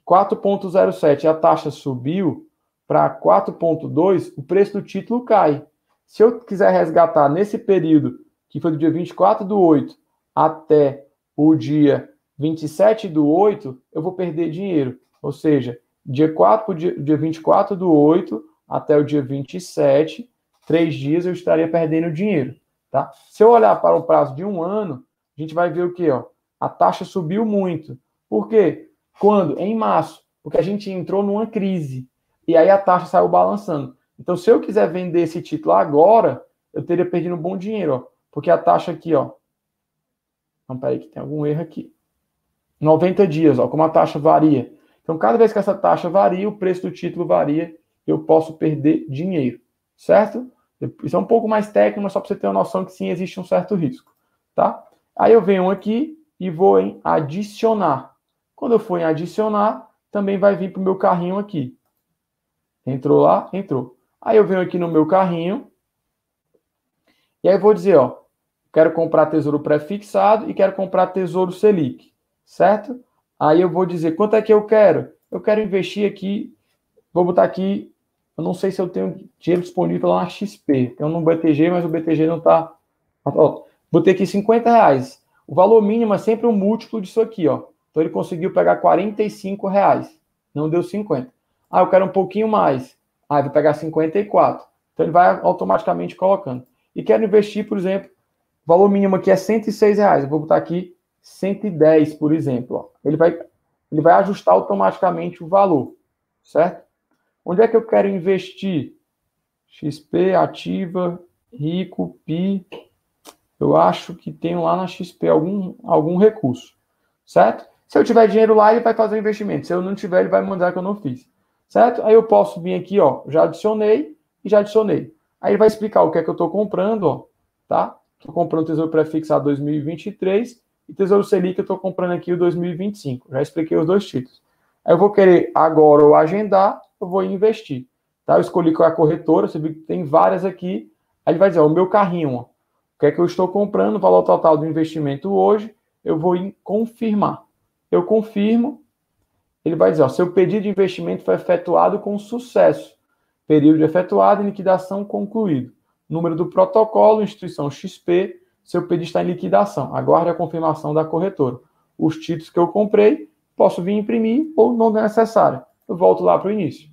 4,07 a taxa subiu para 4,2, o preço do título cai. Se eu quiser resgatar nesse período, que foi do dia 24 do 8 até o dia 27 do 8, eu vou perder dinheiro. Ou seja, dia 4 dia, dia 24 do 8 até o dia 27, três dias eu estaria perdendo dinheiro, tá? Se eu olhar para o prazo de um ano, a gente vai ver o que, ó? A taxa subiu muito. Por quê? Quando? Em março. Porque a gente entrou numa crise. E aí a taxa saiu balançando. Então, se eu quiser vender esse título agora, eu teria perdido um bom dinheiro, ó. Porque a taxa aqui, ó. Não, peraí, que tem algum erro aqui. 90 dias, ó, como a taxa varia. Então, cada vez que essa taxa varia, o preço do título varia, eu posso perder dinheiro, certo? Isso é um pouco mais técnico, mas só para você ter uma noção que sim, existe um certo risco, tá? Aí eu venho aqui e vou em adicionar. Quando eu for em adicionar, também vai vir para o meu carrinho aqui. Entrou lá? Entrou. Aí eu venho aqui no meu carrinho e aí vou dizer, ó, quero comprar tesouro pré-fixado e quero comprar tesouro Selic, certo? Aí eu vou dizer quanto é que eu quero. Eu quero investir aqui, vou botar aqui, eu não sei se eu tenho dinheiro disponível lá na XP. Tem no BTG, mas o BTG não está. Vou ter aqui 50 reais. O valor mínimo é sempre um múltiplo disso aqui, ó. Então ele conseguiu pegar 45 reais. Não deu 50. Ah, eu quero um pouquinho mais. Ah, vou pegar 54. Então ele vai automaticamente colocando. E quero investir, por exemplo, o valor mínimo aqui é 106 reais. Eu vou botar aqui 110, por exemplo. Ó. Ele, vai, ele vai ajustar automaticamente o valor, certo? Onde é que eu quero investir? XP, Ativa, Rico, PI. Eu acho que tem lá na XP algum, algum recurso, certo? Se eu tiver dinheiro lá, ele vai fazer o investimento. Se eu não tiver, ele vai mandar que eu não fiz, certo? Aí eu posso vir aqui, ó, já adicionei e já adicionei. Aí ele vai explicar o que é que eu estou comprando, ó, tá? Estou comprando Tesouro Prefixado 2023 e Tesouro Selic eu estou comprando aqui o 2025. Já expliquei os dois títulos. Aí eu vou querer agora ou agendar, eu vou investir. Tá? Eu escolhi qual é a corretora, você viu que tem várias aqui. Aí ele vai dizer, ó, o meu carrinho, ó, O que é que eu estou comprando, o valor total do investimento hoje, eu vou confirmar. Eu confirmo, ele vai dizer, ó, seu pedido de investimento foi efetuado com sucesso. Período efetuado e liquidação concluído. Número do protocolo, instituição XP, seu pedido está em liquidação. Aguarde a confirmação da corretora. Os títulos que eu comprei, posso vir imprimir ou não é necessário. Eu volto lá para o início.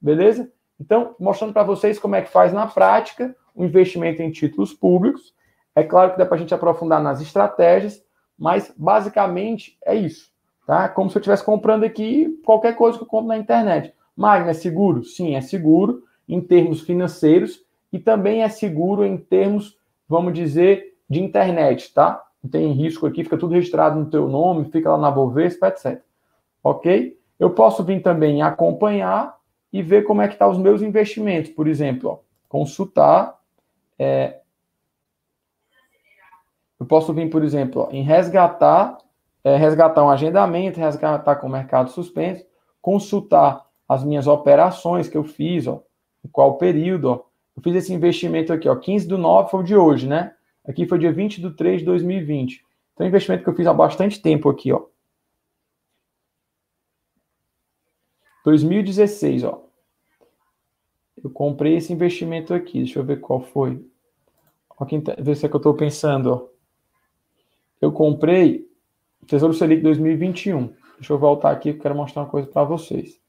Beleza? Então, mostrando para vocês como é que faz na prática o investimento em títulos públicos. É claro que dá para a gente aprofundar nas estratégias, mas basicamente é isso. Tá? Como se eu estivesse comprando aqui qualquer coisa que eu compro na internet. Magna é seguro? Sim, é seguro em termos financeiros e também é seguro em termos, vamos dizer, de internet, tá? Tem risco aqui, fica tudo registrado no teu nome, fica lá na Bovespa, etc. Ok? Eu posso vir também acompanhar e ver como é que estão tá os meus investimentos. Por exemplo, ó, consultar. É, eu posso vir, por exemplo, ó, em resgatar, é, resgatar um agendamento, resgatar com o mercado suspenso, consultar as minhas operações que eu fiz, ó, qual período, ó. Eu fiz esse investimento aqui, ó, 15 do 9 foi o de hoje, né? Aqui foi dia 20 de 3 de 2020. Então, é investimento que eu fiz há bastante tempo aqui, ó. 2016, ó. Eu comprei esse investimento aqui. Deixa eu ver qual foi. Aqui, ver se é que eu estou pensando, ó. Eu comprei Tesouro Selic 2021. Deixa eu voltar aqui, eu quero mostrar uma coisa para vocês.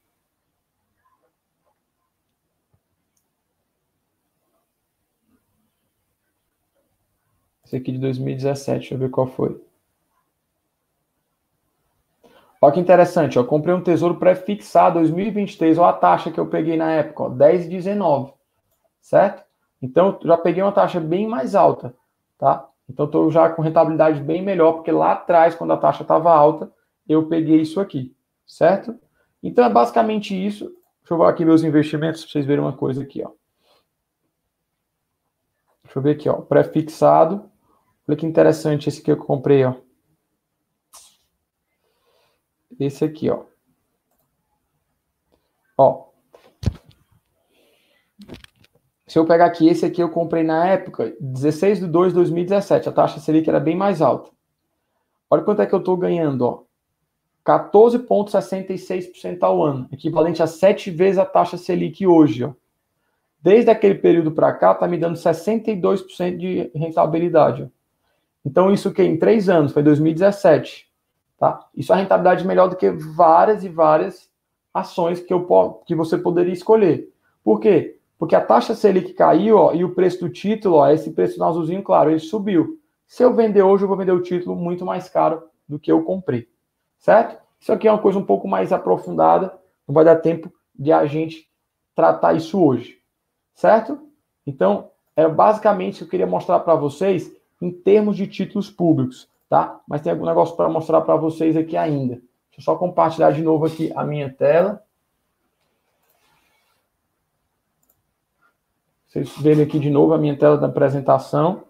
Esse aqui de 2017, deixa eu ver qual foi. Olha que interessante, ó. Comprei um tesouro pré-fixado 2023, olha a taxa que eu peguei na época, ó, 10,19. Certo? Então, já peguei uma taxa bem mais alta, tá? Então, estou já com rentabilidade bem melhor, porque lá atrás, quando a taxa estava alta, eu peguei isso aqui, certo? Então, é basicamente isso. Deixa eu ver aqui meus investimentos, para vocês verem uma coisa aqui, ó. Deixa eu ver aqui, ó. Pré-fixado. Olha que interessante esse que eu comprei, ó. Esse aqui, ó. Ó. Se eu pegar aqui, esse aqui eu comprei na época, 16 de 2 de 2017. A taxa Selic era bem mais alta. Olha quanto é que eu estou ganhando, ó. 14,66% ao ano, equivalente a 7 vezes a taxa Selic hoje, ó. Desde aquele período para cá, tá me dando 62% de rentabilidade, ó. Então, isso que em três anos, foi 2017. Tá? Isso é a rentabilidade melhor do que várias e várias ações que, eu, que você poderia escolher. Por quê? Porque a taxa Selic caiu ó, e o preço do título, ó, esse preço no azulzinho, claro, ele subiu. Se eu vender hoje, eu vou vender o título muito mais caro do que eu comprei. Certo? Isso aqui é uma coisa um pouco mais aprofundada, não vai dar tempo de a gente tratar isso hoje. Certo? Então, é basicamente o que eu queria mostrar para vocês em termos de títulos públicos, tá? Mas tem algum negócio para mostrar para vocês aqui ainda. Deixa eu só compartilhar de novo aqui a minha tela. Vocês verem aqui de novo a minha tela da apresentação,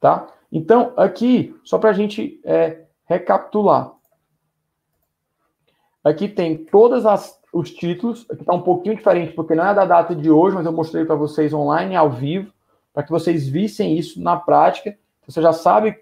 tá? Então, aqui, só para a gente é, recapitular. Aqui tem todos os títulos, aqui está um pouquinho diferente, porque não é da data de hoje, mas eu mostrei para vocês online, ao vivo para que vocês vissem isso na prática. Você já sabe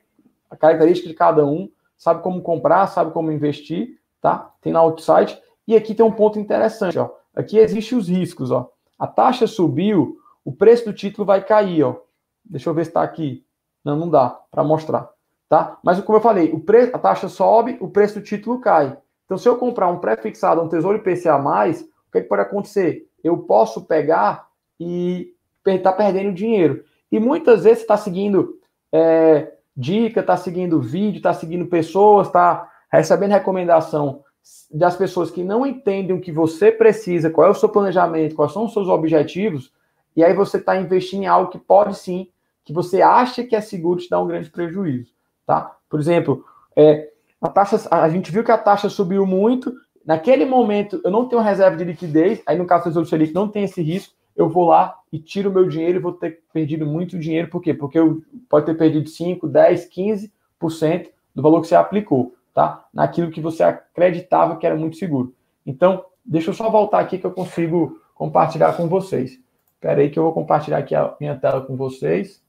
a característica de cada um, sabe como comprar, sabe como investir, tá? Tem na outside. E aqui tem um ponto interessante, ó. Aqui existem os riscos, ó. A taxa subiu, o preço do título vai cair, ó. Deixa eu ver se está aqui. Não, não dá para mostrar, tá? Mas como eu falei, o preço, a taxa sobe, o preço do título cai. Então, se eu comprar um pré-fixado, um Tesouro IPCA+, o que, é que pode acontecer? Eu posso pegar e está perdendo dinheiro. E muitas vezes está seguindo é, dica, está seguindo vídeo, está seguindo pessoas, está recebendo recomendação das pessoas que não entendem o que você precisa, qual é o seu planejamento, quais são os seus objetivos, e aí você está investindo em algo que pode sim, que você acha que é seguro te dar um grande prejuízo, tá? Por exemplo, é, a taxa, a gente viu que a taxa subiu muito, naquele momento eu não tenho reserva de liquidez, aí no caso do Tesouro Selic não tem esse risco, eu vou lá e tiro meu dinheiro e vou ter perdido muito dinheiro. Por quê? Porque eu pode ter perdido 5, 10, 15% do valor que você aplicou, tá? Naquilo que você acreditava que era muito seguro. Então, deixa eu só voltar aqui que eu consigo compartilhar com vocês. Espera aí que eu vou compartilhar aqui a minha tela com vocês.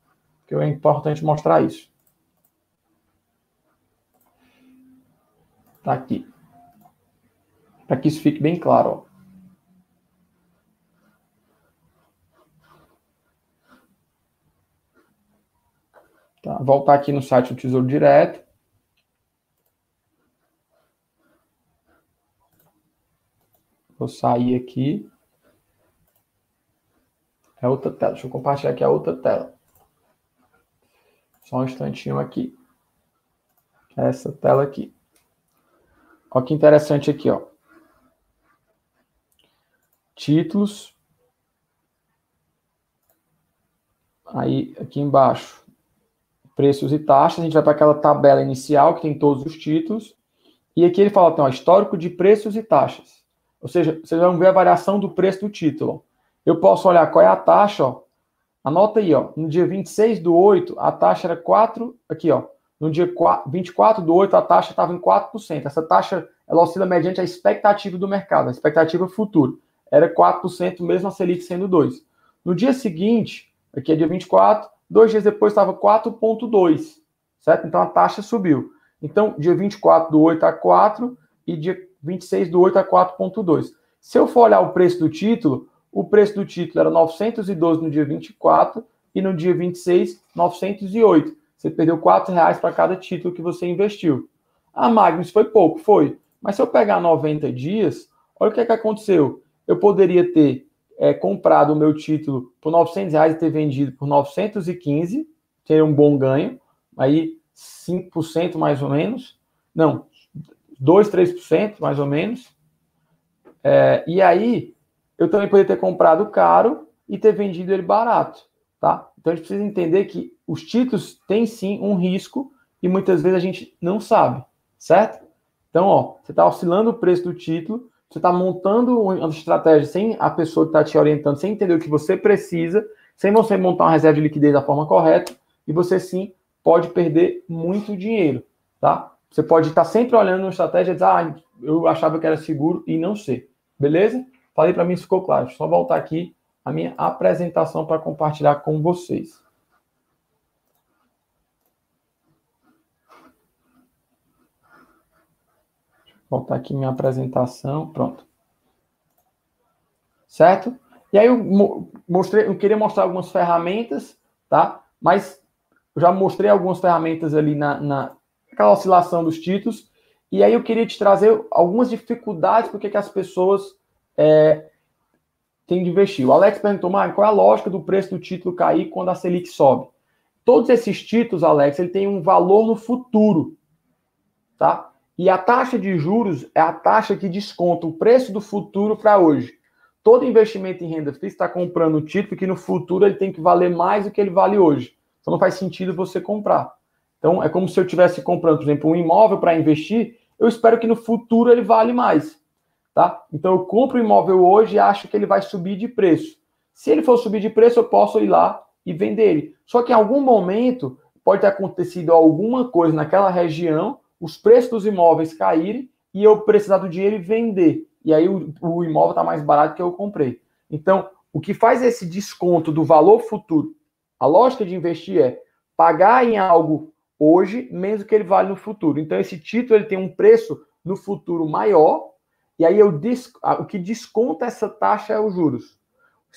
que é importante mostrar isso. Tá aqui. Para que isso fique bem claro, ó. Tá, voltar aqui no site do Tesouro Direto. Vou sair aqui. É outra tela. Deixa eu compartilhar aqui a outra tela. Só um instantinho aqui. Essa tela aqui. Olha que interessante aqui, ó. Títulos. Aí, aqui embaixo, preços e taxas. A gente vai para aquela tabela inicial que tem todos os títulos. E aqui ele fala, então, histórico de preços e taxas. Ou seja, vocês vão ver a variação do preço do título. Eu posso olhar qual é a taxa, ó. Anota aí, ó. No dia 26 do 8, a taxa era 4. Aqui, ó. No dia 4, 24 do 8, a taxa estava em 4%. Essa taxa ela oscila mediante a expectativa do mercado, a expectativa futura. Era 4%, mesmo a Selic sendo 2%. No dia seguinte, aqui é dia 24, dois dias depois estava 4,2%. Certo? Então a taxa subiu. Então, dia 24 do 8 a 4 e dia 26 do 8 a 4,2. Se eu for olhar o preço do título, o preço do título era 912 no dia 24 e no dia 26, 908. Você perdeu R$ reais para cada título que você investiu. A Magnus foi pouco, foi. Mas se eu pegar 90 dias, olha o que, é que aconteceu. Eu poderia ter é, comprado o meu título por 900 reais e ter vendido por 915, ter um bom ganho, aí 5% mais ou menos. Não, 2, 3% mais ou menos. É, e aí, eu também poderia ter comprado caro e ter vendido ele barato, tá? Então a gente precisa entender que os títulos têm sim um risco e muitas vezes a gente não sabe, certo? Então, ó, você está oscilando o preço do título, você está montando uma estratégia sem a pessoa que está te orientando, sem entender o que você precisa, sem você montar uma reserva de liquidez da forma correta, e você sim pode perder muito dinheiro, tá? Você pode estar sempre olhando uma estratégia e dizer, ah, eu achava que era seguro e não sei. Beleza? Falei para mim, ficou claro. Só voltar aqui a minha apresentação para compartilhar com vocês. Voltar aqui minha apresentação. Pronto. Certo? E aí eu mostrei, eu queria mostrar algumas ferramentas, tá? Mas já mostrei algumas ferramentas ali na, na, aquela oscilação dos títulos. E aí eu queria te trazer algumas dificuldades porque que as pessoas é, têm de investir. O Alex perguntou, Mário, qual é a lógica do preço do título cair quando a Selic sobe? Todos esses títulos, Alex, ele tem um valor no futuro, tá? E a taxa de juros é a taxa que desconta o preço do futuro para hoje. Todo investimento em renda fixa está comprando um título que no futuro ele tem que valer mais do que ele vale hoje. Então não faz sentido você comprar. Então, é como se eu estivesse comprando, por exemplo, um imóvel para investir, eu espero que no futuro ele vale mais. Tá? Então, eu compro o imóvel hoje e acho que ele vai subir de preço. Se ele for subir de preço, eu posso ir lá e vender ele. Só que em algum momento pode ter acontecido alguma coisa naquela região, os preços dos imóveis caírem e eu precisar do dinheiro e vender. E aí o, o imóvel está mais barato que eu comprei. Então, o que faz esse desconto do valor futuro? A lógica de investir é pagar em algo hoje menos do que ele vale no futuro. Então, esse título ele tem um preço no futuro maior, e aí eu o que desconta essa taxa é os juros.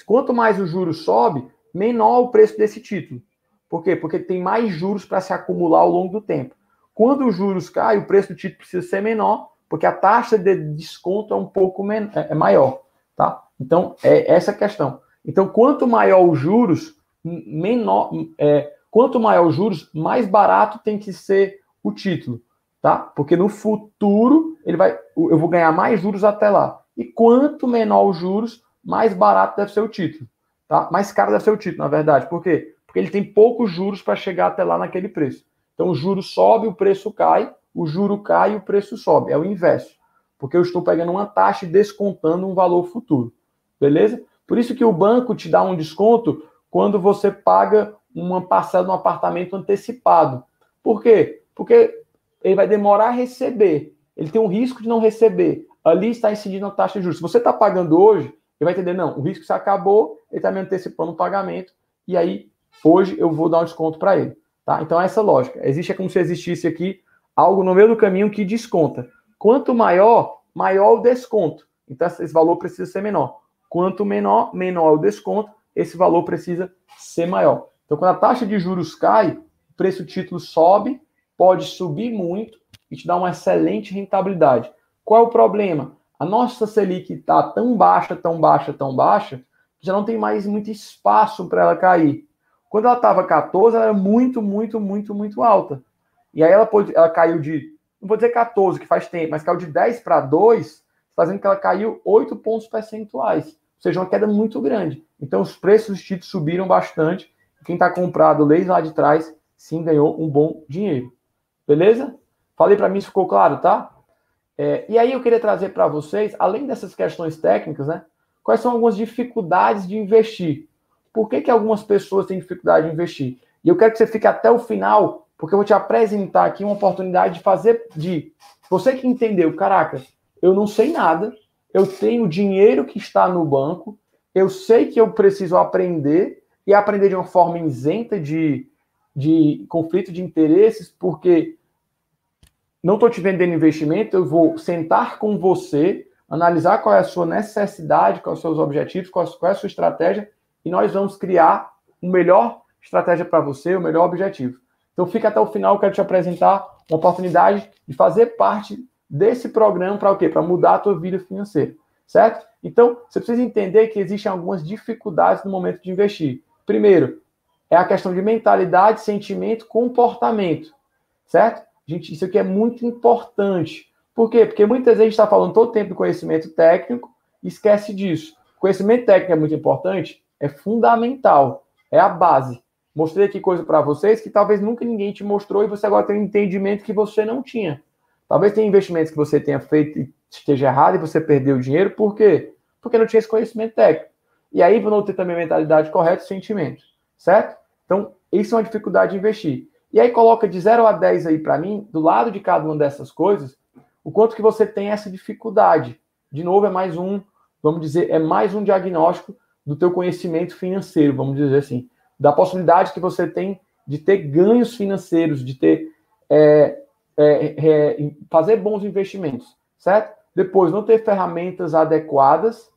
Quanto mais o juros sobe, menor o preço desse título. Por quê? Porque tem mais juros para se acumular ao longo do tempo. Quando os juros caem, o preço do título precisa ser menor, porque a taxa de desconto é um pouco é, é maior, tá? Então, é essa a questão. Então, quanto maior os juros, menor, é, Quanto maior os juros, mais barato tem que ser o título, tá? Porque no futuro ele vai, eu vou ganhar mais juros até lá. E quanto menor os juros, mais barato deve ser o título, tá? Mais caro deve ser o título, na verdade. Por quê? Porque ele tem poucos juros para chegar até lá naquele preço. Então o juro sobe, o preço cai, o juro cai e o preço sobe. É o inverso. Porque eu estou pegando uma taxa e descontando um valor futuro. Beleza? Por isso que o banco te dá um desconto quando você paga uma parcela um apartamento antecipado. Por quê? Porque ele vai demorar a receber. Ele tem um risco de não receber. Ali está incidindo a taxa de juros. Se você está pagando hoje, ele vai entender, não, o risco se acabou, ele está me antecipando o pagamento, e aí hoje eu vou dar um desconto para ele. Tá? Então, essa lógica. Existe é como se existisse aqui algo no meio do caminho que desconta. Quanto maior, maior o desconto. Então, esse valor precisa ser menor. Quanto menor, menor o desconto, esse valor precisa ser maior. Então, quando a taxa de juros cai, o preço do título sobe, pode subir muito e te dar uma excelente rentabilidade. Qual é o problema? A nossa Selic está tão baixa, tão baixa, tão baixa, que já não tem mais muito espaço para ela cair. Quando ela estava 14, ela era muito, muito, muito, muito alta. E aí ela, pode, ela caiu de, não vou dizer 14, que faz tempo, mas caiu de 10 para 2, fazendo que ela caiu 8 pontos percentuais. Ou seja, uma queda muito grande. Então os preços dos títulos subiram bastante. Quem está comprado desde lá de trás, sim, ganhou um bom dinheiro. Beleza? Falei para mim ficou claro, tá? É, e aí eu queria trazer para vocês, além dessas questões técnicas, né? Quais são algumas dificuldades de investir? Por que, que algumas pessoas têm dificuldade de investir? E eu quero que você fique até o final, porque eu vou te apresentar aqui uma oportunidade de fazer, de você que entendeu, caraca, eu não sei nada, eu tenho dinheiro que está no banco, eu sei que eu preciso aprender e aprender de uma forma isenta de, de conflito de interesses, porque não estou te vendendo investimento, eu vou sentar com você, analisar qual é a sua necessidade, quais são os seus objetivos, qual é a sua estratégia, e nós vamos criar uma melhor estratégia para você, o melhor objetivo. Então fica até o final, quero te apresentar uma oportunidade de fazer parte desse programa para o quê? Para mudar a tua vida financeira, certo? Então, você precisa entender que existem algumas dificuldades no momento de investir. Primeiro, é a questão de mentalidade, sentimento, comportamento, certo? Gente, isso aqui é muito importante. Por quê? Porque muitas vezes a gente está falando todo tempo de conhecimento técnico e esquece disso. Conhecimento técnico é muito importante, é fundamental, é a base. Mostrei aqui coisa para vocês que talvez nunca ninguém te mostrou e você agora tem um entendimento que você não tinha. Talvez tenha investimentos que você tenha feito e esteja errado e você perdeu o dinheiro, por quê? Porque não tinha esse conhecimento técnico. E aí vão ter também mentalidade correta e sentimentos, certo? Então, isso é uma dificuldade de investir. E aí coloca de 0 a 10 aí para mim, do lado de cada uma dessas coisas, o quanto que você tem essa dificuldade. De novo, é mais um, vamos dizer, é mais um diagnóstico do teu conhecimento financeiro, vamos dizer assim. Da possibilidade que você tem de ter ganhos financeiros, de ter é, é, é, fazer bons investimentos, certo? Depois, não ter ferramentas adequadas,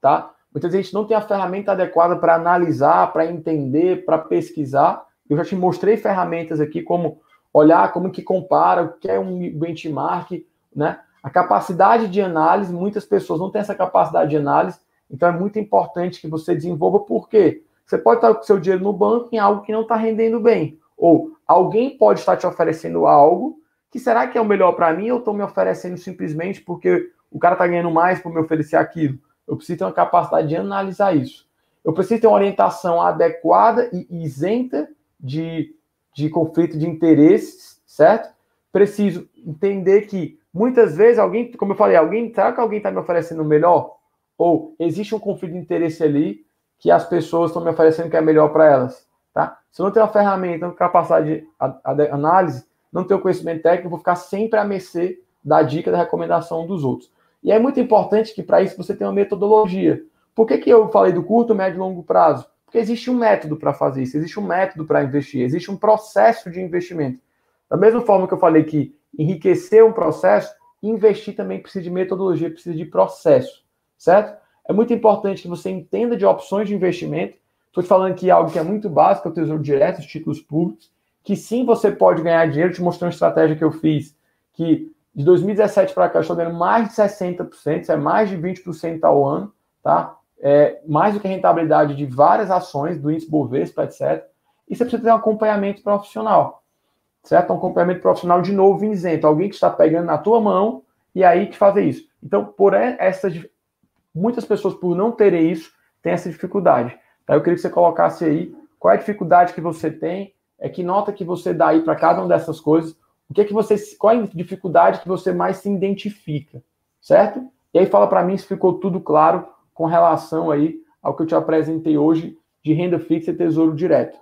tá? Muitas vezes a gente não tem a ferramenta adequada para analisar, para entender, para pesquisar. Eu já te mostrei ferramentas aqui como olhar como que compara, o que é um benchmark, né? A capacidade de análise, muitas pessoas não têm essa capacidade de análise, então é muito importante que você desenvolva, por quê? Você pode estar com seu dinheiro no banco em algo que não está rendendo bem. Ou alguém pode estar te oferecendo algo que será que é o melhor para mim ou estou me oferecendo simplesmente porque o cara está ganhando mais por me oferecer aquilo? Eu preciso ter uma capacidade de analisar isso. Eu preciso ter uma orientação adequada e isenta de, de conflito de interesses, certo? Preciso entender que muitas vezes alguém, como eu falei, alguém, será que alguém está me oferecendo melhor? Ou existe um conflito de interesse ali que as pessoas estão me oferecendo que é melhor para elas, tá? Se eu não tenho uma ferramenta, uma capacidade de análise, não tenho conhecimento técnico, eu vou ficar sempre à mercê da dica, da recomendação dos outros. E é muito importante que para isso você tenha uma metodologia. Por que, que eu falei do curto, médio e longo prazo? Porque existe um método para fazer isso, existe um método para investir, existe um processo de investimento. Da mesma forma que eu falei que enriquecer um processo, investir também precisa de metodologia, precisa de processo, certo? É muito importante que você entenda de opções de investimento. Estou te falando aqui algo que é muito básico, é o Tesouro Direto, os títulos públicos, que sim você pode ganhar dinheiro. Te mostrei uma estratégia que eu fiz, que de 2017 para cá estou ganhando mais de 60%, isso é mais de 20% ao ano, tá? é, mais do que a rentabilidade de várias ações do índice Bovespa, etc. E você precisa ter um acompanhamento profissional, certo? Um acompanhamento profissional de novo isento, alguém que está pegando na tua mão e aí te fazer isso. Então, por essas muitas pessoas por não terem isso têm essa dificuldade. Tá? Eu queria que você colocasse aí qual é a dificuldade que você tem, é que nota que você dá aí para cada uma dessas coisas, o que é que você, qual é a dificuldade que você mais se identifica, certo? E aí fala para mim se ficou tudo claro com relação aí ao que eu te apresentei hoje de renda fixa e tesouro direto.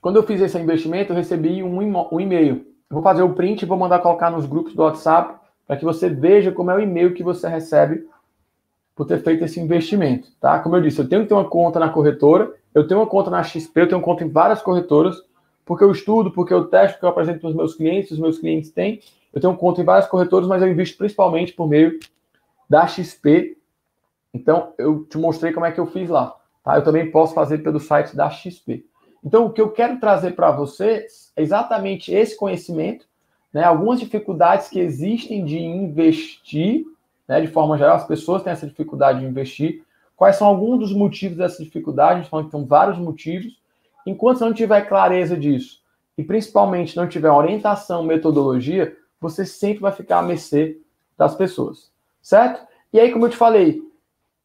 Quando eu fiz esse investimento, eu recebi um, um e-mail. Eu vou fazer o print e vou mandar colocar nos grupos do WhatsApp para que você veja como é o e-mail que você recebe por ter feito esse investimento, tá? Como eu disse, eu tenho que ter uma conta na corretora, eu tenho uma conta na XP, eu tenho conta em várias corretoras, porque eu estudo, porque eu testo, porque eu apresento para os meus clientes, os meus clientes têm. Eu tenho conta em várias corretoras, mas eu invisto principalmente por meio da XP. Então, eu te mostrei como é que eu fiz lá. Tá? Eu também posso fazer pelo site da XP. Então, o que eu quero trazer para você é exatamente esse conhecimento, né? algumas dificuldades que existem de investir, né? de forma geral, as pessoas têm essa dificuldade de investir. Quais são alguns dos motivos dessa dificuldade? A gente falou que são vários motivos. Enquanto não tiver clareza disso, e principalmente não tiver orientação, metodologia, você sempre vai ficar à mercê das pessoas, certo? E aí, como eu te falei,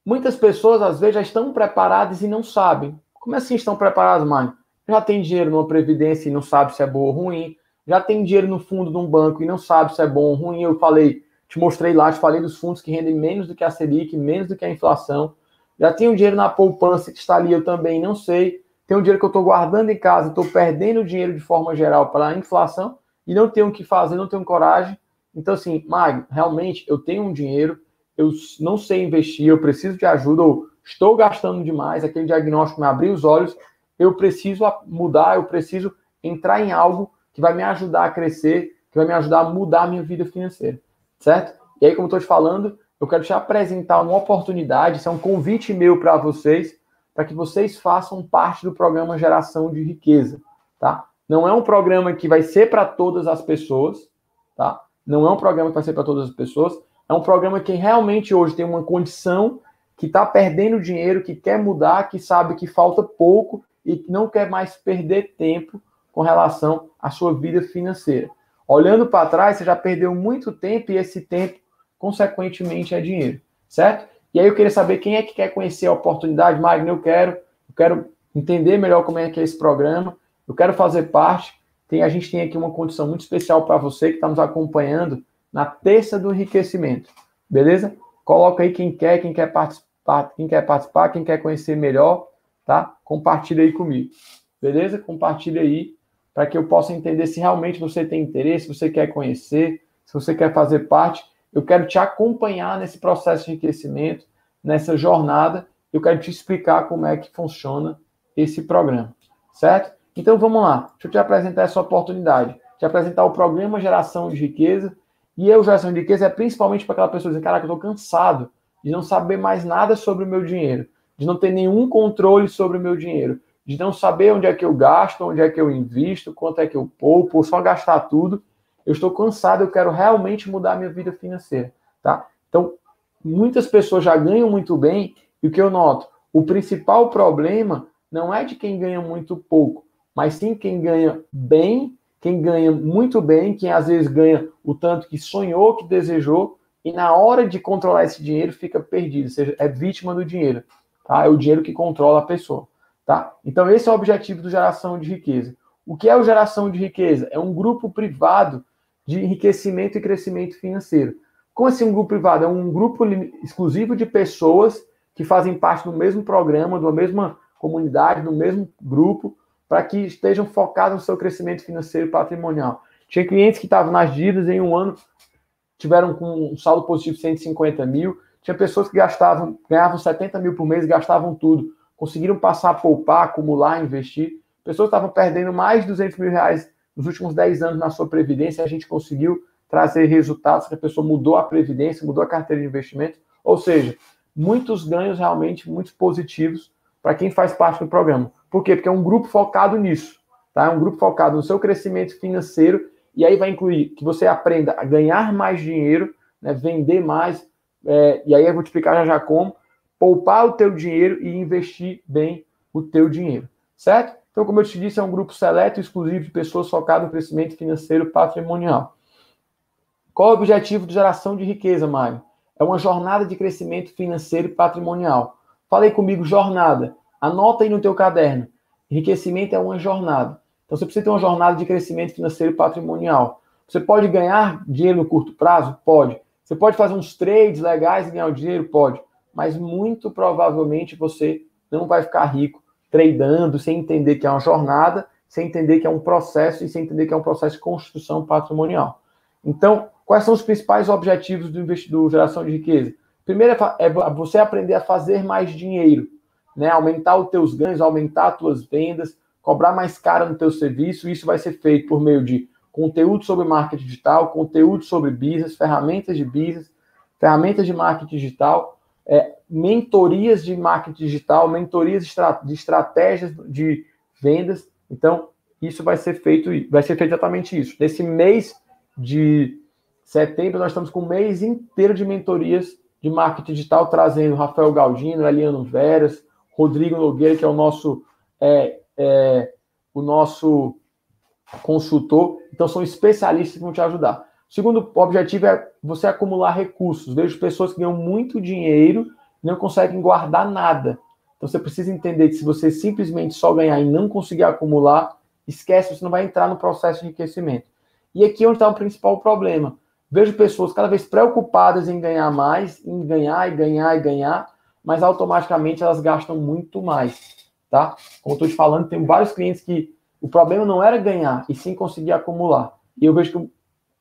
muitas pessoas às vezes já estão preparadas e não sabem. Como assim estão preparadas, mãe? Já tem dinheiro numa previdência e não sabe se é boa ou ruim. Já tem dinheiro no fundo de um banco e não sabe se é bom ou ruim. Eu falei, te mostrei lá, te falei dos fundos que rendem menos do que a Selic, menos do que a inflação. Já tenho dinheiro na poupança que está ali, eu também não sei. Tem um dinheiro que eu estou guardando em casa, estou perdendo dinheiro de forma geral para a inflação e não tenho o que fazer, não tenho coragem. Então, assim, Mag, realmente eu tenho um dinheiro, eu não sei investir, eu preciso de ajuda, ou estou gastando demais, aquele diagnóstico me abriu os olhos, eu preciso mudar, eu preciso entrar em algo que vai me ajudar a crescer, que vai me ajudar a mudar a minha vida financeira, certo? E aí, como estou te falando, eu quero te apresentar uma oportunidade, isso é um convite meu para vocês, para que vocês façam parte do programa Geração de Riqueza, tá? Não é um programa que vai ser para todas as pessoas, tá? Não é um programa que vai ser para todas as pessoas. É um programa que realmente hoje tem uma condição que está perdendo dinheiro, que quer mudar, que sabe que falta pouco e que não quer mais perder tempo com relação à sua vida financeira. Olhando para trás, você já perdeu muito tempo e esse tempo, consequentemente, é dinheiro, certo? E aí eu queria saber quem é que quer conhecer a oportunidade, Magno, eu quero, eu quero entender melhor como é que é esse programa, eu quero fazer parte. Tem, a gente tem aqui uma condição muito especial para você que está nos acompanhando na terça do enriquecimento. Beleza? Coloca aí quem quer, quem quer participar, quem quer participar, quem quer conhecer melhor, tá? Compartilha aí comigo. Beleza? Compartilha aí para que eu possa entender se realmente você tem interesse, se você quer conhecer, se você quer fazer parte. Eu quero te acompanhar nesse processo de enriquecimento, nessa jornada. Eu quero te explicar como é que funciona esse programa, certo? Então vamos lá, deixa eu te apresentar essa oportunidade, te apresentar o programa Geração de Riqueza. E eu, Geração de Riqueza, é principalmente para aquela pessoa dizer, caraca, eu estou cansado de não saber mais nada sobre o meu dinheiro, de não ter nenhum controle sobre o meu dinheiro, de não saber onde é que eu gasto, onde é que eu invisto, quanto é que eu poupo, só gastar tudo. Eu estou cansado, eu quero realmente mudar a minha vida financeira, tá? Então, muitas pessoas já ganham muito bem, e o que eu noto, o principal problema não é de quem ganha muito pouco, mas sim quem ganha bem, quem ganha muito bem, quem às vezes ganha o tanto que sonhou, que desejou, e na hora de controlar esse dinheiro fica perdido, ou seja, é vítima do dinheiro. Tá? É o dinheiro que controla a pessoa. Tá? Então, esse é o objetivo do Geração de Riqueza. O que é o Geração de Riqueza? É um grupo privado de enriquecimento e crescimento financeiro. Como assim um grupo privado? É um grupo exclusivo de pessoas que fazem parte do mesmo programa, de uma mesma comunidade, do mesmo grupo, para que estejam focados no seu crescimento financeiro e patrimonial. Tinha clientes que estavam nas dívidas em um ano, tiveram com um saldo positivo de 150 mil. Tinha pessoas que gastavam, ganhavam 70 mil por mês, gastavam tudo. Conseguiram passar a poupar, acumular, investir. Pessoas estavam perdendo mais de 200 mil reais nos últimos 10 anos na sua previdência. A gente conseguiu trazer resultados que a pessoa mudou a previdência, mudou a carteira de investimento. Ou seja, muitos ganhos realmente muito positivos para quem faz parte do programa. Por quê? Porque é um grupo focado nisso, tá? É um grupo focado no seu crescimento financeiro e aí vai incluir que você aprenda a ganhar mais dinheiro, né, vender mais, é, e aí eu vou te explicar já já como, poupar o teu dinheiro e investir bem o teu dinheiro, certo? Então, como eu te disse, é um grupo seleto e exclusivo de pessoas focadas no crescimento financeiro patrimonial. Qual é o objetivo de geração de riqueza, Mário? É uma jornada de crescimento financeiro e patrimonial. Falei comigo, jornada. Anota aí no teu caderno. Enriquecimento é uma jornada. Então você precisa ter uma jornada de crescimento financeiro e patrimonial. Você pode ganhar dinheiro no curto prazo? Pode. Você pode fazer uns trades legais e ganhar o dinheiro? Pode. Mas muito provavelmente você não vai ficar rico tradando sem entender que é uma jornada, sem entender que é um processo e sem entender que é um processo de construção patrimonial. Então, quais são os principais objetivos do investidor geração de riqueza? Primeiro é, é você aprender a fazer mais dinheiro, né? Aumentar os teus ganhos, aumentar as tuas vendas, cobrar mais caro no teu serviço. Isso vai ser feito por meio de conteúdo sobre marketing digital, conteúdo sobre business, ferramentas de business, ferramentas de marketing digital, é, mentorias de marketing digital, mentorias de estratégias de vendas. Então, isso vai ser feito, vai ser feito exatamente isso. Nesse mês de setembro, nós estamos com um mês inteiro de mentorias de marketing digital, trazendo Rafael Galdino, Eliano Veras, Rodrigo Nogueira, que é o nosso, é, é, o nosso consultor. Então, são especialistas que vão te ajudar. Segundo objetivo é você acumular recursos. Vejo pessoas que ganham muito dinheiro e não conseguem guardar nada. Então, você precisa entender que se você simplesmente só ganhar e não conseguir acumular, esquece, você não vai entrar no processo de enriquecimento. E aqui é onde está o principal problema. Vejo pessoas cada vez preocupadas em ganhar mais, em ganhar e ganhar e ganhar, mas automaticamente elas gastam muito mais, tá? Como estou te falando, tem vários clientes que o problema não era ganhar, e sim conseguir acumular. E eu vejo que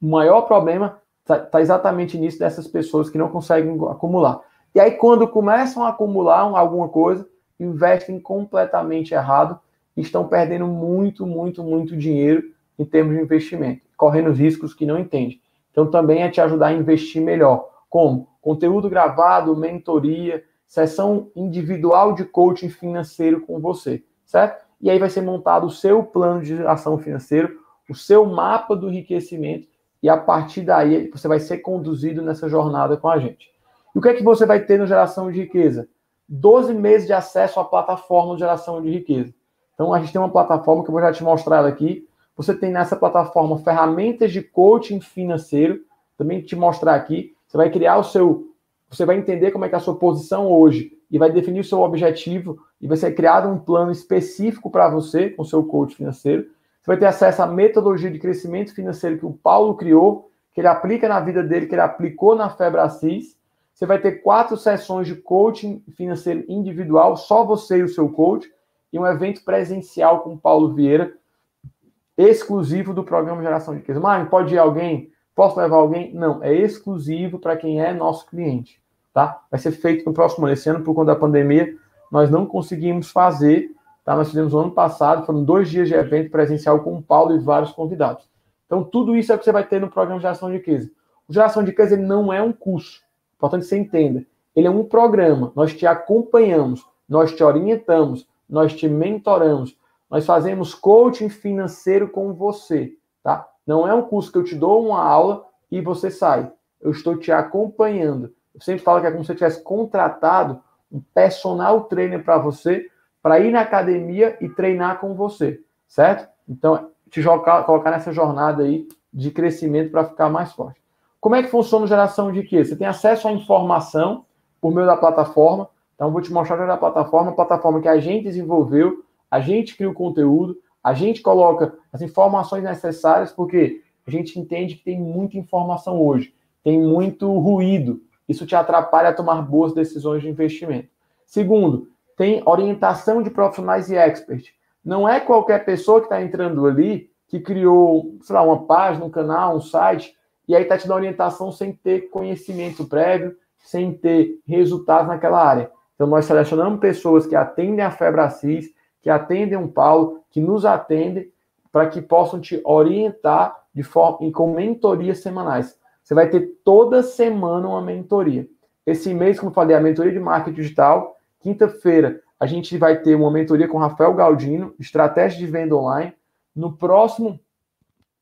o maior problema está tá exatamente nisso dessas pessoas que não conseguem acumular. E aí, quando começam a acumular alguma coisa, investem completamente errado e estão perdendo muito, muito, muito dinheiro em termos de investimento, correndo riscos que não entendem. Então, também é te ajudar a investir melhor. Como? Conteúdo gravado, mentoria, sessão individual de coaching financeiro com você, certo? E aí vai ser montado o seu plano de ação financeiro, o seu mapa do enriquecimento, e a partir daí você vai ser conduzido nessa jornada com a gente. E o que é que você vai ter no Geração de Riqueza? 12 meses de acesso à plataforma de geração de riqueza. Então, a gente tem uma plataforma que eu vou já te mostrar ela aqui. Você tem nessa plataforma ferramentas de coaching financeiro, também te mostrar aqui. Você vai criar o seu você vai entender como é que é a sua posição hoje e vai definir o seu objetivo e vai ser criado um plano específico para você com o seu coach financeiro. Você vai ter acesso à metodologia de crescimento financeiro que o Paulo criou, que ele aplica na vida dele, que ele aplicou na Febracis. Você vai ter quatro sessões de coaching financeiro individual, só você e o seu coach, e um evento presencial com o Paulo Vieira, exclusivo do programa Geração de Riqueza. Mas pode ir alguém? Posso levar alguém? Não, é exclusivo para quem é nosso cliente tá? Vai ser feito no próximo ano. Esse ano, por conta da pandemia, nós não conseguimos fazer, tá? Nós fizemos no ano passado, foram dois dias de evento presencial com o Paulo e vários convidados. Então, tudo isso é o que você vai ter no programa Geração de Riqueza. O Geração de Riqueza ele não é um curso, importante que você entenda. Ele é um programa, nós te acompanhamos, nós te orientamos, nós te mentoramos, nós fazemos coaching financeiro com você, tá? Não é um curso que eu te dou uma aula e você sai. Eu estou te acompanhando. Eu sempre falo que é como se você tivesse contratado um personal trainer para você, para ir na academia e treinar com você, certo? Então, te jogar, colocar nessa jornada aí de crescimento para ficar mais forte. Como é que funciona a geração de quê? Você tem acesso à informação por meio da plataforma. Então, vou te mostrar a plataforma, a plataforma que a gente desenvolveu, a gente cria o conteúdo, a gente coloca as informações necessárias, porque a gente entende que tem muita informação hoje, tem muito ruído, isso te atrapalha a tomar boas decisões de investimento. Segundo, tem orientação de profissionais e experts. Não é qualquer pessoa que está entrando ali que criou, sei lá, uma página, um canal, um site, e aí está te dando orientação sem ter conhecimento prévio, sem ter resultados naquela área. Então, nós selecionamos pessoas que atendem a Febracis, que atendem o Paulo, que nos atendem, para que possam te orientar de forma, com mentorias semanais. Você vai ter toda semana uma mentoria. Esse mês, como eu falei, a mentoria de marketing digital. Quinta-feira, a gente vai ter uma mentoria com Rafael Galdino, estratégia de venda online. No próximo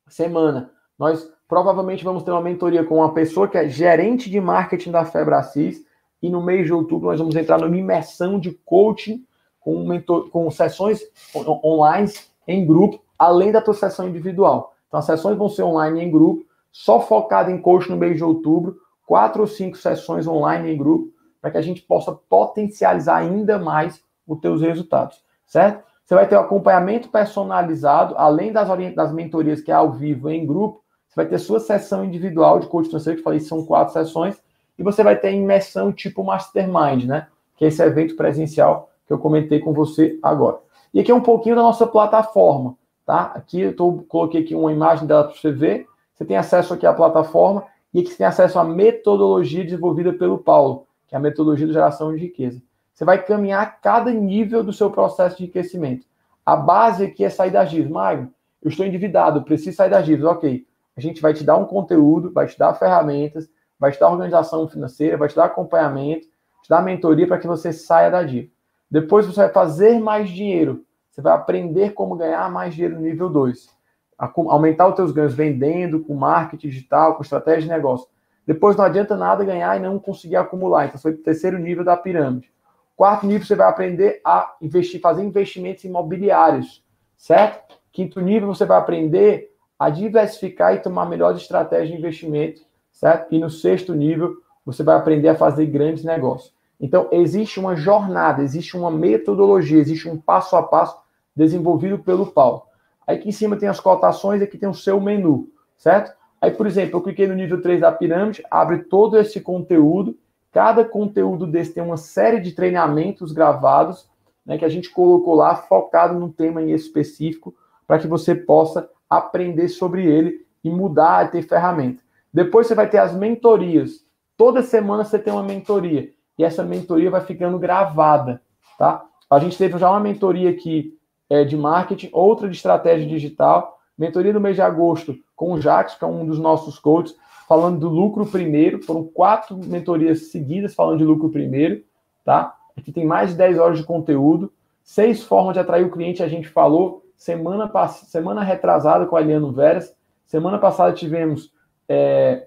semana, nós provavelmente vamos ter uma mentoria com uma pessoa que é gerente de marketing da Febracis. E no mês de outubro, nós vamos entrar numa imersão de coaching com, mentor, com sessões online em grupo, além da tua sessão individual. Então, as sessões vão ser online em grupo só focado em coach no mês de outubro, quatro ou cinco sessões online em grupo, para que a gente possa potencializar ainda mais os teus resultados, certo? Você vai ter o acompanhamento personalizado, além das, das mentorias que é ao vivo em grupo, você vai ter sua sessão individual de coach financeiro, que eu falei, são quatro sessões, e você vai ter imersão tipo mastermind, né? Que é esse evento presencial que eu comentei com você agora. E aqui é um pouquinho da nossa plataforma, tá? Aqui eu tô, coloquei aqui uma imagem dela para você ver. você tem acesso aqui à plataforma e aqui você tem acesso à metodologia desenvolvida pelo Paulo, que é a metodologia de geração de riqueza. Você vai caminhar cada nível do seu processo de enriquecimento. A base aqui é sair das dívidas. Magno, eu estou endividado, preciso sair das dívidas. Ok, a gente vai te dar um conteúdo, vai te dar ferramentas, vai te dar organização financeira, vai te dar acompanhamento, te dar mentoria para que você saia da dívida. Depois você vai fazer mais dinheiro. Você vai aprender como ganhar mais dinheiro no nível 2. Aumentar os teus ganhos vendendo, com marketing digital, com estratégia de negócio. Depois não adianta nada ganhar e não conseguir acumular. Então, para o terceiro nível da pirâmide. Quarto nível, você vai aprender a investir, fazer investimentos imobiliários, certo? Quinto nível, você vai aprender a diversificar e tomar melhores estratégias de investimento, certo? E no sexto nível, você vai aprender a fazer grandes negócios. Então, existe uma jornada, existe uma metodologia, existe um passo a passo desenvolvido pelo Paulo. Aí aqui em cima tem as cotações, aqui tem o seu menu, certo? Aí, por exemplo, eu cliquei no nível 3 da pirâmide, abre todo esse conteúdo. Cada conteúdo desse tem uma série de treinamentos gravados, né, que a gente colocou lá, focado num tema em específico, para que você possa aprender sobre ele e mudar e ter ferramenta. Depois você vai ter as mentorias. Toda semana você tem uma mentoria. E essa mentoria vai ficando gravada, tá? A gente teve já uma mentoria aqui é, de marketing, outra de estratégia digital, mentoria no mês de agosto com o Jax, que é um dos nossos coaches, falando do lucro primeiro. Foram quatro mentorias seguidas falando de lucro primeiro, tá? Aqui tem mais de 10 horas de conteúdo. Seis formas de atrair o cliente, a gente falou semana, semana retrasada com a Eliano Veras. Semana passada tivemos é,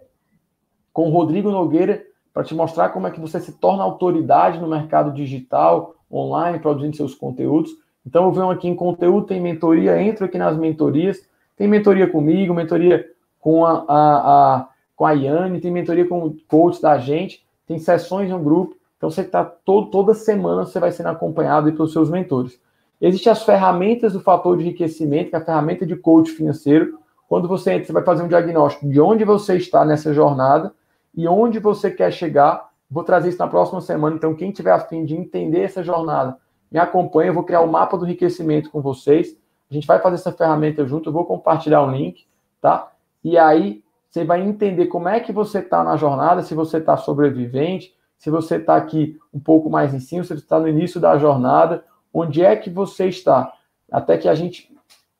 com o Rodrigo Nogueira para te mostrar como é que você se torna autoridade no mercado digital, online, produzindo seus conteúdos. Então eu venho aqui em conteúdo, tem mentoria, entro aqui nas mentorias, tem mentoria comigo, mentoria com a, a, a com a Yane, tem mentoria com o coach da gente, tem sessões no grupo. Então você está toda semana você vai sendo acompanhado pelos seus mentores. Existem as ferramentas do fator de enriquecimento, que é a ferramenta de coach financeiro. Quando você entra, você vai fazer um diagnóstico de onde você está nessa jornada e onde você quer chegar. Vou trazer isso na próxima semana. Então, quem tiver afim de entender essa jornada, me acompanha. Eu vou criar o um mapa do enriquecimento com vocês. A gente vai fazer essa ferramenta junto. Eu vou compartilhar o link, tá? E aí você vai entender como é que você está na jornada, se você está sobrevivente, se você está aqui um pouco mais em cima, se você está no início da jornada, onde é que você está, até que a gente,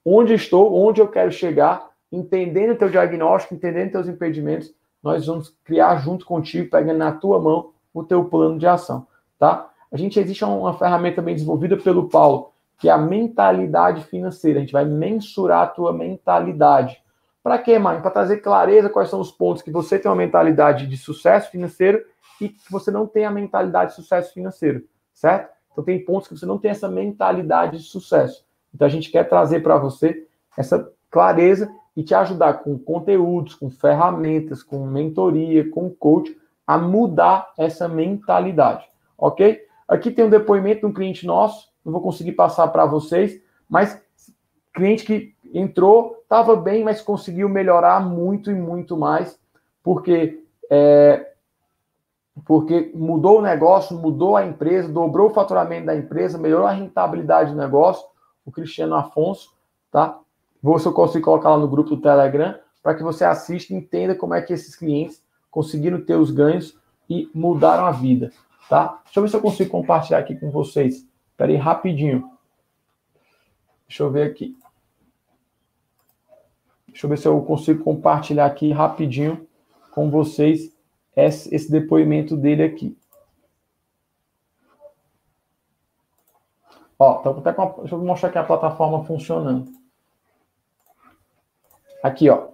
onde estou, onde eu quero chegar, entendendo teu diagnóstico, entendendo teus impedimentos, nós vamos criar junto contigo, pegando na tua mão o teu plano de ação, tá? A gente existe uma ferramenta bem desenvolvida pelo Paulo, que é a mentalidade financeira. A gente vai mensurar a tua mentalidade. Para quê, mãe? Para trazer clareza quais são os pontos que você tem uma mentalidade de sucesso financeiro e que você não tem a mentalidade de sucesso financeiro, certo? Então tem pontos que você não tem essa mentalidade de sucesso. Então a gente quer trazer para você essa clareza e te ajudar com conteúdos, com ferramentas, com mentoria, com coach a mudar essa mentalidade, ok? Aqui tem um depoimento de um cliente nosso, não vou conseguir passar para vocês, mas cliente que entrou, estava bem, mas conseguiu melhorar muito e muito mais, porque é, porque mudou o negócio, mudou a empresa, dobrou o faturamento da empresa, melhorou a rentabilidade do negócio. O Cristiano Afonso, tá? Vou se eu consigo colocar lá no grupo do Telegram para que você assista e entenda como é que esses clientes conseguiram ter os ganhos e mudaram a vida, tá? Deixa eu ver se eu consigo compartilhar aqui com vocês. Espera aí, rapidinho. Deixa eu ver aqui. Deixa eu ver se eu consigo compartilhar aqui rapidinho com vocês esse depoimento dele aqui. Ó, então até com a, deixa eu mostrar aqui a plataforma funcionando. Aqui, ó.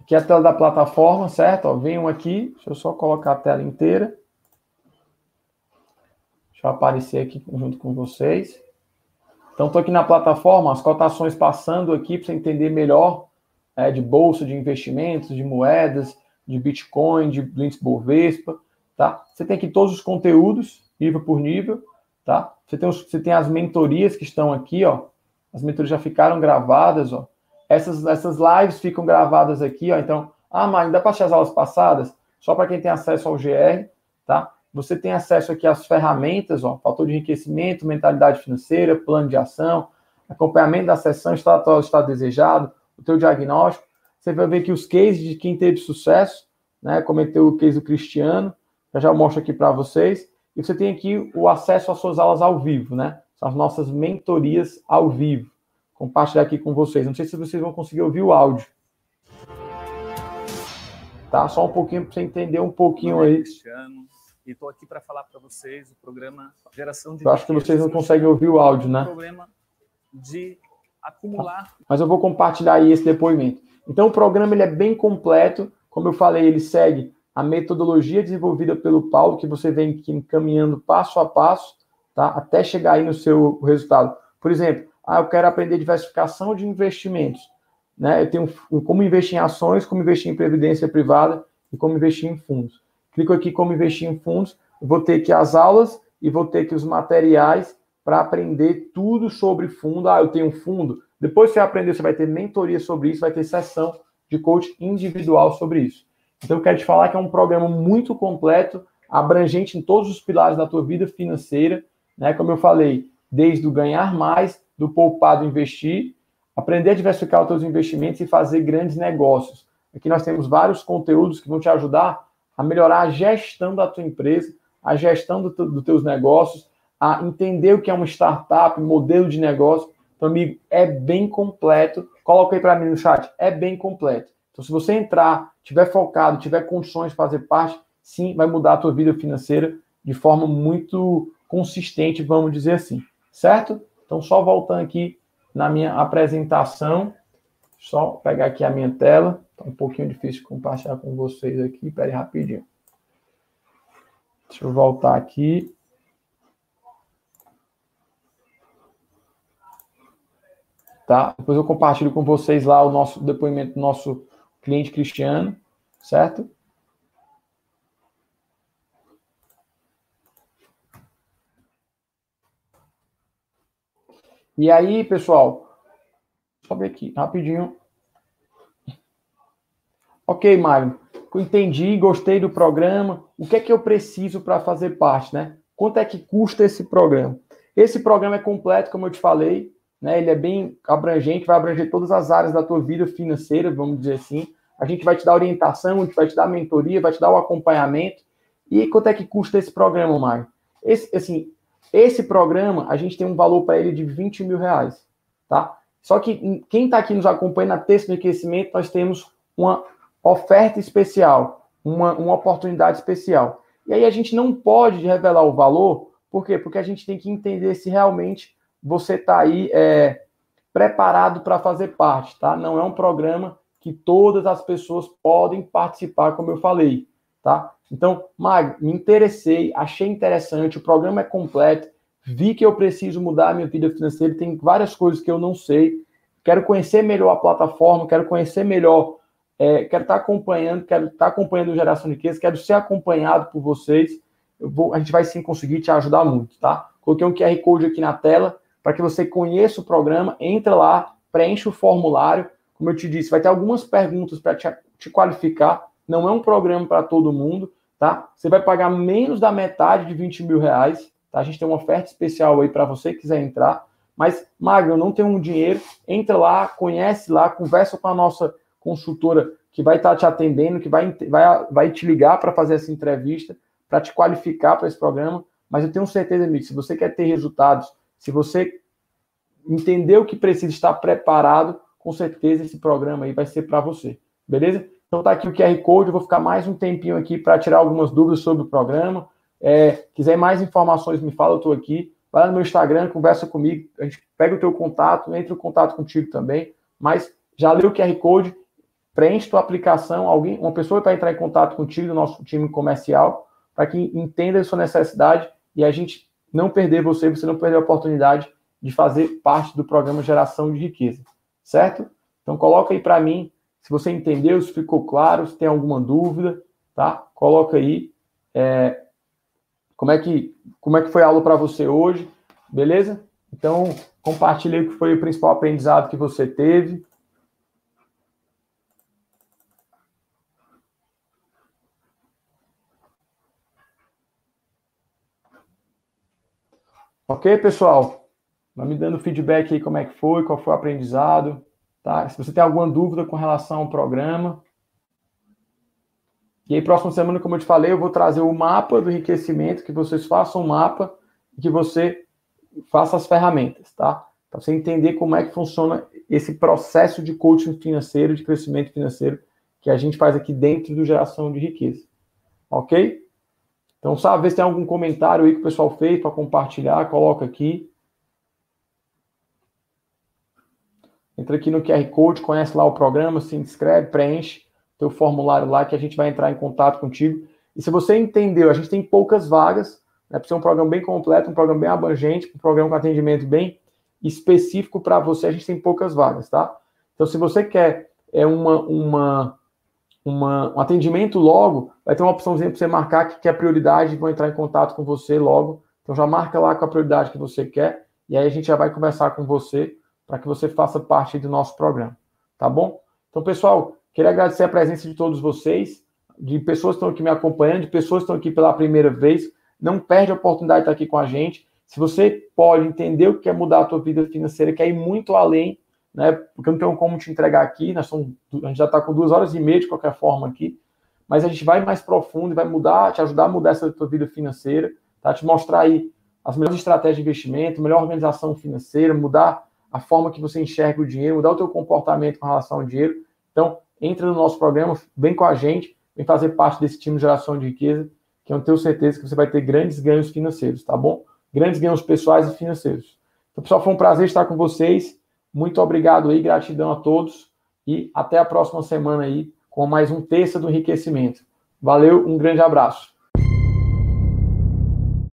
Aqui é a tela da plataforma, certo? Ó, venham aqui, deixa eu só colocar a tela inteira. Deixa eu aparecer aqui junto com vocês. Então, estou aqui na plataforma, as cotações passando aqui para você entender melhor é, de bolsa, de investimentos, de moedas, de Bitcoin, de Blinks Bovespa, tá? Você tem aqui todos os conteúdos, nível por nível, tá? Você tem, os, você tem as mentorias que estão aqui, ó. As mentorias já ficaram gravadas, ó. Essas, essas lives ficam gravadas aqui, ó. Então, ah, mas dá para as aulas passadas? Só para quem tem acesso ao GR, tá? Você tem acesso aqui às ferramentas, ó, fator de enriquecimento, mentalidade financeira, plano de ação, acompanhamento da sessão, estado atual, estado desejado, o teu diagnóstico. Você vai ver aqui os cases de quem teve sucesso, né? Cometeu o case do Cristiano, eu já mostro aqui para vocês. E você tem aqui o acesso às suas aulas ao vivo, né? São as nossas mentorias ao vivo. Compartilhar aqui com vocês. Não sei se vocês vão conseguir ouvir o áudio. Tá? Só um pouquinho para você entender um pouquinho aí. Cristiano, e estou aqui para falar para vocês o programa Geração de Eu acho que vocês não conseguem ouvir o áudio, né? Problema de acumular. Mas eu vou compartilhar aí esse depoimento. Então o programa ele é bem completo, como eu falei, ele segue a metodologia desenvolvida pelo Paulo, que você vem caminhando passo a passo, tá? Até chegar aí no seu resultado. Por exemplo, ah, eu quero aprender diversificação de investimentos. Né? Eu tenho como investir em ações, como investir em previdência privada e como investir em fundos. Clico aqui como investir em fundos, vou ter aqui as aulas e vou ter aqui os materiais para aprender tudo sobre fundo. Ah, eu tenho um fundo. Depois que você aprender, você vai ter mentoria sobre isso, vai ter sessão de coach individual sobre isso. Então, eu quero te falar que é um programa muito completo, abrangente em todos os pilares da tua vida financeira, né? Como eu falei, desde o ganhar mais, do poupar, do investir, aprender a diversificar os teus investimentos e fazer grandes negócios. Aqui nós temos vários conteúdos que vão te ajudar a melhorar a gestão da tua empresa, a gestão dos do teus negócios, a entender o que é uma startup, modelo de negócio. Então, amigo, é bem completo. Coloca aí para mim no chat, é bem completo. Então, se você entrar, tiver focado, tiver condições de fazer parte, sim, vai mudar a tua vida financeira de forma muito consistente, vamos dizer assim, certo? Então, só voltando aqui na minha apresentação, só pegar aqui a minha tela, tá um pouquinho difícil compartilhar com vocês aqui, peraí rapidinho. Deixa eu voltar aqui. Tá? Depois eu compartilho com vocês lá o nosso depoimento do nosso cliente Cristiano, certo? E aí, pessoal, só ver aqui rapidinho. Ok, eu entendi, gostei do programa. O que é que eu preciso para fazer parte, né? Quanto é que custa esse programa? Esse programa é completo, como eu te falei, né? Ele é bem abrangente, vai abranger todas as áreas da tua vida financeira, vamos dizer assim. A gente vai te dar orientação, a gente vai te dar mentoria, vai te dar o acompanhamento. E quanto é que custa esse programa, Mário? Esse, assim, esse programa, a gente tem um valor para ele de 20 mil reais, tá? Só que quem está aqui nos acompanhando na texto de enriquecimento, nós temos uma oferta especial, uma, uma oportunidade especial. E aí a gente não pode revelar o valor, por quê? Porque a gente tem que entender se realmente você está aí é, preparado para fazer parte, tá? Não é um programa que todas as pessoas podem participar, como eu falei, tá? Então, Mag, me interessei, achei interessante, o programa é completo, vi que eu preciso mudar a minha vida financeira, tem várias coisas que eu não sei, quero conhecer melhor a plataforma, quero conhecer melhor, é, quero estar tá acompanhando, quero estar tá acompanhando o Geração de Riqueza, quero ser acompanhado por vocês, vou, a gente vai sim conseguir te ajudar muito, tá? Coloquei um QR Code aqui na tela, para que você conheça o programa, entra lá, preencha o formulário, como eu te disse, vai ter algumas perguntas para te, te qualificar. Não é um programa para todo mundo, tá? Você vai pagar menos da metade de 20 mil reais, tá? A gente tem uma oferta especial aí para você que quiser entrar. Mas, Magno, eu não tenho um dinheiro, entra lá, conhece lá, conversa com a nossa consultora que vai estar tá te atendendo, que vai, vai, vai te ligar para fazer essa entrevista, para te qualificar para esse programa. Mas eu tenho certeza, amigo, se você quer ter resultados, se você entender o que precisa estar preparado, com certeza esse programa aí vai ser para você. Beleza? Então tá aqui o QR Code, eu vou ficar mais um tempinho aqui para tirar algumas dúvidas sobre o programa. É, quiser mais informações, me fala, eu estou aqui. Vai lá no meu Instagram, conversa comigo, a gente pega o teu contato, entra em contato contigo também. Mas já leu o QR Code, preenche tua aplicação, alguém, uma pessoa vai entrar em contato contigo, do nosso time comercial, para que entenda a sua necessidade e a gente não perder você, você não perder a oportunidade de fazer parte do programa Geração de Riqueza certo? Então coloca aí para mim, se você entendeu, se ficou claro, se tem alguma dúvida, tá? Coloca aí é, como é que como é que foi a aula para você hoje, beleza? Então compartilhe o que foi o principal aprendizado que você teve. Ok, pessoal? Vai me dando feedback aí como é que foi, qual foi o aprendizado. Tá? Se você tem alguma dúvida com relação ao programa. E aí, próxima semana, como eu te falei, eu vou trazer o mapa do enriquecimento, que vocês façam um mapa e que você faça as ferramentas, tá? Para você entender como é que funciona esse processo de coaching financeiro, de crescimento financeiro que a gente faz aqui dentro do Geração de Riqueza. Ok? Então, sabe, ver se tem algum comentário aí que o pessoal fez para compartilhar, coloca aqui. Entra aqui no QR Code, conhece lá o programa, se inscreve, preenche teu formulário lá que a gente vai entrar em contato contigo. E se você entendeu, a gente tem poucas vagas, né, para ser um programa bem completo, um programa bem abrangente, um programa com atendimento bem específico para você, a gente tem poucas vagas, tá? Então, se você quer é uma, uma, uma, um atendimento logo, vai ter uma opçãozinha para você marcar que quer prioridade e vão entrar em contato com você logo. Então, já marca lá com a prioridade que você quer e aí a gente já vai conversar com você para que você faça parte do nosso programa, tá bom? Então, pessoal, queria agradecer a presença de todos vocês, de pessoas que estão aqui me acompanhando, de pessoas que estão aqui pela primeira vez. Não perde a oportunidade de estar aqui com a gente. Se você pode entender o que é mudar a tua vida financeira, quer ir muito além, né? Porque eu não tenho como te entregar aqui, nós somos, a gente já está com duas horas e meia de qualquer forma aqui, mas a gente vai mais profundo e vai mudar, te ajudar a mudar essa tua vida financeira, tá? Te mostrar aí as melhores estratégias de investimento, melhor organização financeira, mudar a forma que você enxerga o dinheiro, mudar o teu comportamento com relação ao dinheiro. Então, entra no nosso programa, vem com a gente, vem fazer parte desse time de geração de riqueza, que eu tenho certeza que você vai ter grandes ganhos financeiros, tá bom? Grandes ganhos pessoais e financeiros. Então, pessoal, foi um prazer estar com vocês. Muito obrigado aí, gratidão a todos e até a próxima semana aí com mais um terça do enriquecimento. Valeu, um grande abraço.